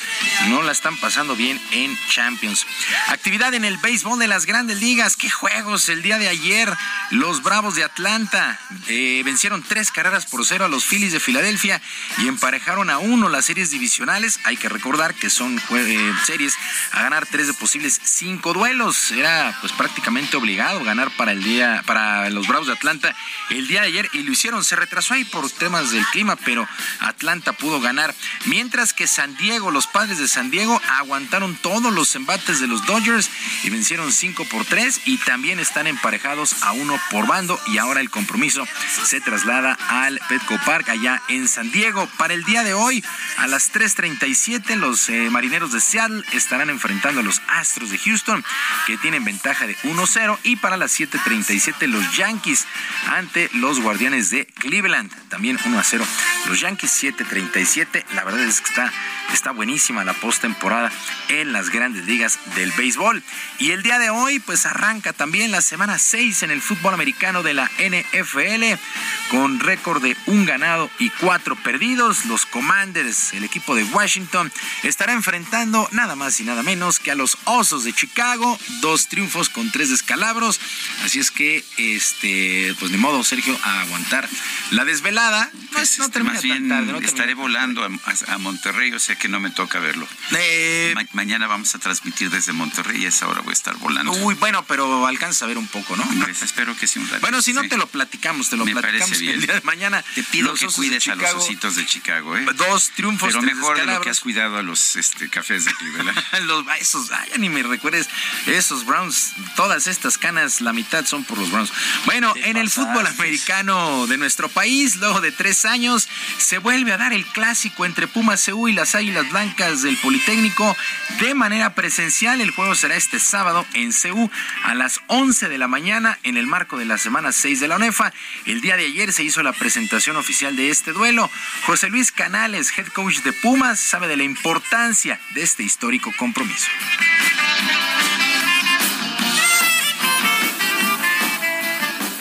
no la están pasando bien en Champions. Actividad en el béisbol de las grandes ligas. ¿Qué juegos el día de ayer? Los Bravos de Atlanta eh, vencieron tres carreras por cero a los Phillies de Filadelfia y emparejaron a uno las series divisionales. Hay que recordar que son eh, series a ganar tres de posibles cinco duelos. Era pues prácticamente obligado ganar para el día, para los Bravos de Atlanta el día de ayer y lo hicieron. Se retrasó ahí por temas del clima, pero Atlanta pudo ganar. Mientras que San Diego, los padres de San Diego aguantaron todos los embates de los Dodgers y vencieron 5 por 3 y también están emparejados a uno por bando y ahora el compromiso se traslada al Petco Park allá en San Diego. Para el día de hoy, a las 3.37, los eh, marineros de Seattle estarán enfrentando a los Astros de Houston, que tienen ventaja de 1-0, y para las 7.37, los Yankees ante los Guardianes de Cleveland, también 1-0. Los Yankees 7.37, la verdad es que está, está buenísima la postemporada en las grandes ligas del béisbol. Y el día de hoy, pues arranca también la semana 6 en el fútbol americano de la NFL, con récord de un ganado y cuatro perdidos. Los Commanders, el equipo de Washington, estará enfrentando nada más y nada menos que a los Osos de Chicago, dos triunfos con tres descalabros. Así es que, este, pues de modo, Sergio, a aguantar la desvelada. No, es- no termina Más tan bien tarde, no estaré volando a, Monterrey, o sea que no me toca verlo. Eh, Ma- mañana vamos a transmitir desde Monterrey y a esa hora voy a estar volando. Uy, bueno, pero alcanza a ver un poco, ¿no? Pues espero que sí un rato. Bueno, si no Sí. te lo platicamos, te lo Me platicamos parece bien. el día de mañana. Te pido que cuides a los ositos de Chicago, ¿eh? Dos triunfos, Pero mejor de lo que has cuidado a los este, cafés de Cleveland. [laughs] los, esos, ay, ni me recuerdes, esos Browns, todas estas canas, la mitad son por los Browns. Bueno, en el fútbol americano de nuestro país, luego de tres años, se vuelve a dar el clásico entre Pumas CU y las Águilas Blancas del Politécnico de manera presencial. El juego será este sábado en CU a las 11 de la mañana en el marco de la semana 6 de la UNEFA. El día de ayer se hizo la presentación oficial de este duelo. José Luis Canales, head coach de Pumas, sabe de la importancia de este histórico compromiso.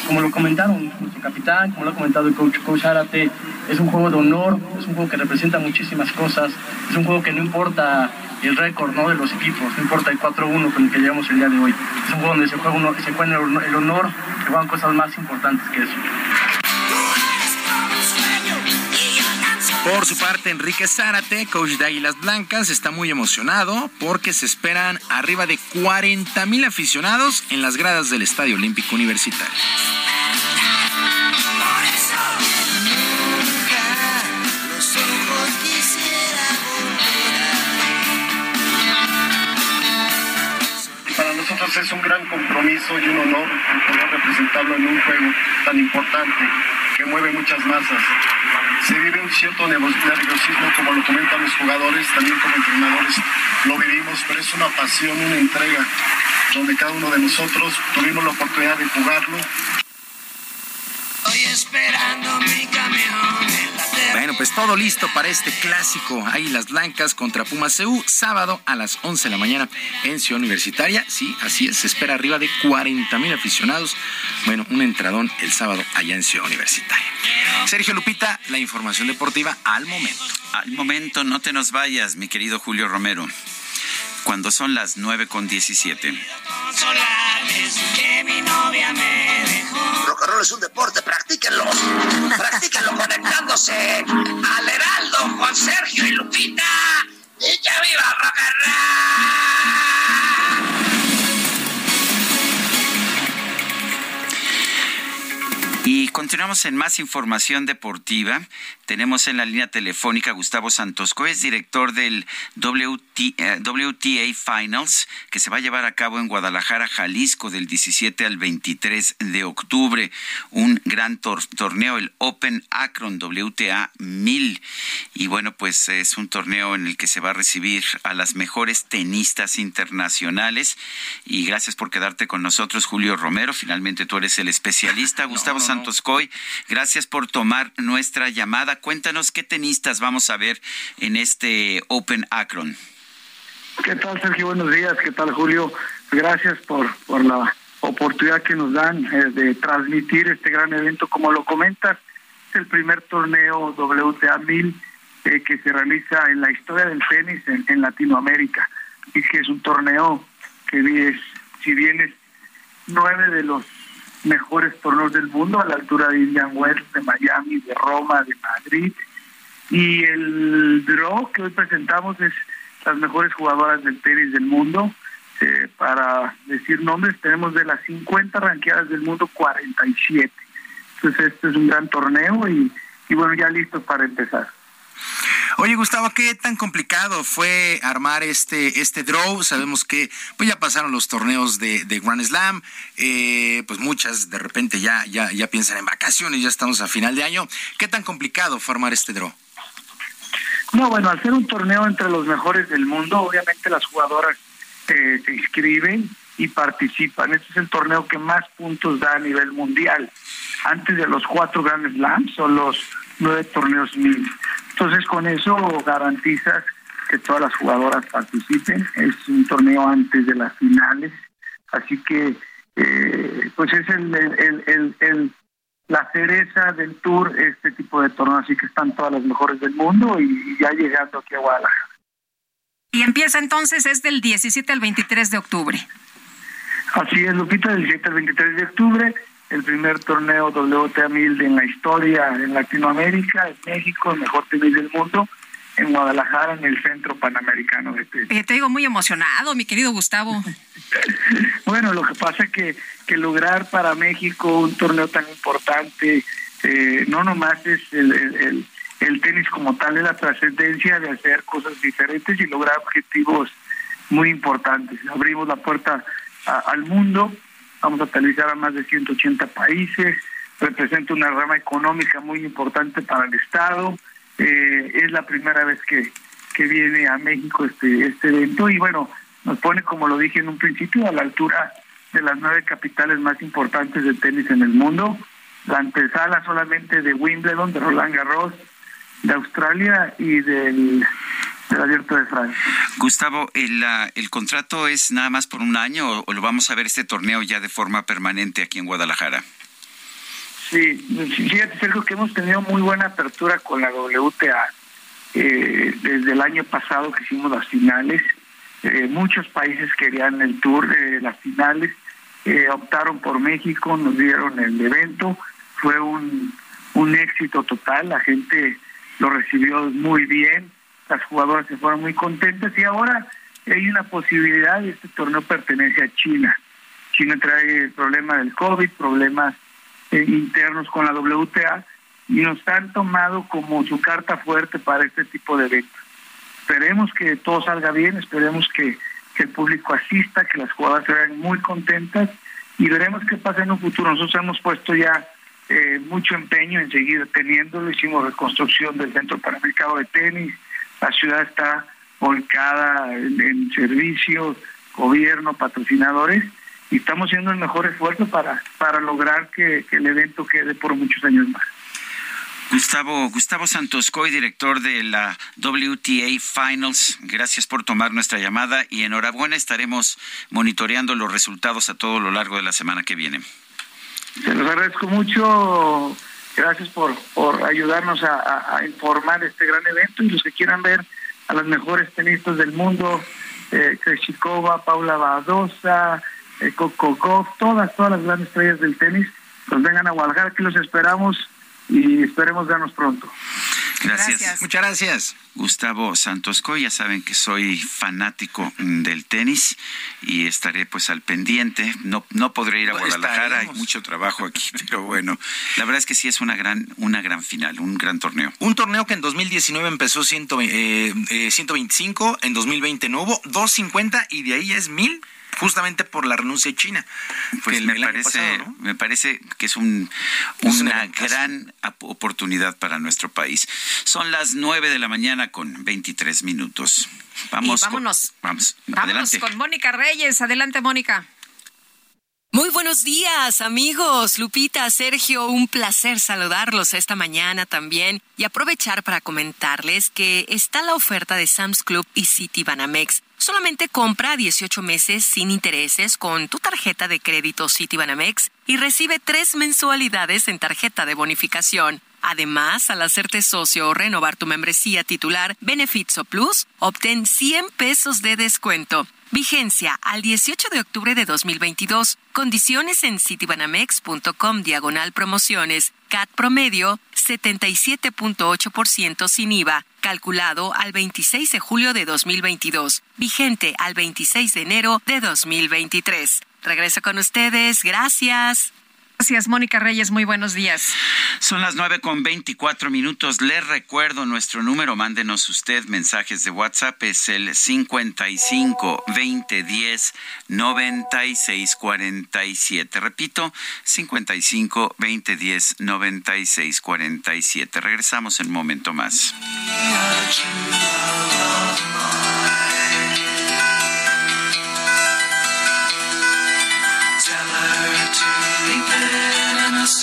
Como lo comentaron nuestro capitán, como lo ha comentado el coach, coach es un juego de honor, es un juego que representa muchísimas cosas, es un juego que no importa el récord ¿no? de los equipos, no importa el 4-1 con el que llegamos el día de hoy. Es un juego donde se juega, se juega el honor, se juegan cosas más importantes que eso. Por su parte, Enrique Zárate, coach de Águilas Blancas, está muy emocionado porque se esperan arriba de 40 mil aficionados en las gradas del Estadio Olímpico Universitario. Para nosotros es un gran compromiso y un honor poder representarlo en un juego tan importante que mueve muchas masas. Se vive un cierto nerviosismo, como lo comentan los jugadores, también como entrenadores lo vivimos, pero es una pasión, una entrega, donde cada uno de nosotros tuvimos la oportunidad de jugarlo Estoy esperando mi camión en la Bueno, pues todo listo para este clásico Águilas Blancas contra Pumas CU, sábado a las 11 de la mañana en Ciudad Universitaria. Sí, así es, se espera arriba de 40 mil aficionados. Bueno, un entradón el sábado allá en Ciudad Universitaria. Sergio Lupita, la información deportiva al momento. Al momento, no te nos vayas, mi querido Julio Romero. Cuando son las 9 con 17. Solares que mi novia me es un deporte, practíquenlo. [laughs] Practíquenlo conectándose al Heraldo con Sergio y Lupita. ¡Y que viva roll! Y continuamos en más información deportiva. Tenemos en la línea telefónica a Gustavo Santosco, es director del WT, eh, WTA Finals, que se va a llevar a cabo en Guadalajara, Jalisco, del 17 al 23 de octubre. Un gran tor- torneo, el Open Akron WTA 1000. Y bueno, pues es un torneo en el que se va a recibir a las mejores tenistas internacionales. Y gracias por quedarte con nosotros, Julio Romero. Finalmente tú eres el especialista. [laughs] Gustavo Santos Coy, gracias por tomar nuestra llamada. Cuéntanos qué tenistas vamos a ver en este Open Akron. ¿Qué tal, Sergio? Buenos días. ¿Qué tal, Julio? Gracias por, por la oportunidad que nos dan eh, de transmitir este gran evento. Como lo comentas, es el primer torneo WTA 1000 eh, que se realiza en la historia del tenis en, Latinoamérica. Y que es un torneo que es, si bien es nueve de los mejores torneos del mundo, a la altura de Indian Wells, de Miami, de Roma, de Madrid. Y el draw que hoy presentamos es las mejores jugadoras del tenis del mundo. Eh, para decir nombres, tenemos de las 50 ranqueadas del mundo 47. Entonces, este es un gran torneo y, y bueno, ya listos para empezar. Oye, Gustavo, ¿qué tan complicado fue armar este, este draw? Sabemos que pues ya pasaron los torneos de, Grand Slam, eh, pues muchas de repente ya, ya, ya piensan en vacaciones, ya estamos a final de año. ¿Qué tan complicado fue armar este draw? No, bueno, al ser un torneo entre los mejores del mundo, obviamente las jugadoras eh, se inscriben y participan. Este es el torneo que más puntos da a nivel mundial. Antes de los cuatro Grand Slams son los nueve torneos mil. Entonces con eso garantizas que todas las jugadoras participen. Es un torneo antes de las finales, así que eh, pues es el, el, el, el, la cereza del tour este tipo de torneo, así que están todas las mejores del mundo y, y ya llegando aquí a Guadalajara. Y empieza entonces, es del 17 al 23 de octubre. Así es, Lupita, del 17 al 23 de octubre, el primer torneo WTA 1000 en la historia en Latinoamérica, en México, el mejor tenis del mundo, en Guadalajara, en el Centro Panamericano de Tenis. Eh, te digo muy emocionado, mi querido Gustavo. [laughs] Bueno, lo que pasa es que, que lograr para México un torneo tan importante, eh, no nomás es el, el, el, el tenis como tal, es la trascendencia de hacer cosas diferentes y lograr objetivos muy importantes. Abrimos la puerta a, al mundo, vamos a televisar a más de 180 países, representa una rama económica muy importante para el Estado, eh, es la primera vez que, que viene a México este, este evento. Y bueno, nos pone, como lo dije en un principio, a la altura de las nueve capitales más importantes de tenis en el mundo, la antesala solamente de Wimbledon, de Roland Garros, de Australia y del, del Abierto de Francia. Gustavo, ¿el, ¿el contrato es nada más por un año o, o, lo vamos a ver este torneo ya de forma permanente aquí en Guadalajara? Sí, fíjate, Sergio, que hemos tenido muy buena apertura con la WTA. Eh, desde el año pasado que hicimos las finales, eh, muchos países querían el tour de las finales, eh, optaron por México, nos dieron el evento, fue un, un éxito total, la gente lo recibió muy bien, las jugadoras se fueron muy contentas y ahora hay una posibilidad, este torneo pertenece a China. China trae el problema del COVID, problemas eh, internos con la WTA y nos han tomado como su carta fuerte para este tipo de eventos. Esperemos que todo salga bien, esperemos que, que el público asista, que las jugadoras se vean muy contentas y veremos qué pasa en un futuro. Nosotros hemos puesto ya eh, mucho empeño en seguir teniéndolo, hicimos reconstrucción del centro para mercado de tenis, la ciudad está volcada en, servicios, gobierno, patrocinadores, y estamos haciendo el mejor esfuerzo para, para lograr que, que el evento quede por muchos años más. Gustavo, Gustavo Santoscoy, director de la WTA Finals, gracias por tomar nuestra llamada y enhorabuena, estaremos monitoreando los resultados a todo lo largo de la semana que viene. Se los agradezco mucho, gracias por, por ayudarnos a, a- informar este gran evento y los que quieran ver a las mejores tenistas del mundo, eh, Krejcikova, Paula Badosa, eh, Coco todas, todas las grandes estrellas del tenis, pues vengan a Guadalajara, que los esperamos y esperemos vernos pronto. Gracias. Muchas gracias. Gustavo Santoscoy, ya saben que soy fanático del tenis y estaré pues al pendiente. No, no podré ir a Guadalajara, hay estaremos. mucho trabajo aquí, [laughs] pero bueno, la verdad es que sí es una gran, una gran final, un gran torneo. Un torneo que en 2019 empezó 100, eh, eh, 125, en 2020 no hubo, 250 y de ahí ya es 1000, justamente por la renuncia de China. Pues me parece, pasado, ¿no? me parece que es un, Es una gran oportunidad para nuestro país. Son las nueve de la mañana con 23 minutos. Vamos. Y vámonos. Con, vamos. Vámonos Adelante. con Mónica Reyes. Adelante, Mónica. Muy buenos días, amigos. Lupita, Sergio, un placer saludarlos esta mañana también y aprovechar para comentarles que está la oferta de Sam's Club y City Banamex. Solamente compra 18 meses sin intereses con tu tarjeta de crédito City Banamex y recibe tres mensualidades en tarjeta de bonificación. Además, al hacerte socio o renovar tu membresía titular Benefits o Plus, obtén 100 pesos de descuento. Vigencia al 18 de octubre de 2022. Condiciones en citibanamex.com diagonal promociones. CAT promedio 77.8% sin IVA. Calculado al 26 de julio de 2022. Vigente al 26 de enero de 2023. Regreso con ustedes. Gracias. Gracias, Mónica Reyes. Muy buenos días. Son las nueve con 24 minutos. Les recuerdo nuestro número. Mándenos usted mensajes de WhatsApp. Es el 55 20 10 96 47. Repito, 55 20 10 96 47. Regresamos en un momento más.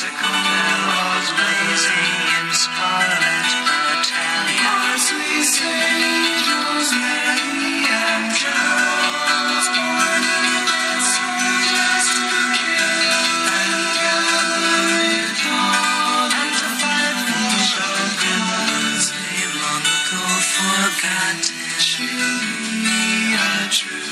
It in a sickle billows blazing in scarlet battalion. Parsley, sage, rosemary, and Charles born soldiers to kill and gather it all and to fight for shoguns they long ago forgot. Truly a true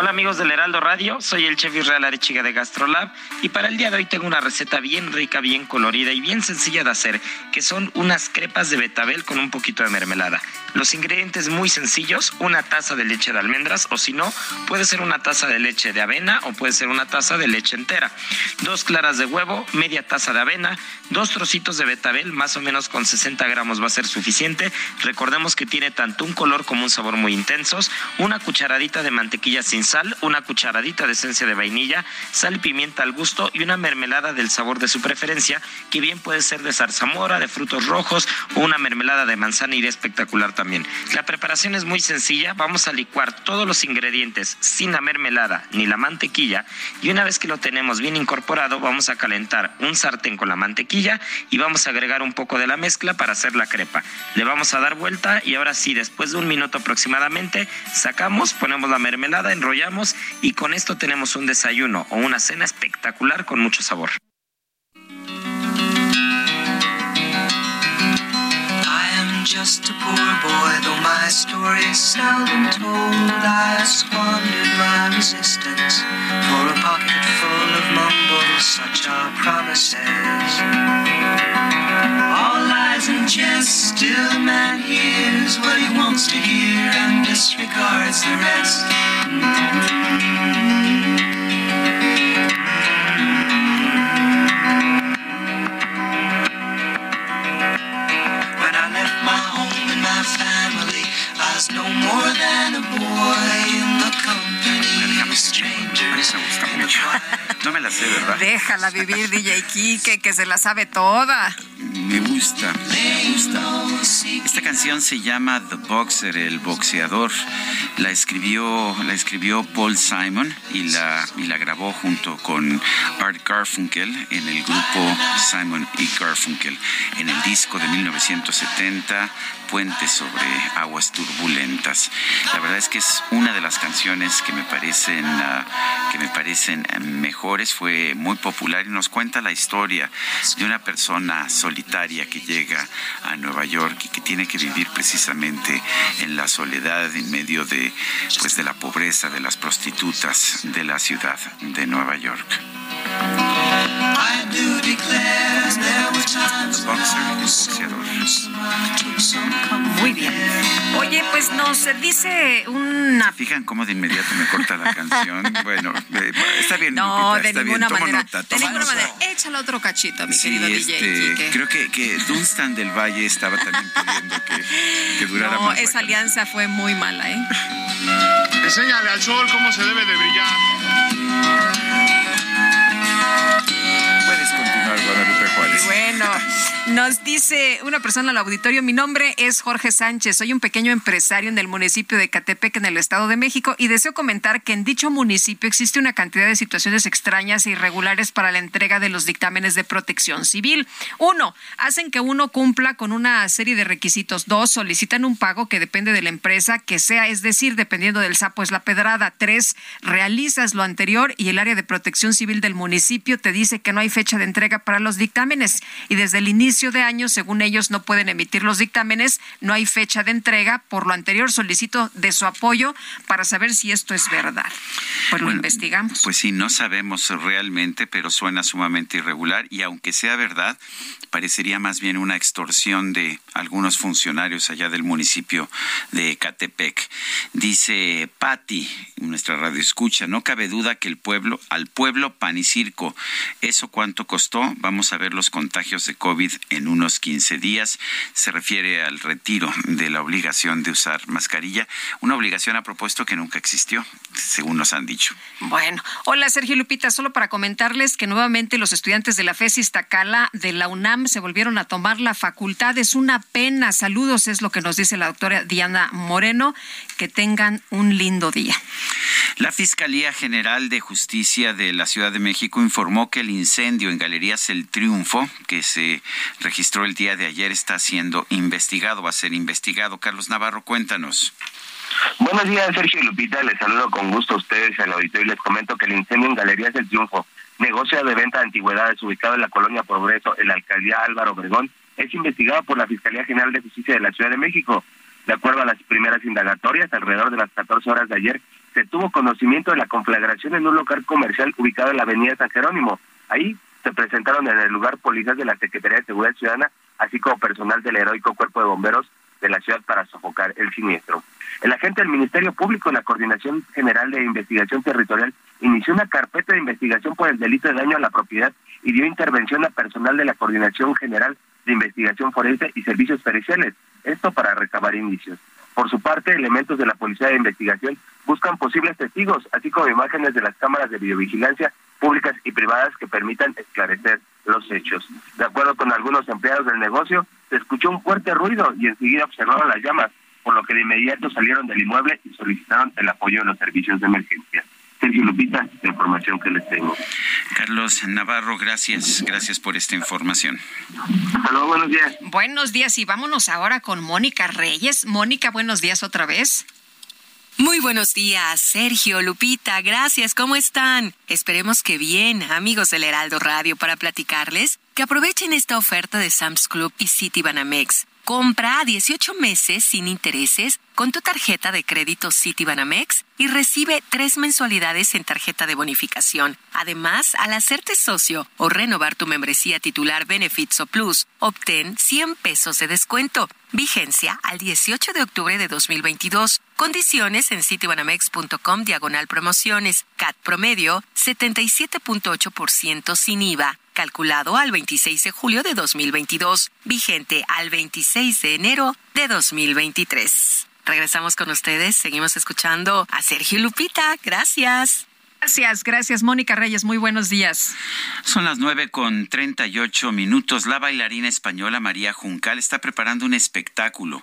Hola amigos del Heraldo Radio, soy el chef Israel Arechiga de Gastrolab y para el día de hoy tengo una receta bien rica, bien colorida y bien sencilla de hacer, que son unas crepas de betabel con un poquito de mermelada. Los ingredientes muy sencillos, una taza de leche de almendras o si no, puede ser una taza de leche de avena o puede ser una taza de leche entera. Dos claras de huevo, media taza de avena, dos trocitos de betabel, más o menos con 60 gramos va a ser suficiente. Recordemos que tiene tanto un color como un sabor muy intensos, una cucharadita de mantequilla sin sal, una cucharadita de esencia de vainilla, sal y pimienta al gusto y una mermelada del sabor de su preferencia, que bien puede ser de zarzamora, de frutos rojos o una mermelada de manzana iría espectacular también. La preparación es muy sencilla, vamos a licuar todos los ingredientes sin la mermelada ni la mantequilla y una vez que lo tenemos bien incorporado vamos a calentar un sartén con la mantequilla y vamos a agregar un poco de la mezcla para hacer la crepa. Le vamos a dar vuelta y ahora sí, después de un minuto aproximadamente, sacamos, ponemos la mermelada, enrollamos y con esto tenemos un desayuno o una cena espectacular con mucho sabor. Just a poor boy, though my story is seldom told. I squandered my resistance for a pocket full of mumbles, such are promises. All lies and jest, still a man hears what he wants to hear and disregards the rest. When I left my home and my family, I was no more than a boy in the company of strangers. [laughs] No me la sé, ¿verdad? Déjala vivir, [laughs] DJ Kike, que se la sabe toda. Me gusta, me gusta. Esta canción se llama The Boxer, el boxeador. La escribió, la escribió Paul Simon y la, y la grabó junto con Art Garfunkel en el grupo Simon y Garfunkel en el disco de 1970 Puente sobre aguas turbulentas. La verdad es que es una de las canciones que me parecen ah, que me parecen eh, mejores. Fue muy popular y nos cuenta la historia de una persona solitaria que llega a Nueva York y que tiene que vivir precisamente en la soledad en medio de pues de la pobreza de las prostitutas de la ciudad de Nueva York. So boxeador. Muy bien. Oye, pues nos dice una... Fijan cómo de inmediato me corta la canción. [laughs] Bueno, eh, está bien. No, Lupita, de está ninguna bien. Manera. nota, de ninguna nota. manera. Échale otro cachito, mi Sí, querido DJ este, Kike. creo que, que Dunstan del Valle estaba también pidiendo que, que durara No, más. la esa alianza fue muy mala, ¿eh? Enséñale al sol cómo se debe de brillar. Puedes continuar, Guadalupe Juárez. Bueno, [laughs] nos dice una persona al auditorio, mi nombre es Jorge Sánchez, soy un pequeño empresario en el municipio de Catepec, en el Estado de México, y deseo comentar que en dicho municipio existe una cantidad de situaciones extrañas e irregulares para la entrega de los dictámenes de protección civil. Uno, hacen que uno cumpla con una serie de requisitos. Dos, solicitan un pago que depende de la empresa que sea, es decir, dependiendo del sapo es la pedrada. Tres, realizas lo anterior y el área de protección civil del municipio te dice que no hay fecha de entrega para los dictámenes y desde el inicio de año, según ellos, no pueden emitir los dictámenes, no hay fecha de entrega. Por lo anterior, solicito de su apoyo para saber si esto es verdad. Pues lo investigamos. Pues sí, no sabemos realmente, pero suena sumamente irregular y aunque sea verdad, parecería más bien una extorsión de algunos funcionarios allá del municipio de Catepec. Dice Patti, nuestra radio escucha, no cabe duda que el pueblo, al pueblo pan y circo, ¿eso cuánto costó? Vamos a ver los contagios de COVID en unos 15 días. Se refiere al retiro de la obligación de usar mascarilla, una obligación a propuesto que nunca existió, según nos han dicho. Bueno, hola Sergio Lupita, solo para comentarles que nuevamente los estudiantes de la FES Iztacala de la UNAM se volvieron a tomar la facultad. Es una pena. Saludos, es lo que nos dice la doctora Diana Moreno. Que tengan un lindo día. La Fiscalía General de Justicia de la Ciudad de México informó que el incendio en Galerías El Triunfo, que se registró el día de ayer, está siendo investigado, va a ser investigado. Carlos Navarro, cuéntanos. Buenos días, Sergio y Lupita. Les saludo con gusto a ustedes en el auditorio y les comento que el incendio en Galerías del Triunfo, negocio de venta de antigüedades ubicado en la colonia Progreso, en la alcaldía Álvaro Obregón, es investigado por la Fiscalía General de Justicia de la Ciudad de México. De acuerdo a las primeras indagatorias, alrededor de las 14 horas de ayer, se tuvo conocimiento de la conflagración en un local comercial ubicado en la avenida San Jerónimo. Ahí se presentaron en el lugar policías de la Secretaría de Seguridad Ciudadana, así como personal del heroico Cuerpo de Bomberos de la ciudad para sofocar el siniestro. El agente del Ministerio Público en la Coordinación General de Investigación Territorial inició una carpeta de investigación por el delito de daño a la propiedad y dio intervención a personal de la Coordinación General de Investigación Forense y Servicios Periciales, esto para recabar indicios. Por su parte, elementos de la Policía de Investigación buscan posibles testigos, así como imágenes de las cámaras de videovigilancia públicas y privadas que permitan esclarecer los hechos. De acuerdo con algunos empleados del negocio, se escuchó un fuerte ruido y enseguida observaron las llamas, por lo que de inmediato salieron del inmueble y solicitaron el apoyo de los servicios de emergencia. Sergio Lupita, la información que les tengo. Carlos Navarro, gracias, gracias por esta información. Hasta luego, buenos días. Buenos días y vámonos ahora con Mónica Reyes. Mónica, buenos días otra vez. Muy buenos días, Sergio, Lupita, gracias, ¿cómo están? Esperemos que bien, amigos del Heraldo Radio, para platicarles que aprovechen esta oferta de Sam's Club y City Banamex. Compra a 18 meses sin intereses con tu tarjeta de crédito Citibanamex y recibe tres mensualidades en tarjeta de bonificación. Además, al hacerte socio o renovar tu membresía titular Benefits o Plus, obtén 100 pesos de descuento. Vigencia al 18 de octubre de 2022. Condiciones en citibanamex.com diagonal promociones. CAT promedio 77.8% sin IVA calculado al 26 de julio de 2022, vigente al 26 de enero de 2023. Regresamos con ustedes, seguimos escuchando a Sergio Lupita. Gracias. Gracias, gracias Mónica Reyes, muy buenos días. Son las nueve con treinta y ocho minutos. La bailarina española María Juncal está preparando un espectáculo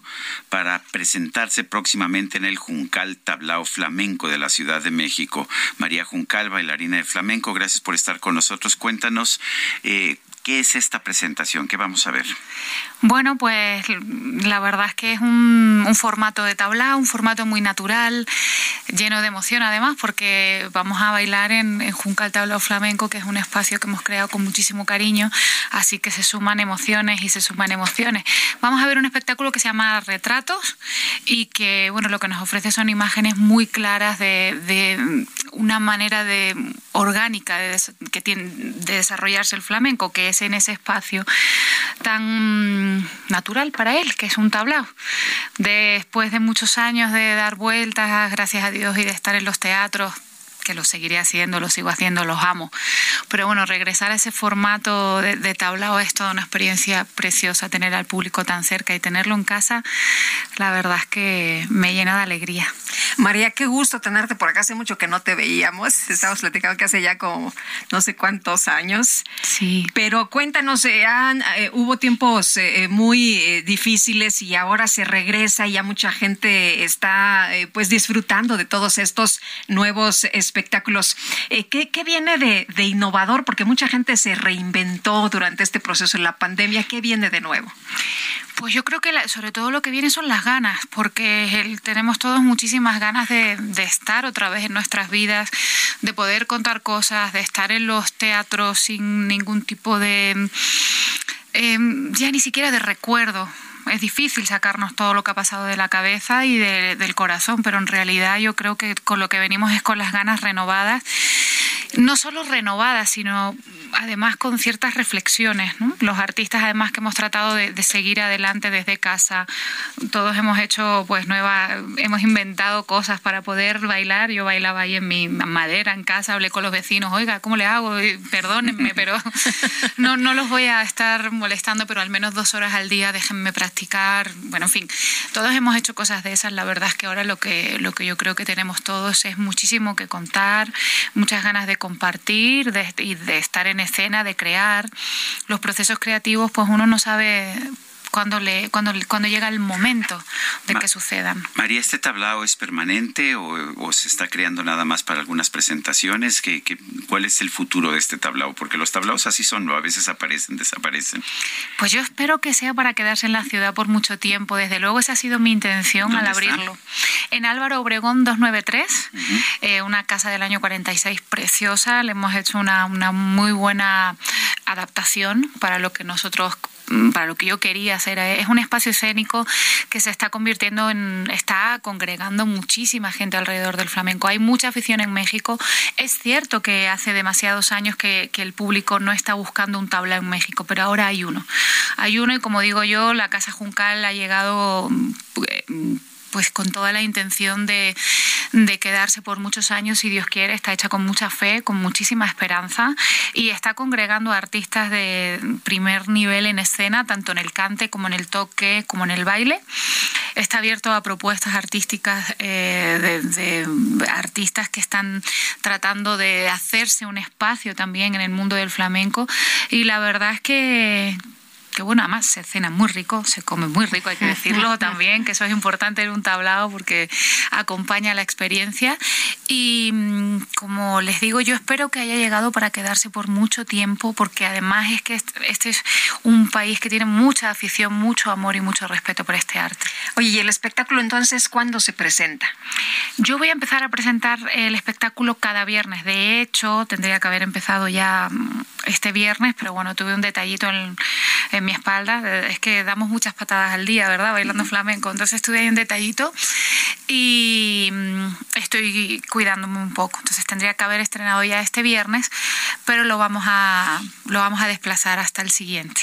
para presentarse próximamente en el Juncal Tablao Flamenco de la Ciudad de México. María Juncal, bailarina de flamenco, gracias por estar con nosotros. Cuéntanos eh, ¿Qué es esta presentación? ¿Qué vamos a ver? Bueno, pues la verdad es que es un, formato de tablao, un formato muy natural, lleno de emoción además, porque vamos a bailar en, en Juncal Tablao Flamenco, que es un espacio que hemos creado con muchísimo cariño, así que se suman emociones y se suman emociones. Vamos a ver un espectáculo que se llama Retratos y que, bueno, lo que nos ofrece son imágenes muy claras de, de una manera de orgánica de, que tiene, de desarrollarse el flamenco, que es en ese espacio tan natural para él, que es un tablao. Después de muchos años de dar vueltas, gracias a Dios, y de estar en los teatros, que lo seguiré haciendo, lo sigo haciendo, los amo. Pero bueno, regresar a ese formato de, de, tablao es toda una experiencia preciosa, tener al público tan cerca y tenerlo en casa, la verdad es que me llena de alegría. María, qué gusto tenerte por acá. Hace mucho que no te veíamos. Estamos platicando que hace ya como no sé cuántos años. Sí. Pero cuéntanos, eh, han, eh, hubo tiempos eh, muy eh, difíciles y ahora se regresa y ya mucha gente está pues disfrutando de todos estos nuevos espectáculos. ¿qué, ¿qué, viene de, de innovador? Porque mucha gente se reinventó durante este proceso de la pandemia. ¿Qué viene de nuevo? Pues yo creo que la, sobre todo lo que viene son las ganas, porque tenemos todos muchísimas ganas de, de, estar otra vez en nuestras vidas, de poder contar cosas, de estar en los teatros sin ningún tipo de, eh, ya ni siquiera de recuerdo. Es difícil sacarnos todo lo que ha pasado de la cabeza y de, del corazón, pero en realidad yo creo que con lo que venimos es con las ganas renovadas no solo renovadas, sino además con ciertas reflexiones. ¿no? Los artistas, además, que hemos tratado de, de, seguir adelante desde casa, todos hemos hecho, pues, nuevas, hemos inventado cosas para poder bailar. Yo bailaba ahí en mi madera, en casa, hablé con los vecinos, oiga, ¿cómo le hago? Perdónenme, pero [laughs] no, no los voy a estar molestando, pero al menos dos horas al día déjenme practicar. Bueno, en fin, todos hemos hecho cosas de esas. La verdad es que ahora lo que, lo que yo creo que tenemos todos es muchísimo que contar, muchas ganas de compartir y de estar en escena, de crear. Los procesos creativos, pues uno no sabe cuando, le, cuando, cuando llega el momento de Ma que sucedan. María, ¿este tablao es permanente o, o, se está creando nada más para algunas presentaciones? ¿Qué, qué, cuál es el futuro de este tablao? Porque los tablaos así son, a veces aparecen, desaparecen. Pues yo espero que sea para quedarse en la ciudad por mucho tiempo. Desde luego esa ha sido mi intención al abrirlo. Está? En Álvaro Obregón 293, uh -huh. eh, una casa del año 46 preciosa. Le hemos hecho una, una muy buena adaptación para lo que nosotros para lo que yo quería hacer. Es un espacio escénico que se está convirtiendo en, está congregando muchísima gente alrededor del flamenco. Hay mucha afición en México. Es cierto que hace demasiados años que, que el público no está buscando un tabla en México, pero ahora hay uno. Hay uno y como digo yo, la Casa Juncal ha llegado pues con toda la intención de, de, quedarse por muchos años, si Dios quiere, está hecha con mucha fe, con muchísima esperanza y está congregando artistas de primer nivel en escena, tanto en el cante como en el toque, como en el baile. está abierto a propuestas artísticas de, de artistas que están tratando de hacerse un espacio también en el mundo del flamenco y la verdad es que que bueno, además se cena muy rico, se come muy rico, hay que decirlo [laughs] también, que eso es importante en un tablao porque acompaña la experiencia. Y mm, como les digo, yo espero que haya llegado para quedarse por mucho tiempo, porque además es que este es un país que tiene mucha afición, mucho amor y mucho respeto por este arte. Oye, ¿y el espectáculo entonces cuándo se presenta? Yo voy a empezar a presentar el espectáculo cada viernes. De hecho, tendría que haber empezado ya mm, este viernes, pero bueno, tuve un detallito en, en mi espalda. Es que damos muchas patadas al día, ¿verdad? Bailando flamenco. Entonces estuve ahí un detallito y mm, estoy cuidándome un poco. Entonces tendría que haber estrenado ya este viernes, pero lo vamos a, lo vamos a desplazar hasta el siguiente.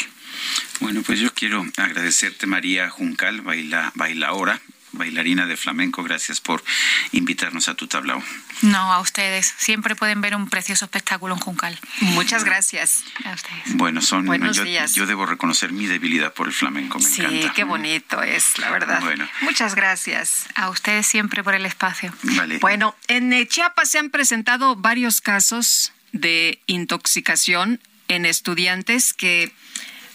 Bueno, pues yo quiero agradecerte, María Juncal, baila, bailaora, bailarina de flamenco. Gracias por invitarnos a tu tablao. No, a ustedes. Siempre pueden ver un precioso espectáculo en Juncal. Muchas gracias. A ustedes. Bueno, son. Buenos yo, días. yo debo reconocer mi debilidad por el flamenco. Me sí, encanta. qué bonito es, la verdad. Bueno. Muchas gracias. A ustedes siempre por el espacio. Vale. Bueno, en Chiapas se han presentado varios casos de intoxicación en estudiantes que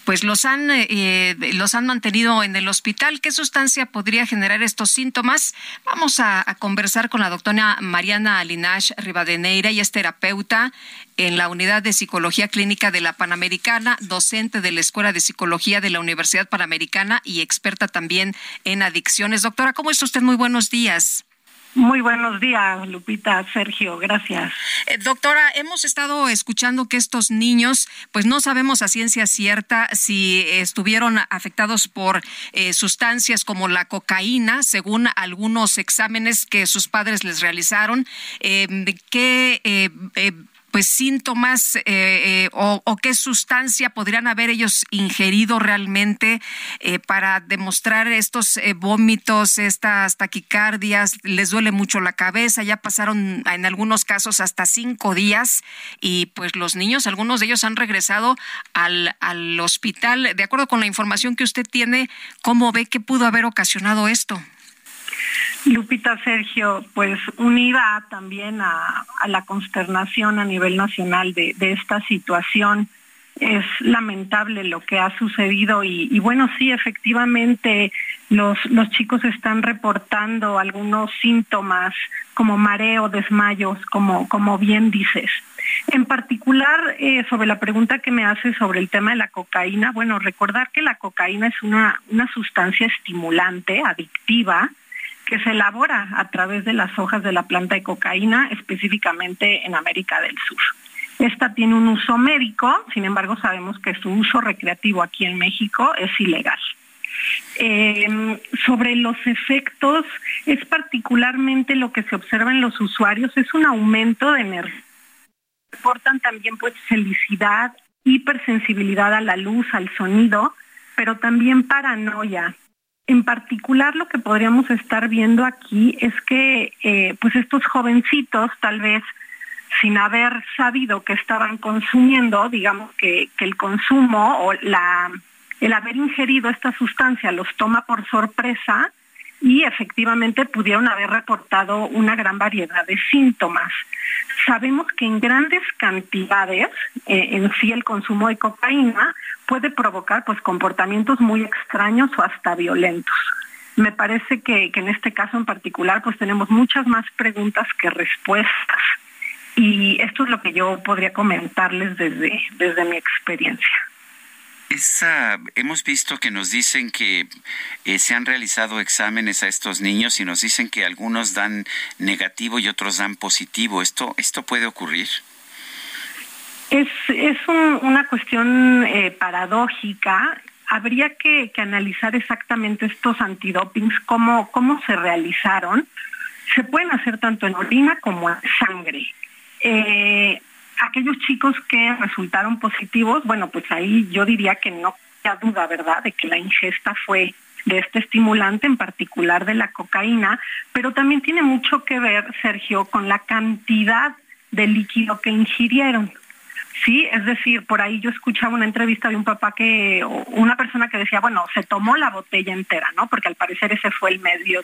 pues los han eh, los han mantenido en el hospital. ¿Qué sustancia podría generar estos síntomas? Vamos a, a conversar con la doctora Mariana Alinash Rivadeneira, y es terapeuta en la Unidad de Psicología Clínica de la Panamericana, docente de la Escuela de Psicología de la Universidad Panamericana y experta también en adicciones. Doctora, ¿cómo está usted? Muy buenos días. Muy buenos días, Lupita, Sergio, gracias. Eh, doctora, hemos estado escuchando que estos niños, pues no sabemos a ciencia cierta si estuvieron afectados por eh, sustancias como la cocaína, según algunos exámenes que sus padres les realizaron. Eh, ¿Qué eh, eh, pues síntomas eh, eh, o, qué sustancia podrían haber ellos ingerido realmente eh, para demostrar estos eh, vómitos, estas taquicardias, les duele mucho la cabeza, ya pasaron en algunos casos hasta cinco días y pues los niños, algunos de ellos han regresado al, al hospital. De acuerdo con la información que usted tiene, ¿cómo ve que pudo haber ocasionado esto? Lupita Sergio, pues unida también a, la consternación a nivel nacional de, esta situación, es lamentable lo que ha sucedido y, y bueno, sí, efectivamente los, los chicos están reportando algunos síntomas como mareo, desmayos, como, como bien dices. En particular, eh, sobre la pregunta que me hace sobre el tema de la cocaína, bueno, recordar que la cocaína es una, una sustancia estimulante, adictiva, que se elabora a través de las hojas de la planta de cocaína, específicamente en América del Sur. Esta tiene un uso médico, sin embargo sabemos que su uso recreativo aquí en México es ilegal. Eh, sobre los efectos, es particularmente lo que se observa en los usuarios, es un aumento de energía. Reportan también pues felicidad, hipersensibilidad a la luz, al sonido, pero también paranoia, en particular lo que podríamos estar viendo aquí es que eh, pues estos jovencitos tal vez sin haber sabido que estaban consumiendo, digamos que, que el consumo o la, el haber ingerido esta sustancia los toma por sorpresa y efectivamente pudieron haber reportado una gran variedad de síntomas. Sabemos que en grandes cantidades, eh, en sí el consumo de cocaína puede provocar pues comportamientos muy extraños o hasta violentos. Me parece que, que en este caso en particular pues tenemos muchas más preguntas que respuestas y esto es lo que yo podría comentarles desde, desde mi experiencia. Esa, hemos visto que nos dicen que eh, se han realizado exámenes a estos niños y nos dicen que algunos dan negativo y otros dan positivo. ¿Esto, esto puede ocurrir? Es, es un, una cuestión eh, paradójica. Habría que, que, analizar exactamente estos antidopings, cómo, cómo se realizaron. Se pueden hacer tanto en orina como en sangre. Eh, aquellos chicos que resultaron positivos, bueno, pues ahí yo diría que no hay duda, ¿verdad?, de que la ingesta fue de este estimulante, en particular de la cocaína, pero también tiene mucho que ver, Sergio, con la cantidad de líquido que ingirieron. Sí, es decir, por ahí yo escuchaba una entrevista de un papá que, una persona que decía, bueno, se tomó la botella entera, ¿no? Porque al parecer ese fue el medio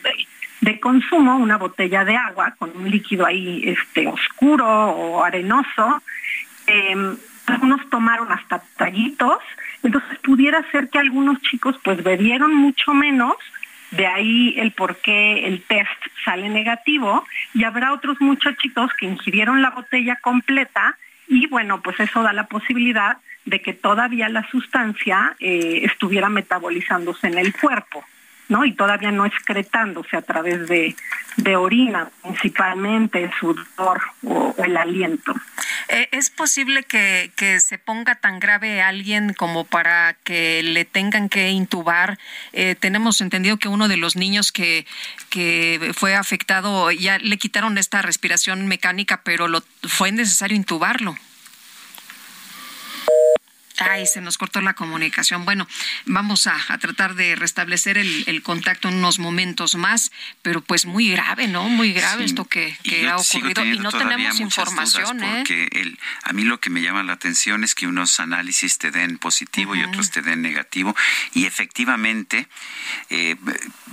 de, consumo, una botella de agua con un líquido ahí este, oscuro o arenoso. Em, algunos tomaron hasta tallitos, entonces pudiera ser que algunos chicos pues bebieron mucho menos, de ahí el por qué el test sale negativo, y habrá otros muchachitos que ingirieron la botella completa y bueno, pues eso da la posibilidad de que todavía la sustancia eh, estuviera metabolizándose en el cuerpo. ¿No? Y todavía no excretándose a través de, de orina, principalmente sudor o, el aliento. Eh, ¿Es posible que, que, se ponga tan grave alguien como para que le tengan que intubar? Eh, tenemos entendido que uno de los niños que, que fue afectado ya le quitaron esta respiración mecánica, pero lo, fue necesario intubarlo. Ay, se nos cortó la comunicación. Bueno, vamos a, tratar de restablecer el, contacto en unos momentos más, pero pues muy grave, ¿no? Muy grave esto que, ha ocurrido y no tenemos información. ¿eh? Porque el, a mí lo que me llama la atención es que unos análisis te den positivo y otros te den negativo y efectivamente eh,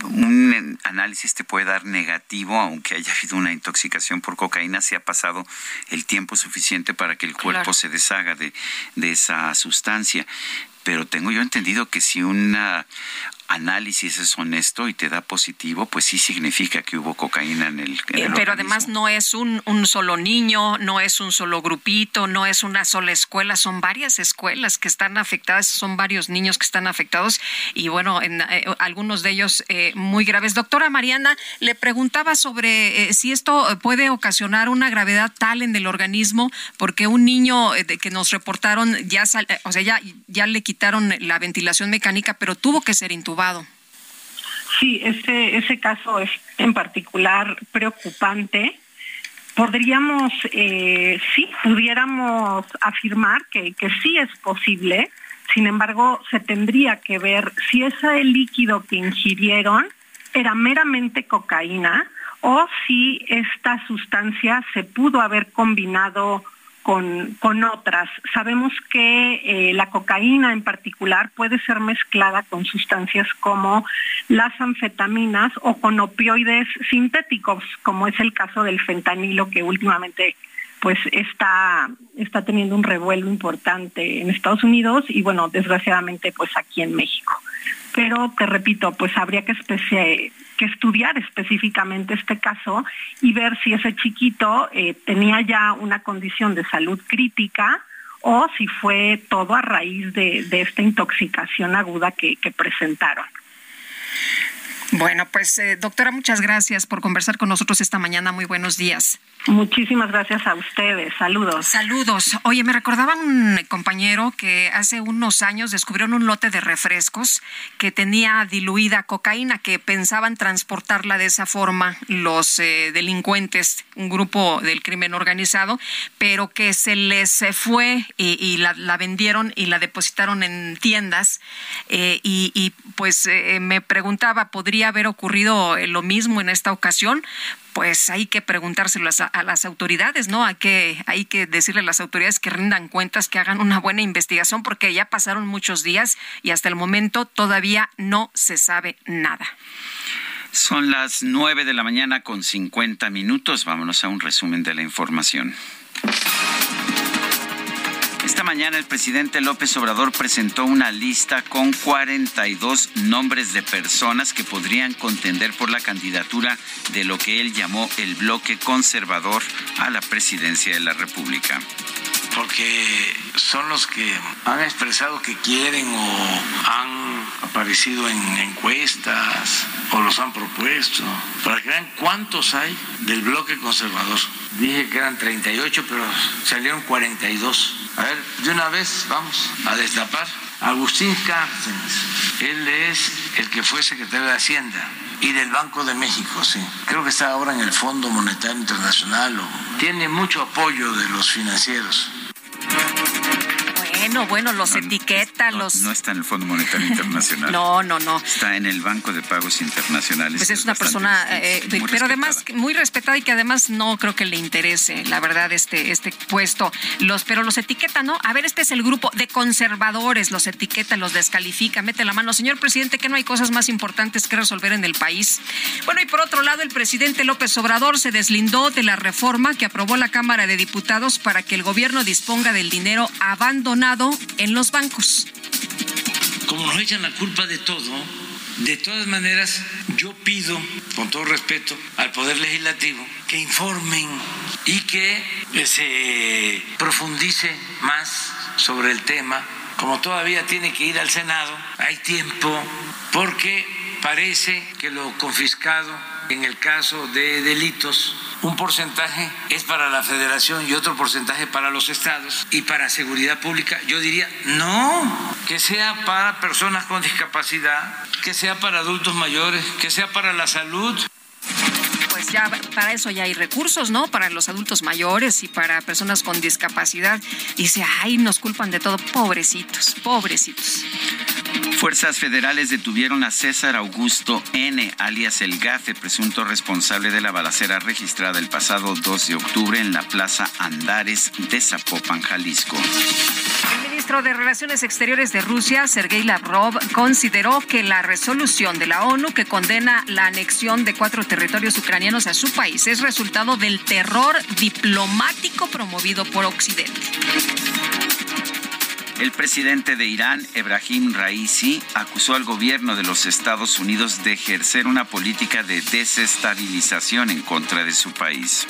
un análisis te puede dar negativo aunque haya habido una intoxicación por cocaína si ha pasado el tiempo suficiente para que el cuerpo se deshaga de, de esa sustancia Pero tengo yo entendido que si una, análisis es honesto y te da positivo, pues sí significa que hubo cocaína en el. Eh, pero además no es un, un, solo niño, no es un solo grupito, no es una sola escuela, son varias escuelas que están afectadas, son varios niños que están afectados y bueno, en, eh, algunos de ellos eh, muy graves. Doctora Mariana, le preguntaba sobre si esto puede ocasionar una gravedad tal en el organismo, porque un niño que nos reportaron ya, o sea, ya, ya le quitaron la ventilación mecánica, pero tuvo que ser intubado Sí, ese, ese caso es en particular preocupante. Podríamos, eh, sí, pudiéramos afirmar que, que sí es posible, sin embargo, se tendría que ver si ese líquido que ingirieron era meramente cocaína o si esta sustancia se pudo haber combinado con, con otras. Sabemos que eh, la cocaína en particular puede ser mezclada con sustancias como las anfetaminas o con opioides sintéticos, como es el caso del fentanilo que últimamente pues está, está teniendo un revuelo importante en Estados Unidos y bueno, desgraciadamente pues aquí en México. Pero te repito, pues habría que especie, estudiar específicamente este caso y ver si ese chiquito eh, tenía ya una condición de salud crítica o si fue todo a raíz de, esta intoxicación aguda que presentaron. Bueno, pues eh, doctora, muchas gracias por conversar con nosotros esta mañana. Muy buenos días. Muchísimas gracias a ustedes. Saludos. Saludos. Oye, me recordaba un compañero que hace unos años descubrieron un lote de refrescos que tenía diluida cocaína, que pensaban transportarla de esa forma los eh, delincuentes, un grupo del crimen organizado, pero que se les fue y, la, vendieron y la depositaron en tiendas. Eh, y, y, pues me preguntaba, ¿podría haber ocurrido eh, lo mismo en esta ocasión, pues hay que preguntárselo a, las autoridades, ¿no? Hay que, hay que decirle a las autoridades que rindan cuentas, que hagan una buena investigación, porque ya pasaron muchos días y hasta el momento todavía no se sabe nada. Son las nueve de la mañana con 50 minutos. Vámonos a un resumen de la información. Esta mañana el presidente López Obrador presentó una lista con 42 nombres de personas que podrían contender por la candidatura de lo que él llamó el bloque conservador a la presidencia de la República porque son los que han expresado que quieren o han aparecido en encuestas o los han propuesto, para que vean cuántos hay del bloque conservador. Dije que eran 38, pero salieron 42. A ver, de una vez vamos a destapar. Agustín Cárcenes, él es el que fue secretario de Hacienda y del Banco de México, sí. Creo que está ahora en el Fondo Monetario Internacional. O... Tiene mucho apoyo de los financieros Bueno, bueno, los etiqueta, los... No está en el Fondo Monetario Internacional. [laughs] no, no, no. Está en el Banco de Pagos Internacionales. Pues es una persona, eh, pero además muy respetada y que además no creo que le interese, la verdad, este, este puesto. Los, pero los etiqueta, ¿no? A ver, este es el grupo de conservadores, los etiqueta, los descalifica, mete la mano. Señor presidente, que no hay cosas más importantes que resolver en el país. Bueno, y por otro lado, el presidente López Obrador se deslindó de la reforma que aprobó la Cámara de Diputados para que el gobierno disponga del dinero abandonado en los bancos. Como nos echan la culpa de todo, de todas maneras, yo pido, con todo respeto, al Poder Legislativo que informen y que se profundice más sobre el tema. Como todavía tiene que ir al Senado, hay tiempo, porque parece que lo confiscado en el caso de delitos, un porcentaje es para la federación y otro porcentaje para los estados y para seguridad pública. Yo diría, no, que sea para personas con discapacidad, que sea para adultos mayores, que sea para la salud pues ya para eso ya hay recursos, ¿no? Para los adultos mayores y para personas con discapacidad. Dice, ay, nos culpan de todo. Pobrecitos, pobrecitos. Fuerzas federales detuvieron a César Augusto N., alias El Gafe, presunto responsable de la balacera registrada el pasado 2 de octubre en la Plaza Andares de Zapopan, Jalisco. El ministro de Relaciones Exteriores de Rusia, Sergei Lavrov, consideró que la resolución de la ONU que condena la anexión de cuatro territorios ucranianos a su país es resultado del terror diplomático promovido por Occidente. El presidente de Irán, Ebrahim Raisi, acusó al gobierno de los Estados Unidos de ejercer una política de desestabilización en contra de su país.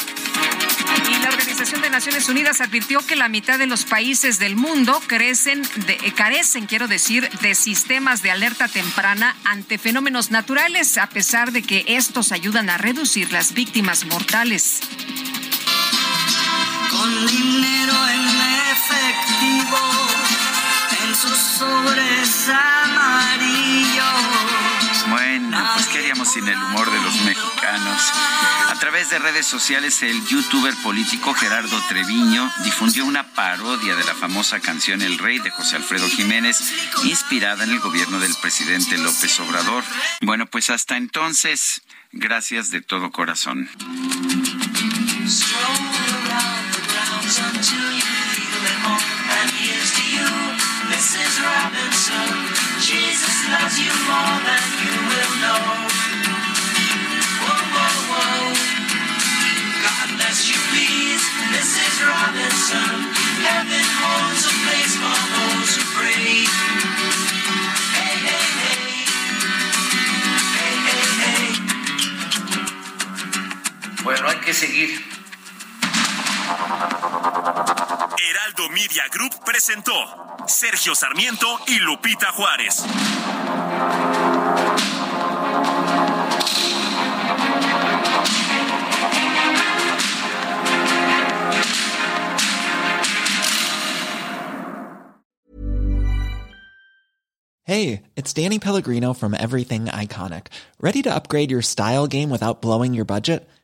Y la Organización de Naciones Unidas advirtió que la mitad de los países del mundo crecen de, eh, carecen, quiero decir, de sistemas de alerta temprana ante fenómenos naturales, a pesar de que estos ayudan a reducir las víctimas mortales. Con dinero en efectivo en sus sobres amarillos. Bueno, pues qué haríamos sin el humor de los mexicanos. A través de redes sociales, el youtuber político Gerardo Treviño difundió una parodia de la famosa canción El Rey de José Alfredo Jiménez, inspirada en el gobierno del presidente López Obrador. Bueno, pues hasta entonces, gracias de todo corazón. Mrs. Robinson, Jesus loves you more than you will know. Whoa, whoa, whoa. God bless you, please, Mrs. Robinson. Heaven holds a place for those who pray. Hey, hey, hey. Hey, hey, hey. Bueno, hay que seguir. Heraldo Media Group presentó Sergio Sarmiento y Lupita Juárez. Hey, it's Danny Pellegrino from Everything Iconic. Ready to upgrade your style game without blowing your budget?